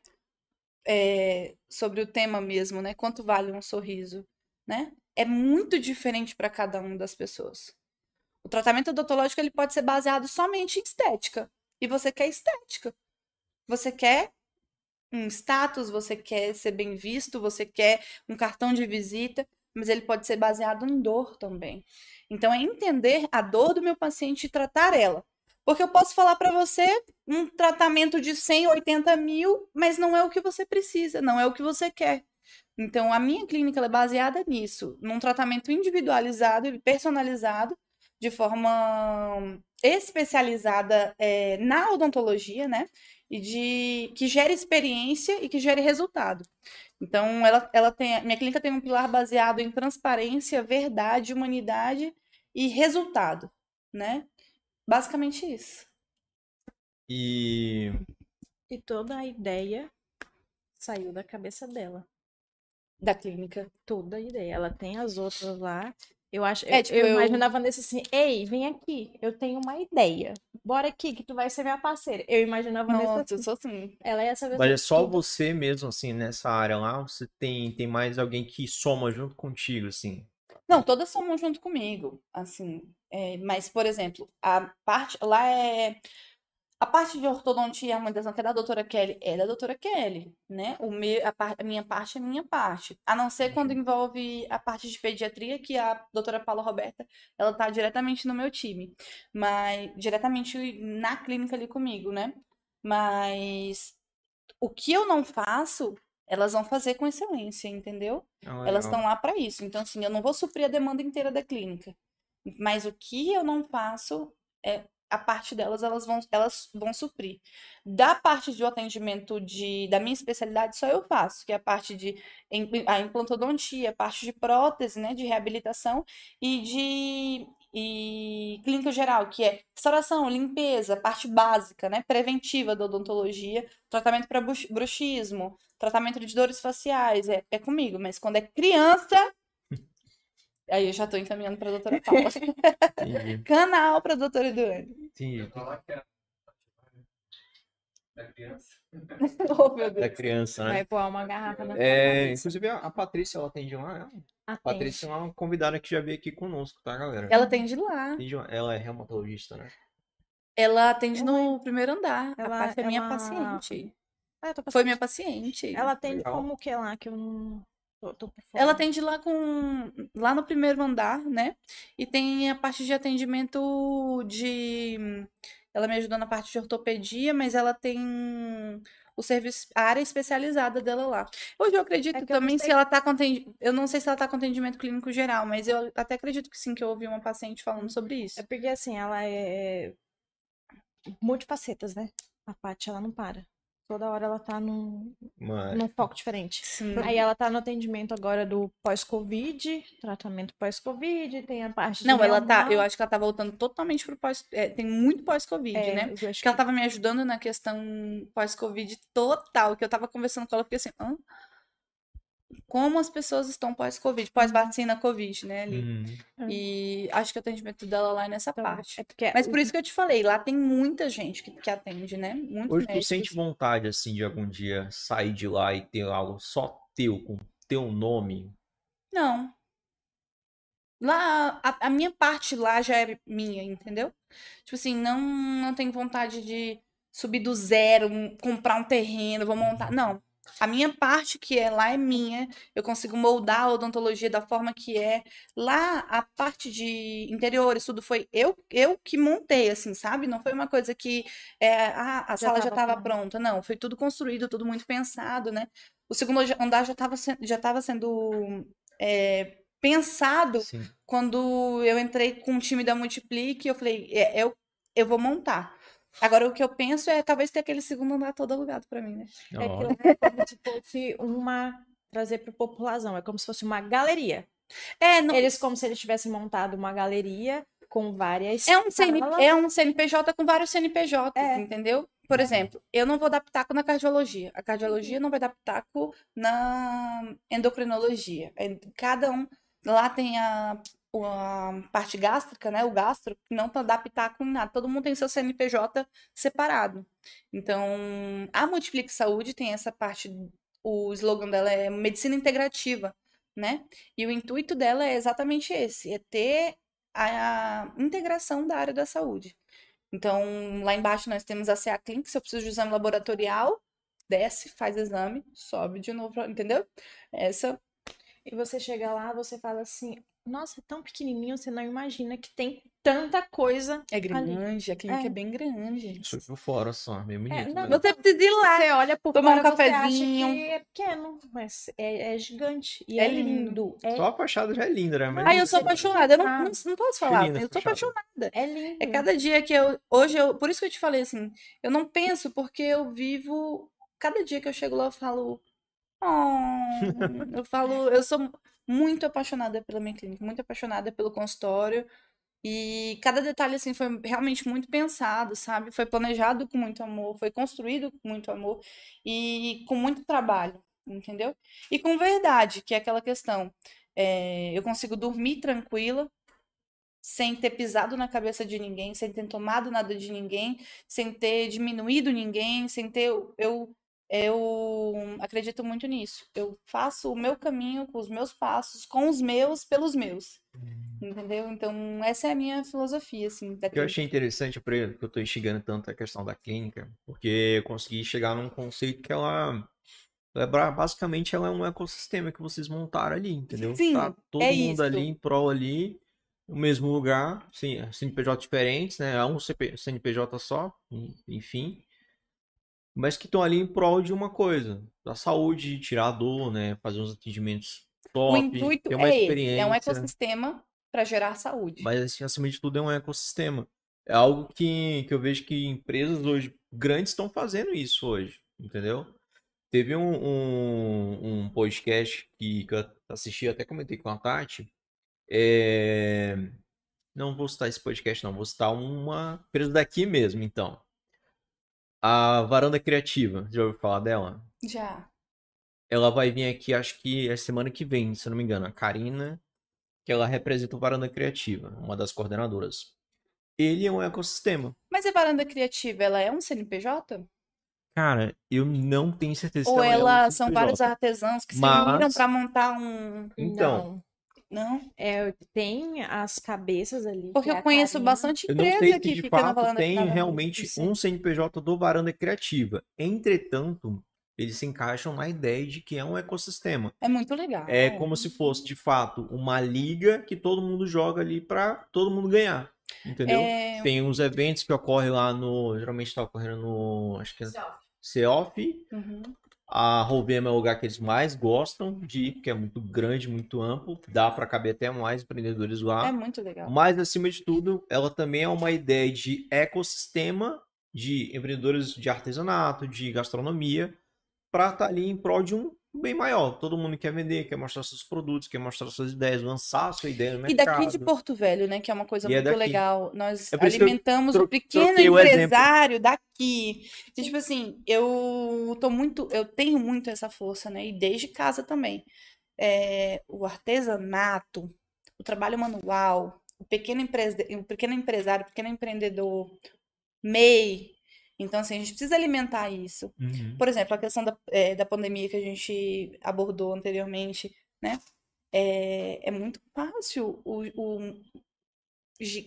É, sobre o tema mesmo, né? Quanto vale um sorriso, né? É muito diferente para cada uma das pessoas. O tratamento odontológico ele pode ser baseado somente em estética. E você quer estética. Você quer um status, você quer ser bem visto, você quer um cartão de visita, mas ele pode ser baseado em dor também. Então é entender a dor do meu paciente e tratar ela. Porque eu posso falar para você um tratamento de 100, 80 mil, mas não é o que você precisa, não é o que você quer. Então, a minha clínica é baseada nisso, num tratamento individualizado e personalizado, de forma especializada eh, na odontologia, né? E de que gere experiência e que gere resultado. Então, ela, ela tem, minha clínica tem um pilar baseado em transparência, verdade, humanidade e resultado, né? Basicamente isso. E E toda a ideia saiu da cabeça dela. Da clínica. Toda a ideia. Ela tem as outras lá. Eu acho, É, eu, tipo, eu eu- imaginava nesse assim, ei, vem aqui, eu tenho uma ideia. Bora aqui que tu vai ser minha parceira. Eu imaginava nesse Nossa, assim. eu sou assim. Ela ia saber mas é só tudo. você mesmo, assim, nessa área lá? Você tem, tem mais alguém que soma junto contigo, assim? Não, todas somam junto comigo, assim. É, mas, por exemplo, a parte lá é a parte de ortodontia e harmonização que é da doutora Kelly é da doutora Kelly, né? O meu, a, par- a minha parte é minha parte. A não ser quando envolve a parte de pediatria, que a doutora Paula Roberta, ela tá diretamente no meu time, mas diretamente na clínica ali comigo, né? Mas o que eu não faço, elas vão fazer com excelência, entendeu? Ah, Elas estão lá para isso. Então, assim, eu não vou suprir a demanda inteira da clínica. Mas o que eu não faço, é a parte delas, elas vão, elas vão suprir. Da parte do atendimento de, da minha especialidade, só eu faço, que é a parte de a implantodontia, parte de prótese, né, de reabilitação e de e clínica geral, que é restauração, limpeza, parte básica, né, preventiva da odontologia, tratamento para bruxismo, tratamento de dores faciais, é, é comigo, mas quando é criança, aí eu já tô encaminhando para doutora Paula. Entendi, Canal para doutora Eduane. entendi. Da criança. Oh, meu Da Deus. criança, né? Vai voar uma garrafa na É, inclusive a, a Patrícia, ela atende lá. Ela, a Atende. Patrícia é uma convidada que já veio aqui conosco, tá, galera? Ela atende lá. Atende uma- Ela é reumatologista, né? Ela atende no primeiro andar. Ela- parte é minha ela- paciente. Ah, eu tô Foi minha paciente. Ela atende Legal. como o que lá que eu não. Tô- tô. Ela atende lá com lá no primeiro andar, né? E tem a parte de atendimento de ela me ajudou na parte de ortopedia, mas ela tem o serviço, a área especializada dela lá. Hoje eu acredito É eu também se ela tá com atendi... eu não sei se ela tá com atendimento clínico geral, mas eu até acredito que sim, que eu ouvi uma paciente falando sobre isso. É porque assim, ela é multifacetas, né? A Paty, ela não para. Toda hora ela tá num, Mas... num foco diferente. Sim. Aí ela tá no atendimento agora do pós-Covid, tratamento pós-Covid, tem a parte de Não, ela tá, eu acho que ela tá voltando totalmente pro pós, é, tem muito pós-Covid, É, né? eu acho que ela tava me ajudando na questão pós-Covid total, que eu tava conversando com ela, fiquei assim, Hã? Como as pessoas estão pós-Covid, pós-vacina Covid, né, ali. Hum. E acho que o atendimento dela lá é nessa Então, parte. É porque Mas por isso que eu te falei, lá tem muita gente que, que atende, né? Muitos Hoje tu médicos. sente vontade, assim, de algum dia sair de lá e ter algo só teu, com teu nome? Não. Lá, a, a minha parte lá já é minha, entendeu? Tipo assim, não, não tenho vontade de subir do zero, comprar um terreno, vou montar. Não. A minha parte que é lá é minha. Eu consigo moldar a odontologia da forma que é. Lá, a parte de interiores, tudo foi eu, eu que montei, assim, sabe? Não foi uma coisa que é, ah, a Já sala já tava estava pronta. pronta. Não, foi tudo construído, tudo muito pensado, né? O segundo andar já estava já tava sendo é, pensado Sim. quando eu entrei com o time da Multiplique, eu falei, é, eu, eu vou montar. Agora, o que eu penso é talvez ter aquele segundo andar todo alugado pra mim, né? é lá é como se fosse uma trazer para população, é como se fosse uma galeria. É, não, Eles como se eles tivessem montado uma galeria com várias é, um CN, é um CNPJ com vários CNPJs, É. entendeu? Por exemplo, eu não vou dar pitaco na cardiologia. A cardiologia não vai dar pitaco na endocrinologia. É, Cada um lá tem a, a parte gástrica, né? O gastro, não dá pitaco em nada. Todo mundo tem seu CNPJ separado. Então, a Multiplique Saúde tem essa parte, o slogan dela é medicina integrativa, né? E o intuito dela é exatamente esse, é ter a integração da área da saúde. Então, lá embaixo nós temos a CA Clinic, se eu preciso de exame laboratorial, desce, faz exame, sobe de novo, entendeu? Essa E você chega lá, você fala assim, nossa, é tão pequenininho, você não imagina que tem tanta coisa é ali. grande, a clínica é, É. bem grande. Isso por fora só, meio bonito. não, né? Você precisa ir lá. Você olha por Tomar um fora, você acha cafezinho. que é pequeno, mas é, é gigante. E É é, lindo. lindo. É, Só a fachada já é linda, né? Mas Ai, eu sou apaixonada. Eu não, Ah. não, não posso falar, eu sou apaixonada. é lindo. É cada dia que eu. Hoje eu. Por isso que eu te falei assim, eu não penso porque eu vivo. Cada dia que eu chego lá, eu falo. Oh, eu falo, eu sou muito apaixonada pela minha clínica, muito apaixonada pelo consultório. E cada detalhe, assim, foi realmente muito pensado, sabe? Foi planejado com muito amor, foi construído com muito amor e com muito trabalho, entendeu? E com verdade, que é aquela questão. é, eu consigo dormir tranquila, sem ter pisado na cabeça de ninguém, sem ter tomado nada de ninguém, sem ter diminuído ninguém, sem ter. Eu, eu acredito muito nisso. Eu faço o meu caminho com os meus passos, com os meus, pelos meus. Entendeu? Então, essa é a minha filosofia, assim, eu achei interessante, por exemplo, que eu tô instigando tanto a questão da clínica, porque eu consegui chegar num conceito que ela, é basicamente ela é um ecossistema que vocês montaram ali, entendeu? Sim, Tá todo é mundo isso. ali em prol ali, no mesmo lugar, sim, CNPJ diferentes, né? É um CP CNPJ só, en- enfim, mas que estão ali em prol de uma coisa, da saúde, tirar a dor, né? Fazer uns atendimentos O top, intuito ter uma é esse, é um experiência. ecossistema para gerar saúde. Mas, assim, acima de tudo, é um ecossistema. É algo que, que eu vejo que empresas hoje grandes estão fazendo isso hoje, entendeu? Teve um, um, um podcast que, que eu assisti, até comentei com a Tati. É... Não vou citar esse podcast, não. Vou citar uma empresa daqui mesmo, então. A Varanda Criativa. Já ouviu falar dela? Já. Ela vai vir aqui, acho que é semana que vem, se eu não me engano. A Karina, que ela representa o Varanda Criativa, uma das coordenadoras. Ele é um ecossistema. Mas a varanda criativa, ela é um CNPJ? Cara, eu não tenho certeza se Ou ela é um ela são vários artesãos que se Mas- uniram para montar um. Então, Não, Não? é, tem as cabeças ali. Porque que é eu a conheço Karina. bastante eu não empresa sei se que de fica na fato varanda tem na varanda. realmente Sim. um CNPJ do Varanda Criativa. Entretanto, eles se encaixam na ideia de que é um ecossistema. É muito legal. É como se fosse, de fato, uma liga que todo mundo joga ali pra todo mundo ganhar. Entendeu? É, Tem uns eventos que ocorrem lá no. Geralmente tá ocorrendo no. Acho que é uhum. A Rovema é o lugar que eles mais gostam de ir, porque é muito grande, muito amplo. Dá pra caber até mais empreendedores lá. É muito legal. Mas, acima de tudo, ela também é uma ideia de ecossistema de empreendedores de artesanato, de gastronomia, para estar ali em prol de um bem maior. Todo mundo quer vender, quer mostrar seus produtos, quer mostrar suas ideias, lançar sua ideia no E mercado. daqui de Porto Velho, né? Que é uma coisa E é muito daqui. legal. Nós É alimentamos o pequeno o empresário daqui. E, tipo assim, eu tô muito, eu tenho muito essa força, né? E desde casa também. É, o artesanato, o trabalho manual, o pequeno, empresa, o pequeno empresário, o pequeno empreendedor, MEI. Então, assim, a gente precisa alimentar isso. Uhum. Por exemplo, a questão da, eh, da pandemia que a gente abordou anteriormente, né? É, é muito fácil o, o,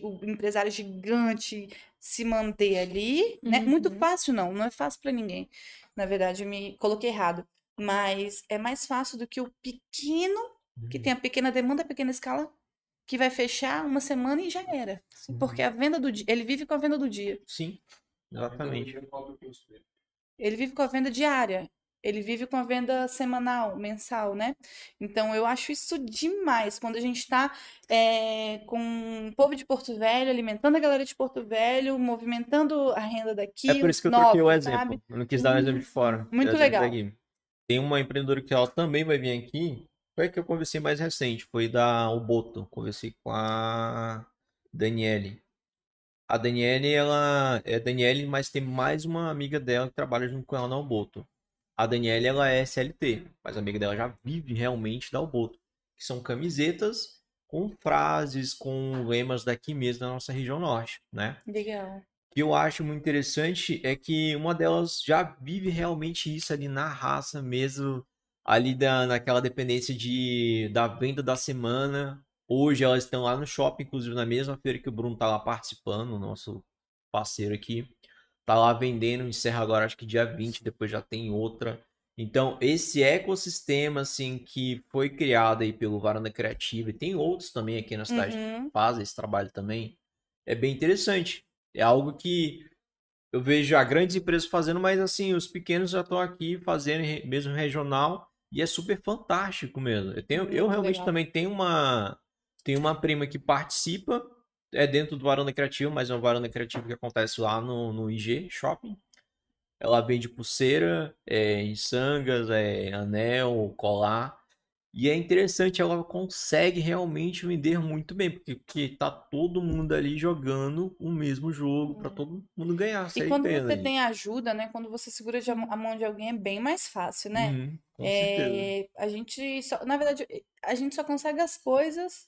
o empresário gigante se manter ali, né? Muito Uhum. fácil não, não é fácil para ninguém. Na verdade, eu me coloquei errado. Mas é mais fácil do que o pequeno, Uhum. que tem a pequena demanda, a pequena escala, que vai fechar uma semana e já era. Porque a venda do dia, ele vive com a venda do dia. Sim, exatamente. Ele vive com a venda diária. Ele vive com a venda semanal, mensal, né? Então, eu acho isso demais. Quando a gente está com o povo de Porto Velho, alimentando a galera de Porto Velho, movimentando a renda daqui, É por isso que eu nova, troquei o exemplo. sabe? Eu não quis dar um exemplo de fora. Muito legal. daqui. Tem uma empreendedora que ela também vai vir aqui. Foi a que eu conversei mais recente. Foi da Uboto. Conversei com a Daniele. A Daniele, ela é Daniele, mas tem mais uma amiga dela que trabalha junto com ela na Uboto. A Daniele, ela é SLT, mas a amiga dela já vive realmente da Uboto. Que são camisetas com frases, com lemas daqui mesmo da nossa região norte, né? Legal. que eu acho muito interessante é que uma delas já vive realmente isso ali na raça mesmo, ali da, naquela dependência de, da venda da semana. Hoje elas estão lá no shopping, inclusive na mesma feira que o Bruno tá lá participando, o nosso parceiro aqui. Tá lá vendendo, encerra agora acho que dia 20, depois já tem outra. Então, esse ecossistema assim que foi criado aí pelo Varanda Criativa, e tem outros também aqui na cidade Uhum. fazem esse trabalho também, é bem interessante. É algo que eu vejo já grandes empresas fazendo, mas assim, os pequenos já estão aqui fazendo mesmo regional e é super fantástico mesmo. Eu tenho, eu realmente legal. também tenho uma tenho uma prima que participa, é dentro do Varanda Criativo, mas é um Varanda Criativo que acontece lá no, no IG Shopping. Ela vende pulseira, é, em sangas, é, anel, colar. E é interessante, ela consegue realmente vender muito bem, porque, porque tá todo mundo ali jogando o mesmo jogo pra todo mundo ganhar. E quando você ali. tem ajuda, né? Quando você segura a mão- de alguém, é bem mais fácil, né? Uhum, com certeza. É, a gente só, na verdade, a gente só consegue as coisas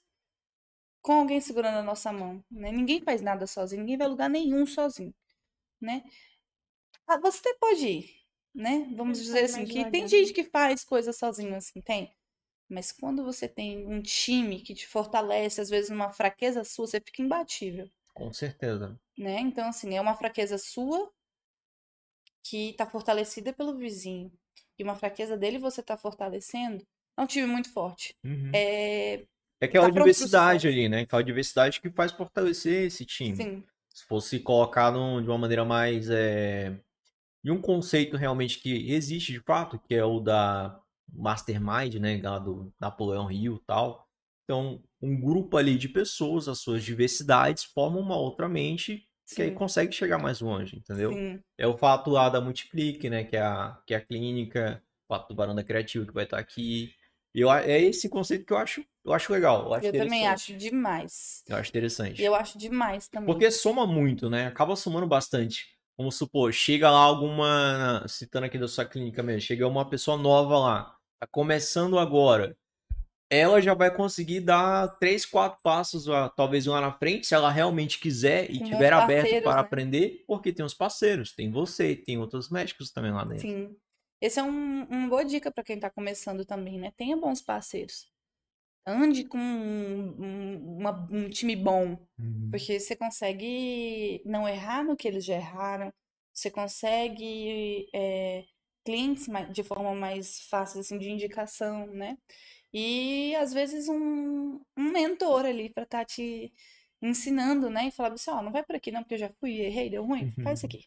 com alguém segurando a nossa mão, né? Ninguém faz nada sozinho, ninguém vai a lugar nenhum sozinho, né? Ah, você até pode ir, né? Vamos dizer assim, que tem gente que faz coisas sozinho assim, tem. Mas quando você tem um time que te fortalece, às vezes numa fraqueza sua, você fica imbatível Com certeza. né? Então, assim, é uma fraqueza sua que tá fortalecida pelo vizinho. E uma fraqueza dele você tá fortalecendo. É um time muito forte. Uhum. É, É aquela tá pronto pro diversidade ali, né? Aquela diversidade que faz fortalecer esse time. sim, Se fosse colocar num- de uma maneira mais. É... De um conceito realmente que existe de fato, que é o da Mastermind, né? Lá do Napoleão Hill e tal. Então, um grupo ali de pessoas, as suas diversidades, formam uma outra mente que aí sim, consegue chegar mais longe, entendeu? sim. É o fato lá da Multiplique, né? Que é a, que é a clínica, o fato do Baranda Criativo que vai estar aqui. Eu, é esse conceito que eu acho, eu acho legal. Eu, acho Eu também acho demais. Eu acho interessante. Eu acho demais também. Porque soma muito, né? Acaba somando bastante. Vamos supor, chega lá alguma. Citando aqui da sua clínica mesmo, chega uma pessoa nova lá, tá começando agora. Ela já vai conseguir dar três, quatro passos, ah, talvez lá na frente, se ela realmente quiser e Com tiver aberto para né? aprender, porque tem os parceiros, tem você, tem outros médicos também lá dentro. Sim. Esse é um, uma boa dica para quem tá começando também, né? Tenha bons parceiros. Ande com um, um- uma- um time bom. Uhum. Porque você consegue não errar no que eles já erraram, você consegue é, clientes de forma mais fácil, assim, de indicação, né? E às vezes um, um mentor ali para estar te ensinando, né? E falar assim, ó, não vai por aqui não, porque eu já fui, errei, deu ruim, faz isso aqui,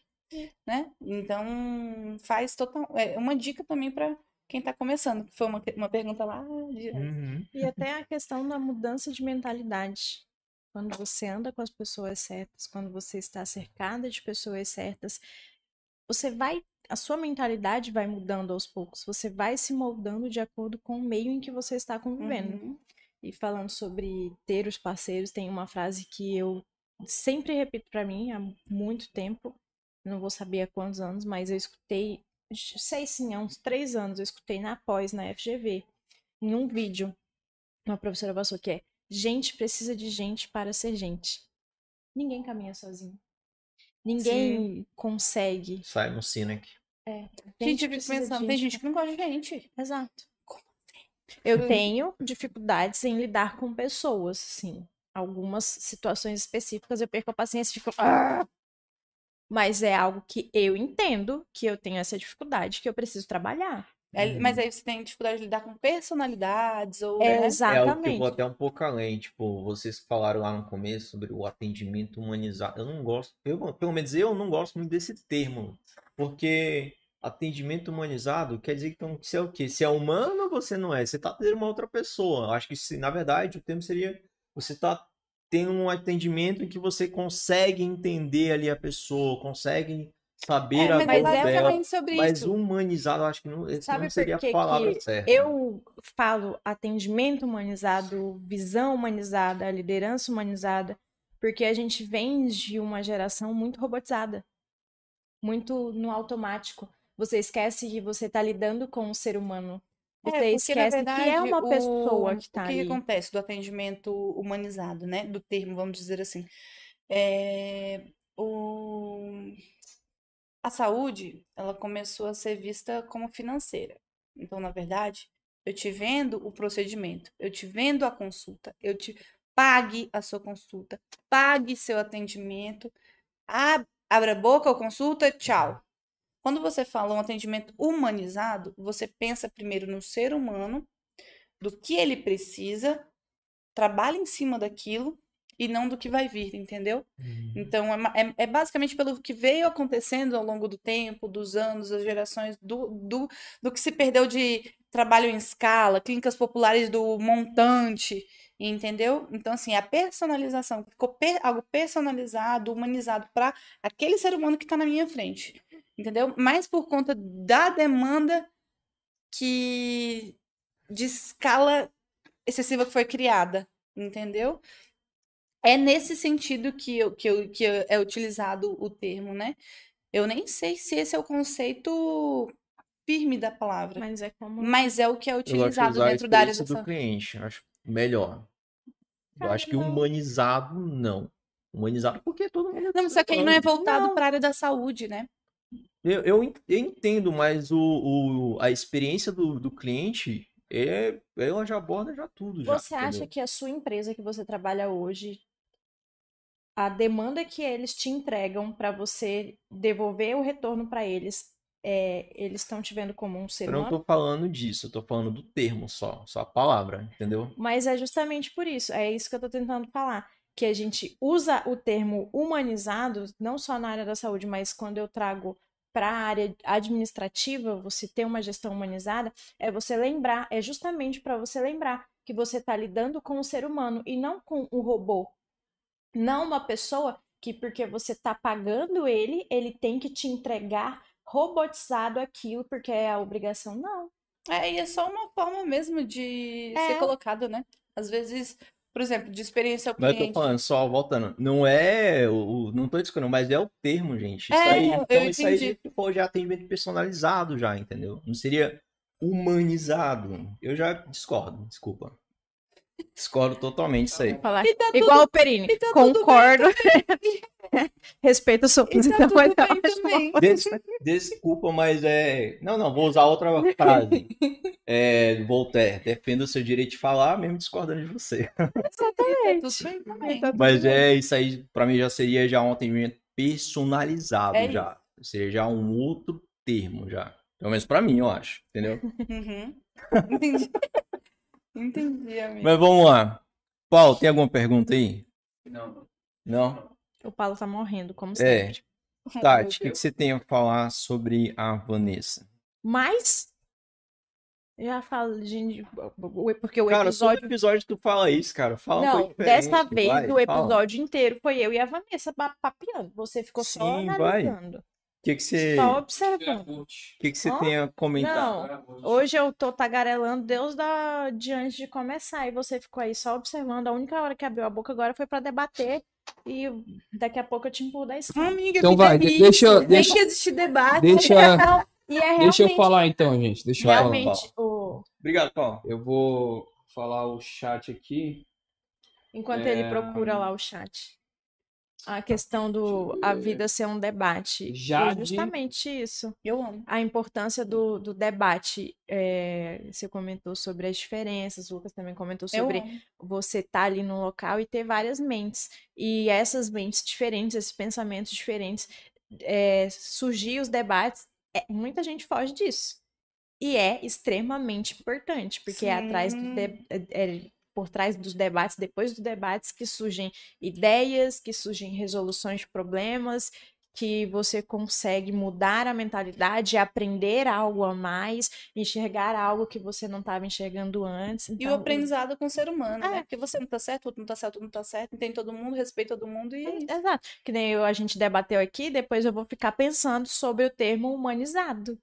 né? Então, faz total, é uma dica também para quem tá começando, que foi uma, uma pergunta lá de. Uhum. E até a questão da mudança de mentalidade. Quando você anda com as pessoas certas, quando você está cercada de pessoas certas, você vai, a sua mentalidade vai mudando aos poucos. Você vai se moldando de acordo com o meio em que você está convivendo. Uhum. E falando sobre ter os parceiros, tem uma frase que eu sempre repito pra mim há muito tempo. Não vou saber há quantos anos, mas eu escutei, sei sim, há uns três anos, eu escutei na pós, na FGV, em um vídeo, uma professora passou que é gente precisa de gente para ser gente. Ninguém caminha sozinho. Ninguém consegue. Sai no Sinek. Gente, eu fico pensando, tem gente que não gosta de gente. Exato. Como Eu Hum. tenho dificuldades em lidar com pessoas, sim. Algumas situações específicas eu perco a paciência e fico. "Ah!" Mas é algo que eu entendo que eu tenho essa dificuldade, que eu preciso trabalhar. Aí- Mas Uhum. aí você tem dificuldade de lidar com personalidades ou, É, né? É algo que eu exatamente. vou até um pouco além. Tipo, vocês falaram lá no começo sobre o atendimento humanizado. Eu não gosto, eu, pelo menos eu não gosto muito desse termo. Porque atendimento humanizado quer dizer que então, se é o quê? Se é humano, você não é. Você tá atendendo uma outra pessoa. Acho que, se, na verdade, o termo seria você tá tendo um atendimento em que você consegue entender ali a pessoa, consegue saber É, a mas mas dor dela. sobre Mas isso. humanizado, acho que não, Sabe não seria a palavra certa. eu falo atendimento humanizado, visão humanizada, liderança humanizada, porque a gente vem de uma geração muito robotizada, muito no automático. Você esquece que você está lidando com um ser humano. É, Você porque, na esquece que é verdade, uma o- pessoa que O tá que que ali. acontece do atendimento humanizado, né? Do termo, vamos dizer assim. É, o... A saúde, ela começou a ser vista como financeira. Então, na verdade, eu te vendo o procedimento, eu te vendo a consulta, eu te pague a sua consulta, pague seu atendimento, ab- abra a boca ou consulta, tchau. Quando você fala um atendimento humanizado, você pensa primeiro no ser humano, do que ele precisa, trabalha em cima daquilo e não do que vai vir, entendeu? Então, é, é- é basicamente pelo que veio acontecendo ao longo do tempo, dos anos, das gerações, do, do, do que se perdeu de trabalho em escala, clínicas populares do montante, entendeu? Então, assim, a personalização, ficou per- algo personalizado, humanizado para aquele ser humano que está na minha frente, entendeu? Mas por conta da demanda que de escala excessiva que foi criada, entendeu? É nesse sentido que, eu, que, eu, que é utilizado o termo, né? Eu nem sei se esse é o conceito firme da palavra, Mas é como. mas é o que é utilizado dentro da área do saúde. cliente. Acho melhor. Eu acho que não. humanizado, não. Humanizado porque todo mundo. Não, só que aí não é voltado para a área da saúde, né? Eu, eu, en- eu entendo, mas o, o, a experiência do, do cliente, é, ela já aborda já tudo. Já, Você acha entendeu? que a sua empresa que você trabalha hoje, a demanda que eles te entregam para você devolver o retorno para eles, é, eles estão te vendo como um ser Eu não humano? tô falando disso, eu tô falando do termo só, só a palavra, entendeu? Mas é justamente por isso, é isso que eu tô tentando falar. Que a gente usa o termo humanizado, não só na área da saúde, mas quando eu trago para a área administrativa, você ter uma gestão humanizada, é você lembrar, é justamente para você lembrar que você está lidando com o ser humano e não com o robô. Não uma pessoa que, porque você está pagando ele, ele tem que te entregar robotizado aquilo, porque é a obrigação. Não. É, e é só uma forma mesmo de É. ser colocado, né? Às vezes, por exemplo, de experiência ao Mas eu tô cliente. falando, só voltando, não é o. Não tô discutindo, mas é o termo, gente. Isso É, aí, eu então isso aí entendi. pô, já é atendimento personalizado, já, entendeu? Não seria humanizado. Eu já discordo, desculpa. Discordo totalmente disso aí. Falar E tá tudo- igual o Perini. e tá tudo Concordo. Respeito a sua tá posição. tudo também. Des- desculpa, mas é. Não, não, vou usar outra frase. É, Voltaire, defenda o seu direito de falar, mesmo discordando de você. Tá tudo também. Tá tudo Mas é isso aí, pra mim já seria já um atendimento personalizado É já. Seria já um outro termo já. Pelo menos pra mim, eu acho. Entendeu? Uhum. Entendi. Entendi, amigo. Mas vamos lá. Paulo, tem alguma pergunta aí? Não. Não? O Paulo tá morrendo, como É. sempre. Tati, o que, que você tem a falar sobre a Vanessa? Mas. Já falo, gente. Porque o cara, episódio. todo episódio tu fala isso, cara. Fala Não, dessa vez, vai, o fala. episódio inteiro foi eu e a Vanessa papeando. Você ficou só Sim, vai. analisando. O que, que você, Só o observando. que, que você Ó, tem a comentar? Não, hoje eu tô tagarelando Deus da... de antes de começar. E você ficou aí só observando. A única hora que abriu a boca agora foi pra debater. E daqui a pouco eu te empurro da escada. Amiga, Então que vai, delícia. deixa deixa- que existir debate. Deixa, Não, e é realmente, deixa eu falar então, gente. Deixa eu falar. realmente o... Obrigado, Paulo. Eu vou falar o chat aqui. Enquanto É, ele procura lá o chat. A questão do a vida ser um debate. E Jade- justamente isso. Eu amo. A importância do, do debate. é, você comentou sobre as diferenças, o Lucas também comentou sobre você estar ali no local e ter várias mentes. E essas mentes diferentes, esses pensamentos diferentes, é, surgir os debates, é, muita gente foge disso. E é extremamente importante, porque é atrás do de- é- é por trás dos debates, depois dos debates, que surgem ideias, que surgem resoluções de problemas, que você consegue mudar a mentalidade, aprender algo a mais, enxergar algo que você não estava enxergando antes. E o Então, aprendizado com o ser humano, É. né? Porque você não tá certo, outro não tá certo, outro não tá certo, tem todo mundo, respeita todo mundo e é. Exato. Que nem eu, a gente debateu aqui, depois eu vou ficar pensando sobre o termo humanizado.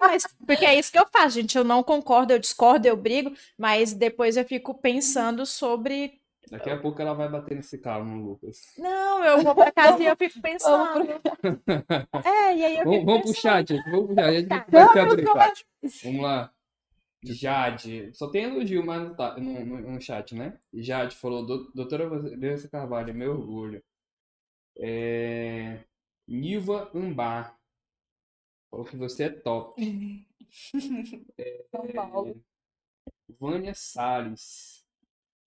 Mas- porque é isso que eu faço, gente. Eu não concordo, eu discordo, eu brigo, mas depois eu fico pensando sobre. Daqui a pouco ela vai bater nesse carro no Lucas. Não, eu vou pra casa e eu fico pensando. É, e aí eu Vamos, fico vamos pro pensando. chat, gente, vamos pro chat. A gente Tá. vai se abrir, chat. Vamos lá. Jade. Só tem elogio mais no, ta- no, no- no chat, né? Jade falou, "Do- doutora Vanessa Carvalho, é meu orgulho. É... Nilva Ambar. Falou que você é top. São Paulo. Vânia Salles.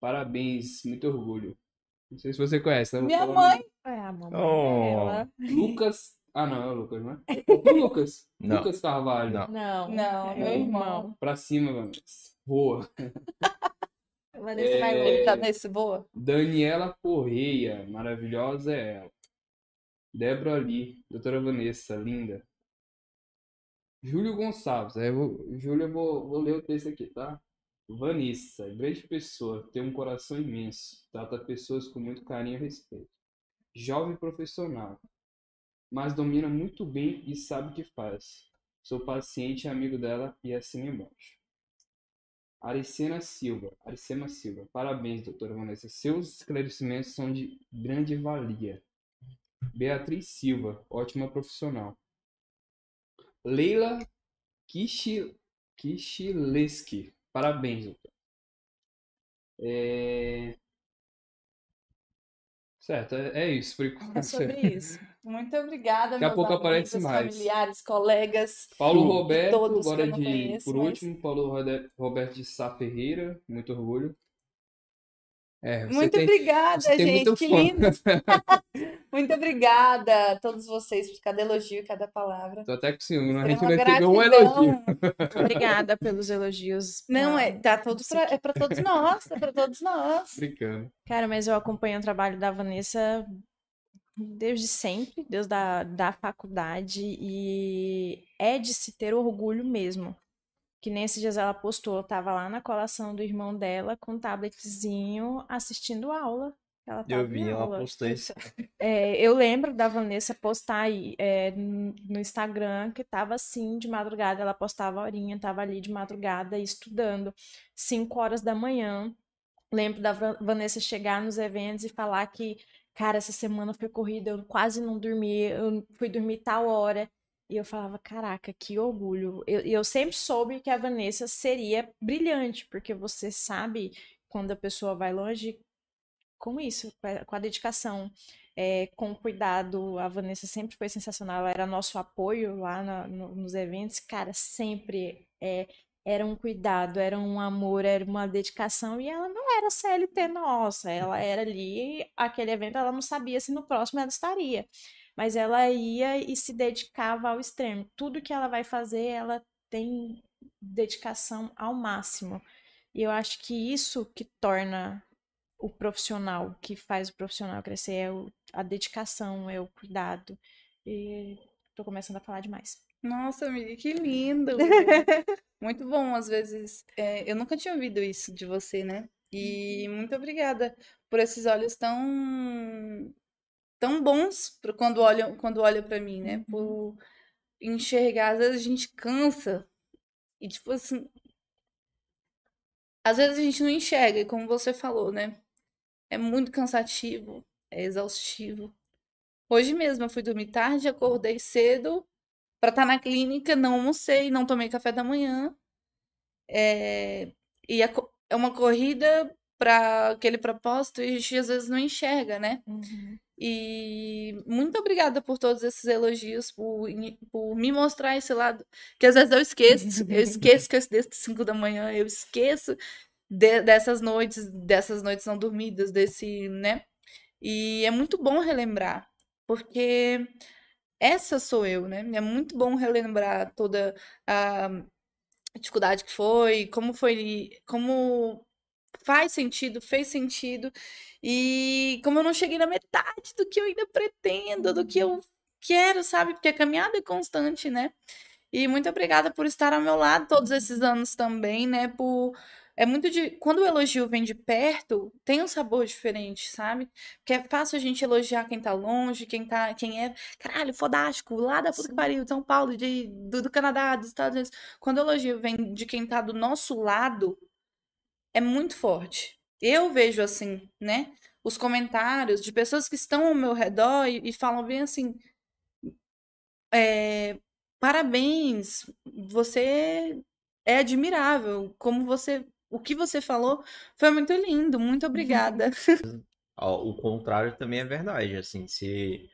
Parabéns, muito orgulho. Não sei se você conhece, né? Minha mãe. É, a mamãe Oh. dela. Lucas. Ah, não, é o Lucas, né? O Lucas. Não. Lucas Carvalho. Não. Não, Não, é meu irmão. Pra cima, Vanessa. Boa. Vanessa vai É. Ele tá nesse boa? Daniela Correia. Maravilhosa é ela. Débora Lee. Doutora Vanessa, linda. Júlio Gonçalves. Aí eu vou, Júlio, eu vou, vou ler o texto aqui, tá? Vanessa, grande pessoa, tem um coração imenso, trata pessoas com muito carinho e respeito. Jovem profissional, mas domina muito bem e sabe o que faz. Sou paciente e amigo dela e assim embaixo. Aricena Silva, Aricema Silva, parabéns, doutora Vanessa. Seus esclarecimentos são de grande valia. Beatriz Silva, ótima profissional. Leila Kishi, Kishileski, parabéns. É... Certo, é, é isso por enquanto. É sobre isso. Muito obrigada, Daqui a pouco aparece amigos, mais. familiares, colegas. Paulo. Roberto, Todos agora de, conheço, por mas- último, Paulo Roberto de Sá Ferreira, muito orgulho. É, Muito tem, obrigada, gente. Que lindo. Muito obrigada a todos vocês por cada elogio, cada palavra. Tô até com ciúme, a gente não recebeu um gratidão. elogio. Obrigada pelos elogios. Não, é, tá todo pra, é pra todos nós, é pra todos nós. Brincando. Cara, mas eu acompanho o trabalho da Vanessa desde sempre, desde da, da faculdade, e é de se ter orgulho mesmo. Que nesses dias ela postou, eu tava lá na colação do irmão dela com um tabletzinho assistindo aula. Ela Eu vi, ela postou isso. É, eu lembro da Vanessa postar aí, é, no Instagram que tava assim de madrugada, ela postava a horinha, tava ali de madrugada estudando, 5 horas da manhã. Lembro da Van- Vanessa chegar nos eventos e falar que, cara, essa semana foi corrida, eu quase não dormi, eu fui dormir tal hora. E eu falava, caraca, que orgulho. Eu- E eu, sempre soube que a Vanessa seria brilhante, porque você sabe quando a pessoa vai longe com isso, com a- dedicação, é, com o cuidado. A Vanessa sempre foi sensacional, ela era nosso apoio lá na- no- nos eventos. Cara, sempre é, era um cuidado, era um amor, era uma dedicação. E ela não era CLT nossa, ela era ali, aquele evento, ela não sabia se no próximo ela estaria. Mas ela ia e se dedicava ao extremo. Tudo que ela vai fazer, ela tem dedicação ao máximo. E eu acho que isso que torna o profissional, que faz o profissional crescer, é o, a dedicação, é o cuidado. E tô começando a falar demais. Nossa, amiga, que lindo! muito bom, às vezes. é, eu nunca tinha ouvido isso de você, né? E muito obrigada por esses olhos tão tão bons quando olham quando olham para mim, né? Por enxergar, às vezes a gente cansa e tipo assim, às vezes a gente não enxerga, como você falou, né? É muito cansativo, é exaustivo. Hoje mesmo eu fui dormir tarde, acordei cedo para estar na clínica, não almocei, não tomei café da manhã. É, e a é uma corrida para aquele propósito e a gente às vezes não enxerga, né? E muito obrigada por todos esses elogios, por, por me mostrar esse lado, que às vezes eu esqueço, eu esqueço que eu desde 5 da manhã, eu esqueço de- dessas noites, dessas noites não dormidas, desse, né? E é muito bom relembrar, porque essa sou eu, né? É muito bom relembrar toda a dificuldade que foi, como foi, como faz sentido, fez sentido, e como eu não cheguei na metade do que eu ainda pretendo, do que eu quero, sabe? Porque a caminhada é constante, né? E muito obrigada por estar ao meu lado todos esses anos também, né? Por é muito de quando o elogio vem de perto, tem um sabor diferente, sabe? Porque é fácil a gente elogiar quem tá longe, quem tá, quem é, caralho, fodástico, lá da puta que pariu, de São Paulo, de, do, do Canadá, dos Estados Unidos. Quando o elogio vem de quem tá do nosso lado, é muito forte. Eu vejo assim, né? Os comentários de pessoas que estão ao meu redor e, e falam bem assim: é, parabéns, você é admirável, como você, o que você falou foi muito lindo, muito obrigada. Ó, O contrário também é verdade, assim, você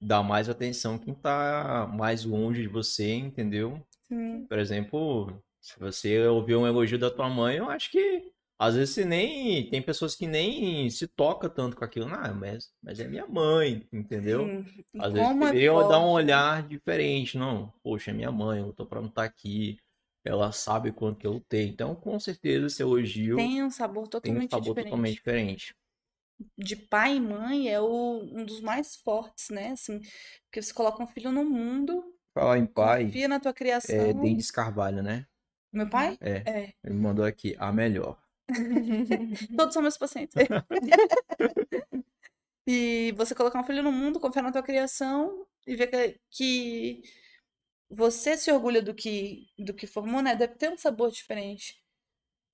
dá mais atenção quem tá mais longe de você, entendeu? Sim. Por exemplo, se você ouvir um elogio da tua mãe, eu acho que às vezes você nem. Tem pessoas que nem se toca tanto com aquilo. Não, mas, mas é minha mãe, entendeu? Sim. Às vezes como é dar um olhar diferente. Não, poxa, é minha mãe, eu tô pra não estar aqui. Ela sabe quanto que eu tenho. Então, com certeza, esse elogio Tem um sabor tem um totalmente sabor diferente. totalmente diferente. de pai e mãe é o, um dos mais fortes, né? Assim, porque você coloca um filho no mundo, Falar em pai, confia na tua é criação. Denis Carvalho, né? Meu pai? É, É. ele me mandou aqui, a melhor. Todos são meus pacientes. e você colocar um filho no mundo, confiar na tua criação e ver que você se orgulha do que, do que formou, né? Deve ter um sabor diferente,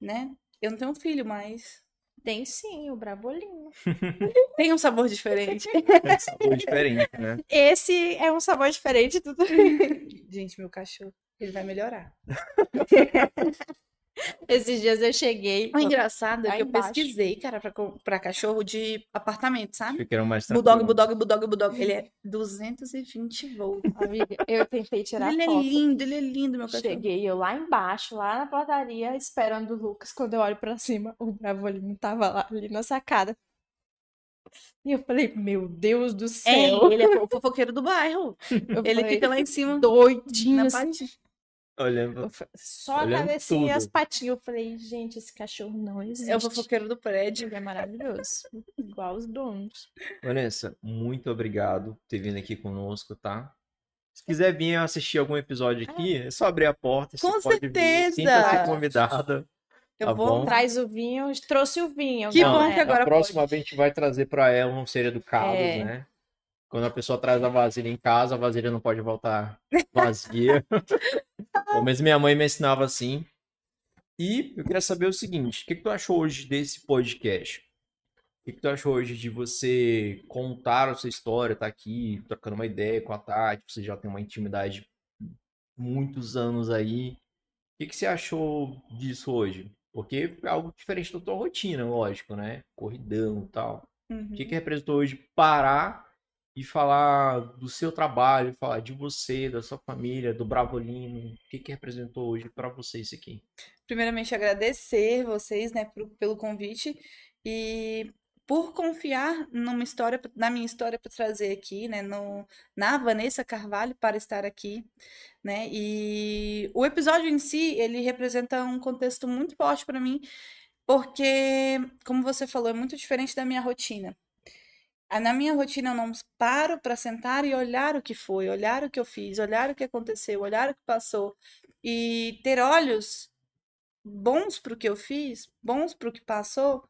né? Eu não tenho um filho, mas Tem sim, o Brabolinho. tem um sabor diferente. É sabor diferente, né? Esse é um sabor diferente do. Gente, meu cachorro, ele vai melhorar. Esses dias eu cheguei. O engraçado é que eu embaixo. pesquisei, cara, pra, pra cachorro de apartamento, sabe? Era mais Bulldog, bulldog, bulldog, bulldog. Ele é 220 volts. Amiga, eu tentei tirar Ele é foto. lindo, ele é lindo, meu cachorro. Cheguei eu lá embaixo, lá na portaria, esperando o Lucas. Quando eu olho pra cima, o Bravolinho tava lá, ali na sacada. E eu falei, meu Deus do É, céu. ele é o fofoqueiro do bairro. Eu Ele falei, fica lá em cima, doidinho, na assim. Olhando Só a Olhando cabecinha e as patinhas. Eu falei, gente, esse cachorro não existe. É o fofoqueiro do prédio. Ele é maravilhoso. Igual os donos. Vanessa, muito obrigado por ter vindo aqui conosco, tá? Se quiser vir assistir algum episódio aqui, é só abrir a porta. Com você pode vir. certeza! Sinta-se convidada. Eu Tá vou. bom. Traz o vinho, trouxe o vinho. Que bom que agora a próxima vez a gente vai trazer para ela um ser educado, É. né? Quando a pessoa traz a vasilha em casa, a vasilha não pode voltar vazia. Pelo menos minha mãe me ensinava assim. E eu queria saber o seguinte: o que, que tu achou hoje desse podcast? O que, que tu achou hoje de você contar a sua história, tá aqui, trocando uma ideia com a Tati? Você já tem uma intimidade muitos anos aí. O que, que você achou disso hoje? Porque é algo diferente da tua rotina, lógico, né? Corridão e tal. Uhum. O que, que representou hoje parar e falar do seu trabalho, falar de você, da sua família, do Bravolino? O que, que representou hoje para você isso aqui? Primeiramente, agradecer vocês, né, pro- pelo convite e por confiar numa história, na minha história para trazer aqui, né, no, na Vanessa Carvalho para estar aqui, né? E o episódio em si, ele representa um contexto muito forte para mim, porque, como você falou, é muito diferente da minha rotina. Ah, Na minha rotina, eu não paro para sentar e olhar o que foi, olhar o que eu fiz, olhar o que aconteceu, olhar o que passou e ter olhos bons para o que eu fiz, bons para o que passou,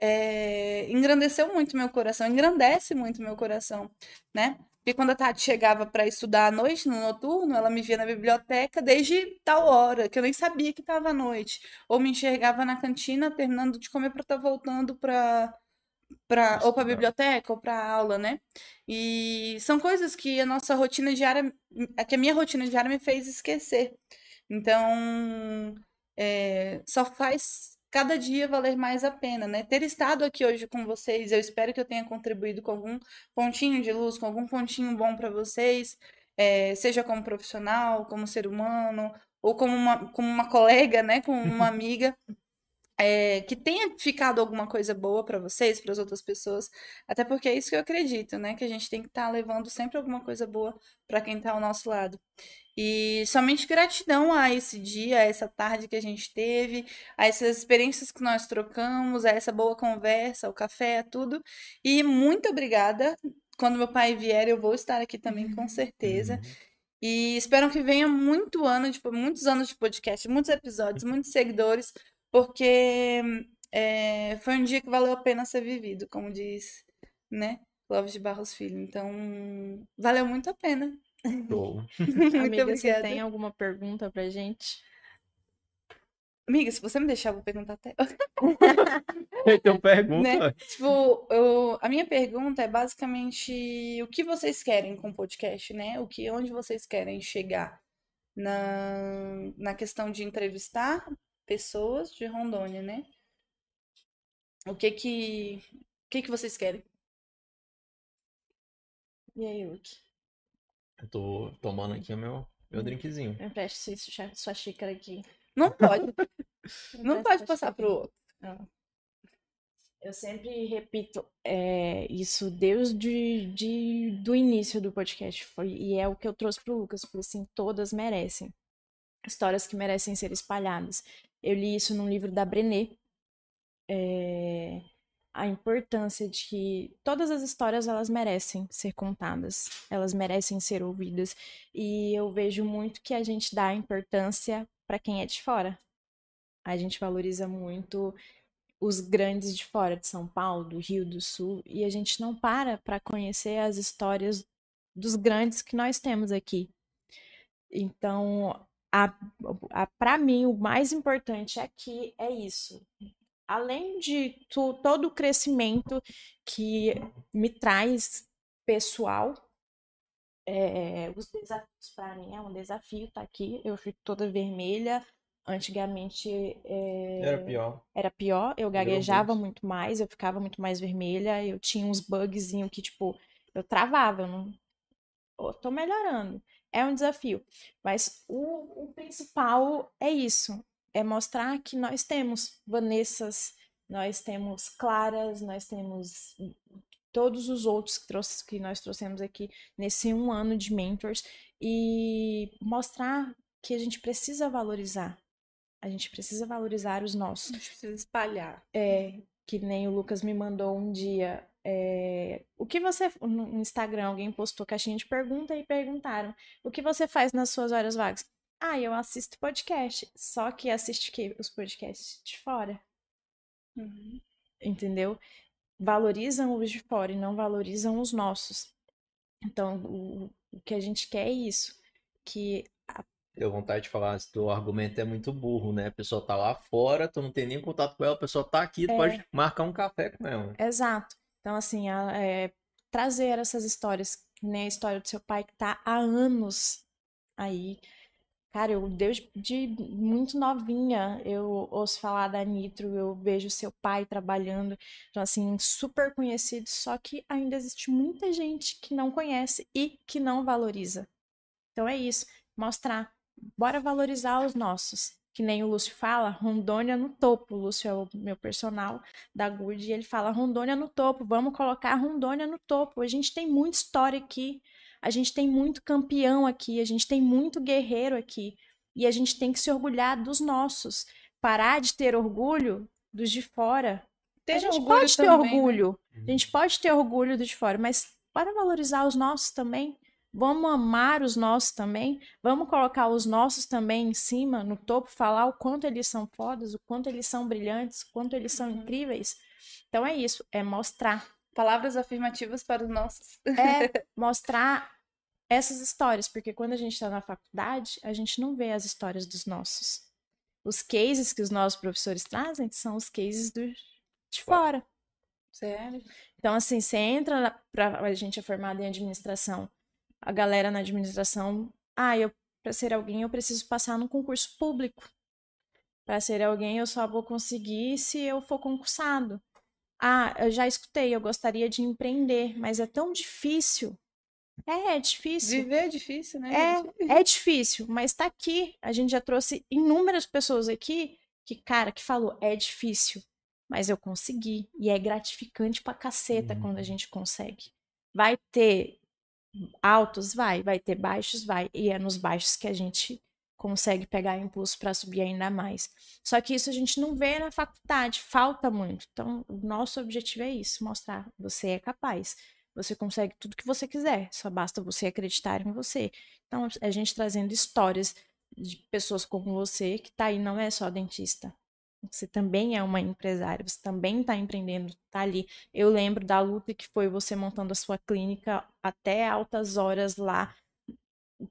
é, engrandeceu muito meu coração, engrandece muito meu coração, né? Porque quando a Tati chegava para estudar à noite, no noturno, ela me via na biblioteca desde tal hora, que eu nem sabia que estava à noite. Ou me enxergava na cantina, terminando de comer para estar voltando para para ou para biblioteca ou para aula, né? E são coisas que a nossa rotina diária, que a minha rotina diária me fez esquecer. Então, é, só faz cada dia valer mais a pena, né? Ter estado aqui hoje com vocês, eu espero que eu tenha contribuído com algum pontinho de luz, com algum pontinho bom para vocês, é, seja como profissional, como ser humano, ou como uma, como uma colega, né? Como uma amiga. É, que tenha ficado alguma coisa boa para vocês, para as outras pessoas, até porque é isso que eu acredito, né? Que a gente tem que estar levando sempre alguma coisa boa para quem está ao nosso lado. E somente gratidão a esse dia, a essa tarde que a gente teve, a essas experiências que nós trocamos, a essa boa conversa, o café, a tudo. E muito obrigada. Quando meu pai vier, eu vou estar aqui também, com certeza. Uhum. E espero que venha muito ano, de, muitos anos de podcast, muitos episódios, muitos seguidores, porque é, foi um dia que valeu a pena ser vivido, como diz, né? De Barros Filho. Então, valeu muito a pena. Muito Amiga, você obrigada. tem alguma pergunta pra gente? Amiga, se você me deixar, eu vou perguntar até. Então pergunta. Né? Tipo, eu, a minha pergunta é basicamente o que vocês querem com o podcast, né? O que, onde vocês querem chegar na, na questão de entrevistar pessoas de Rondônia, né? O que que, o que que vocês querem? E aí, Luke? Eu tô tomando aqui o meu, meu drinkzinho. Me empreste sua, sua xícara aqui. Não pode, não pode passar pro outro. Eu sempre repito é, isso desde de, do início do podcast. Foi, e é o que eu trouxe pro Lucas. Falei assim, todas merecem. Histórias que merecem ser espalhadas. Eu li isso num livro da Brené. é, a importância de que todas as histórias elas merecem ser contadas. Elas merecem ser ouvidas. E eu vejo muito que a gente dá importância para quem é de fora. A gente valoriza muito os grandes de fora de São Paulo, do Rio do Sul, e a gente não para para conhecer as histórias dos grandes que nós temos aqui. Então, a, a, para mim, o mais importante aqui é isso. Além de tu, todo o crescimento que me traz pessoal, é, os desafios para mim é um desafio estar aqui. Eu fico toda vermelha. Antigamente é, Era pior. era pior, eu gaguejava muito. mais, eu ficava muito mais vermelha, eu tinha uns bugzinhos que, tipo, eu travava, eu não. Eu tô melhorando. É um desafio. Mas o, o principal é isso: é mostrar que nós temos Vanessas, nós temos Claras, nós temos todos os outros que, trouxe, que nós trouxemos aqui nesse um ano de mentors e mostrar que a gente precisa valorizar. A gente precisa valorizar os nossos. A gente precisa espalhar. É, que nem o Lucas me mandou um dia. É, o que você. No Instagram, alguém postou caixinha de pergunta e perguntaram: o que você faz nas suas horas vagas? Ah, eu assisto podcast. Só que assiste o quê? Os podcasts de fora. Uhum. Entendeu? Valorizam os de fora e não valorizam os nossos. Então, o, o que a gente quer é isso. Que Deu vontade de falar, se teu argumento é muito burro, né? A pessoa tá lá fora, tu não tem nem contato com ela, a pessoa tá aqui, tu É. pode marcar um café com ela. Exato. Então, assim, a- é, trazer essas histórias, né? A história do seu pai que tá há anos aí. Cara, eu desde de muito novinha eu ouço falar da Nitro, eu vejo seu pai trabalhando, então assim, super conhecido, só que ainda existe muita gente que não conhece e que não valoriza. Então é isso, mostrar, bora valorizar os nossos, que nem o Lúcio fala, Rondônia no topo. O Lúcio é o meu personal da Good e ele fala Rondônia no topo, vamos colocar Rondônia no topo. A gente tem muita história aqui, a gente tem muito campeão aqui, a gente tem muito guerreiro aqui. E a gente tem que se orgulhar dos nossos. Parar de ter orgulho dos de fora. Ter a gente orgulho pode ter também, né? orgulho. A gente pode ter orgulho dos de fora, mas para valorizar os nossos também. Vamos amar os nossos também. Vamos colocar os nossos também em cima, no topo, falar o quanto eles são fodas, o quanto eles são brilhantes, o quanto eles são Uhum. incríveis. Então é isso, é mostrar. Palavras afirmativas para os nossos. É mostrar essas histórias, porque quando a gente está na faculdade, a gente não vê as histórias dos nossos. Os cases que os nossos professores trazem são os cases do, de fora. Sério? Então, assim, você entra pra a gente é formado em administração, a galera na administração, ah, eu para ser alguém eu preciso passar num concurso público. Para ser alguém eu só vou conseguir se eu for concursado. Ah, eu já escutei, eu gostaria de empreender, mas é tão difícil. É, é difícil. Viver é difícil, né? É, é difícil, mas tá aqui. A gente já trouxe inúmeras pessoas aqui que, cara, que falou, é difícil, mas eu consegui. E é gratificante pra caceta quando a Uhum. gente consegue. Vai ter altos? Vai. Vai ter baixos? Vai. E é nos baixos que a gente consegue pegar impulso pra subir ainda mais. Só que isso a gente não vê na faculdade, falta muito. Então, o nosso objetivo é isso, mostrar você é capaz. Você consegue tudo que você quiser, só basta você acreditar em você. Então, a gente trazendo histórias de pessoas como você, que tá aí, não é só dentista. Você também é uma empresária, você também está empreendendo, tá ali. Eu lembro da luta que foi você montando a sua clínica até altas horas lá,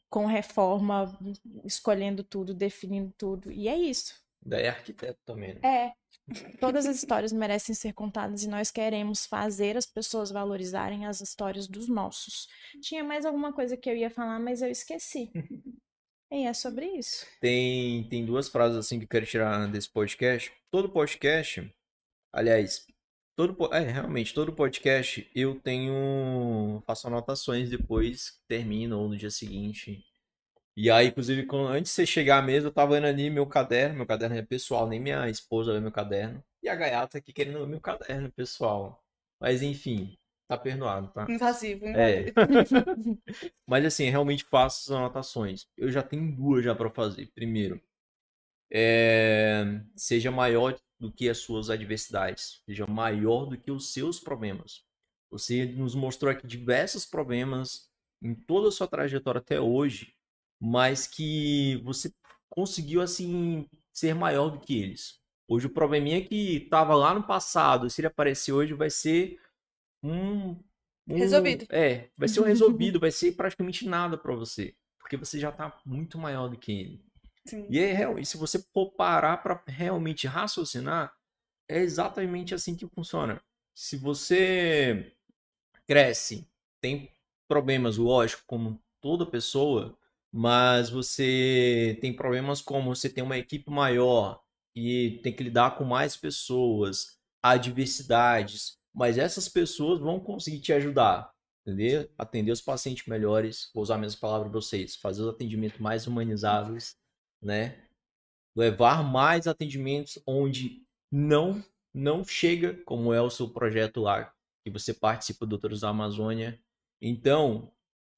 com reforma, escolhendo tudo, definindo tudo. E é isso. Daí é arquiteto também, né? É. Todas as histórias merecem ser contadas e nós queremos fazer as pessoas valorizarem as histórias dos nossos. Tinha mais alguma coisa que eu ia falar, mas eu esqueci. E é sobre isso. Tem, tem duas frases assim que eu quero tirar desse podcast. Todo podcast, aliás, todo, é, realmente, todo podcast eu tenho, faço anotações depois que termina ou no dia seguinte. E aí, inclusive, quando, antes de você chegar à mesa, eu tava vendo ali meu caderno, meu caderno é pessoal, nem minha esposa vê meu caderno. E a gaiata aqui querendo ver meu caderno pessoal. Mas enfim, tá perdoado, tá? Invasivo, É. Mas assim, realmente faço as anotações. Eu já tenho duas já para fazer. Primeiro, é, seja maior do que as suas adversidades, seja maior do que os seus problemas. Você nos mostrou aqui diversos problemas em toda a sua trajetória até hoje, mas que você conseguiu assim ser maior do que eles. Hoje o probleminha que estava lá no passado, se ele aparecer hoje, vai ser um, um- Resolvido. É, vai ser um resolvido, vai ser praticamente nada para você, porque você já tá muito maior do que ele. Sim. E é e se você for parar para realmente raciocinar, é exatamente assim que funciona. Se você cresce, tem problemas, lógico, como toda pessoa, mas você tem problemas como você tem uma equipe maior e tem que lidar com mais pessoas, adversidades, mas essas pessoas vão conseguir te ajudar, entendeu? Atender os pacientes melhores, vou usar a mesma palavra para vocês, fazer os atendimentos mais humanizáveis, né? Levar mais atendimentos onde não não chega, como é o seu projeto lá, que você participa do Doutores da Amazônia. Então,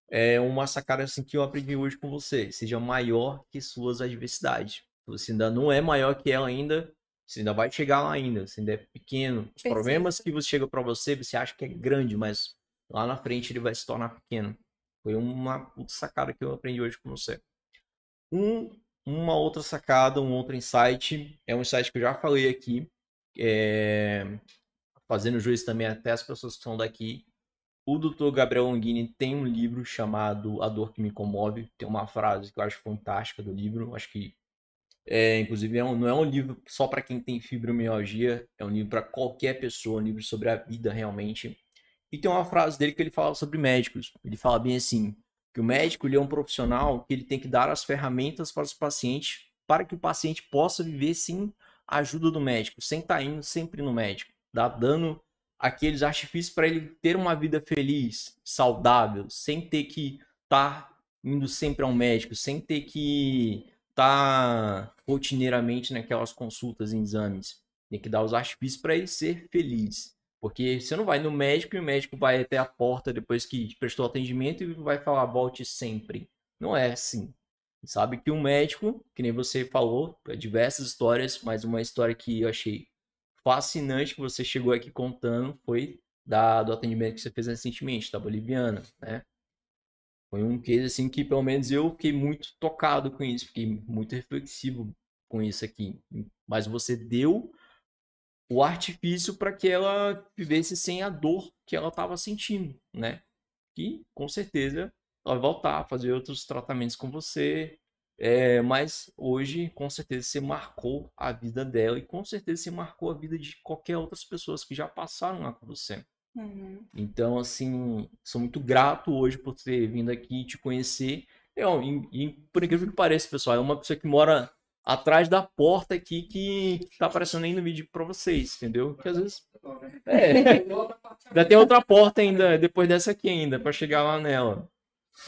é uma sacada assim que eu aprendi hoje com você. Seja maior que suas adversidades. Você ainda não é maior que ela ainda, você ainda vai chegar lá ainda, você ainda é pequeno. Os problemas que você chega para você, você acha que é grande, mas lá na frente ele vai se tornar pequeno. Foi uma sacada que eu aprendi hoje com você. Um, uma outra sacada, um outro insight, é um insight que eu já falei aqui, é, fazendo juízo também até as pessoas que são daqui. O Dr. Gabriel Longini tem um livro chamado A Dor que Me Comove. Tem uma frase que eu acho fantástica do livro. Acho que, é, inclusive, é um- não é um livro só para quem tem fibromialgia. É um livro para qualquer pessoa, um livro sobre a vida realmente. E tem uma frase dele que ele fala sobre médicos. Ele fala bem assim, que o médico ele é um profissional que ele tem que dar as ferramentas para os pacientes para que o paciente possa viver sem a ajuda do médico, sem estar indo sempre no médico, dando aqueles artifícios para ele ter uma vida feliz, saudável, sem ter que estar indo sempre ao médico, sem ter que tá rotineiramente naquelas consultas em exames. Tem que dar os artifícios para ele ser feliz. Porque você não vai no médico e o médico vai até a porta depois que prestou atendimento e vai falar volte sempre. Não é assim. Sabe que um médico, que nem você falou, diversas histórias, mas uma história que eu achei fascinante que você chegou aqui contando foi da, do atendimento que você fez recentemente, da Boliviana, né? Foi um case assim que pelo menos eu fiquei muito tocado com isso, fiquei muito reflexivo com isso aqui. Mas você deu o artifício para que ela vivesse sem a dor que ela estava sentindo, né? Que com certeza ela vai voltar a fazer outros tratamentos com você. É, mas hoje, com certeza, você marcou a vida dela e com certeza você marcou a vida de qualquer outras pessoas que já passaram lá com você. Uhum. Então, assim, sou muito grato hoje por ter vindo aqui te conhecer. Eu, e, e, por incrível que pareça, pessoal, é uma pessoa que mora atrás da porta aqui que tá aparecendo aí no vídeo pra vocês, entendeu? Que às vezes. É. Ainda tem outra porta ainda, depois dessa aqui ainda, para chegar lá nela.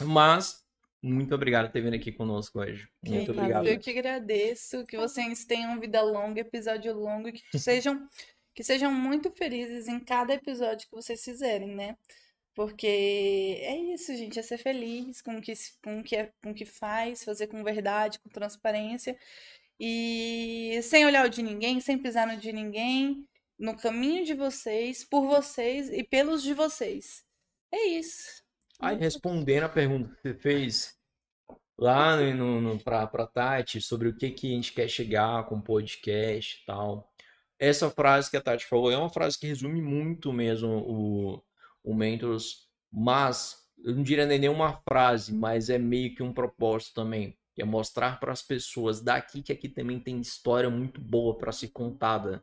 Mas, muito obrigado por ter vindo aqui conosco hoje. Muito obrigado. Eu que agradeço, que vocês tenham vida longa, episódio longo, e que sejam, que sejam muito felizes em cada episódio que vocês fizerem, né? Porque é isso, gente, é ser feliz com o que, com o que, é, com o que faz, fazer com verdade, com transparência, e sem olhar o de ninguém, sem pisar no de ninguém, no caminho de vocês, por vocês e pelos de vocês. É isso. Aí, respondendo a pergunta que você fez lá no, no, no, pra, pra Tati sobre o que, que a gente quer chegar com o podcast e tal. Essa frase que a Tati falou é uma frase que resume muito mesmo o, o Mentors, mas eu não diria nem nenhuma frase, mas é meio que um propósito também, que é mostrar para as pessoas daqui que aqui também tem história muito boa para ser contada.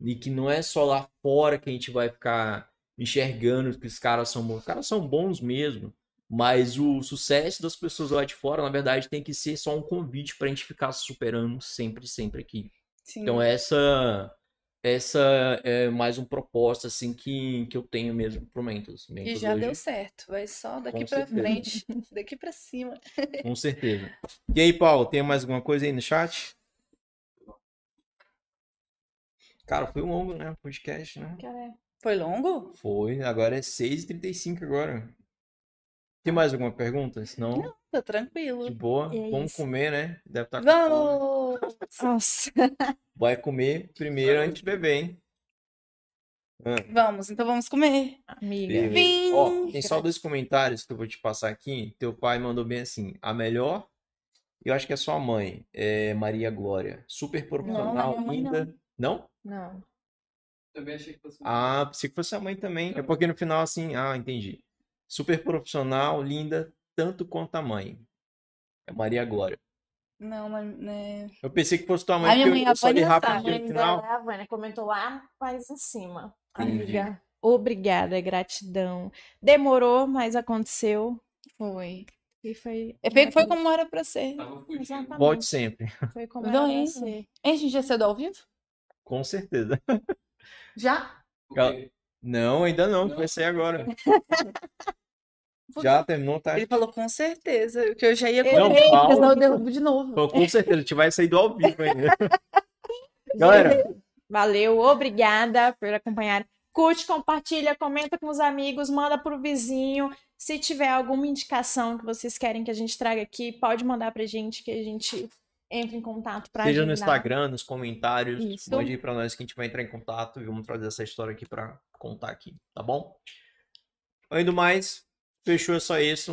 E que não é só lá fora que a gente vai ficar enxergando que os caras são bons. Os caras são bons mesmo. Mas o sucesso das pessoas lá de fora, na verdade, tem que ser só um convite pra gente ficar superando sempre, sempre aqui. Sim. Então essa essa é mais um propósito assim que, que eu tenho mesmo pro Mentos. E Mentos já hoje, deu certo, vai só daqui certeza. frente, daqui pra cima. Com certeza. E aí, Paulo, tem mais alguma coisa aí no chat? Cara, foi longo, né? o Podcast, né? Foi longo? Foi, agora é 6h35 agora. Tem mais alguma pergunta? Senão, Tá tranquilo. de boa. É Vamos comer, né? Deve estar com fome. Nossa. Vai comer primeiro antes de beber, hein? Ah, Vamos, então vamos comer. Amiga. Vim. Ó, tem só dois comentários que eu vou te passar aqui. Teu pai mandou bem assim: a melhor, eu acho que é sua mãe, é Maria Glória. Super profissional, mãe não. linda. Não? Não. Também achei que fosse. Ah, pensei que fosse a mãe também. É porque no final, assim, ah, entendi. Super profissional, linda, tanto quanto a mãe. É Maria Glória. Não, mas, né? Eu pensei que fosse tua mãe, A minha porque mãe eu, é eu só li a rápido no final. a Vânia, comentou lá mais em cima. Entendi. Amiga, obrigada, gratidão. Demorou, mas aconteceu. Foi. E foi. É foi, foi como era pra ser. Volte sempre. Foi como era pra Vem. ser. A gente já cedo ao vivo? Com certeza. Já? Não, ainda não, vai sair Já terminou, tá? Ele falou com certeza, que eu já ia Não, comer, Paulo. senão eu derrubo de novo. Falou, com certeza, a gente vai sair do ao vivo ainda. Galera, Valeu, obrigada por acompanhar. Curte, compartilha, comenta com os amigos, manda pro vizinho. Se tiver alguma indicação que vocês querem que a gente traga aqui, pode mandar pra gente que a gente entre em contato pra seja no agendar. Instagram, nos comentários, Isso. mande aí pra nós que a gente vai entrar em contato e vamos trazer essa história aqui pra contar aqui, tá bom? Além do mais, fechou é só isso.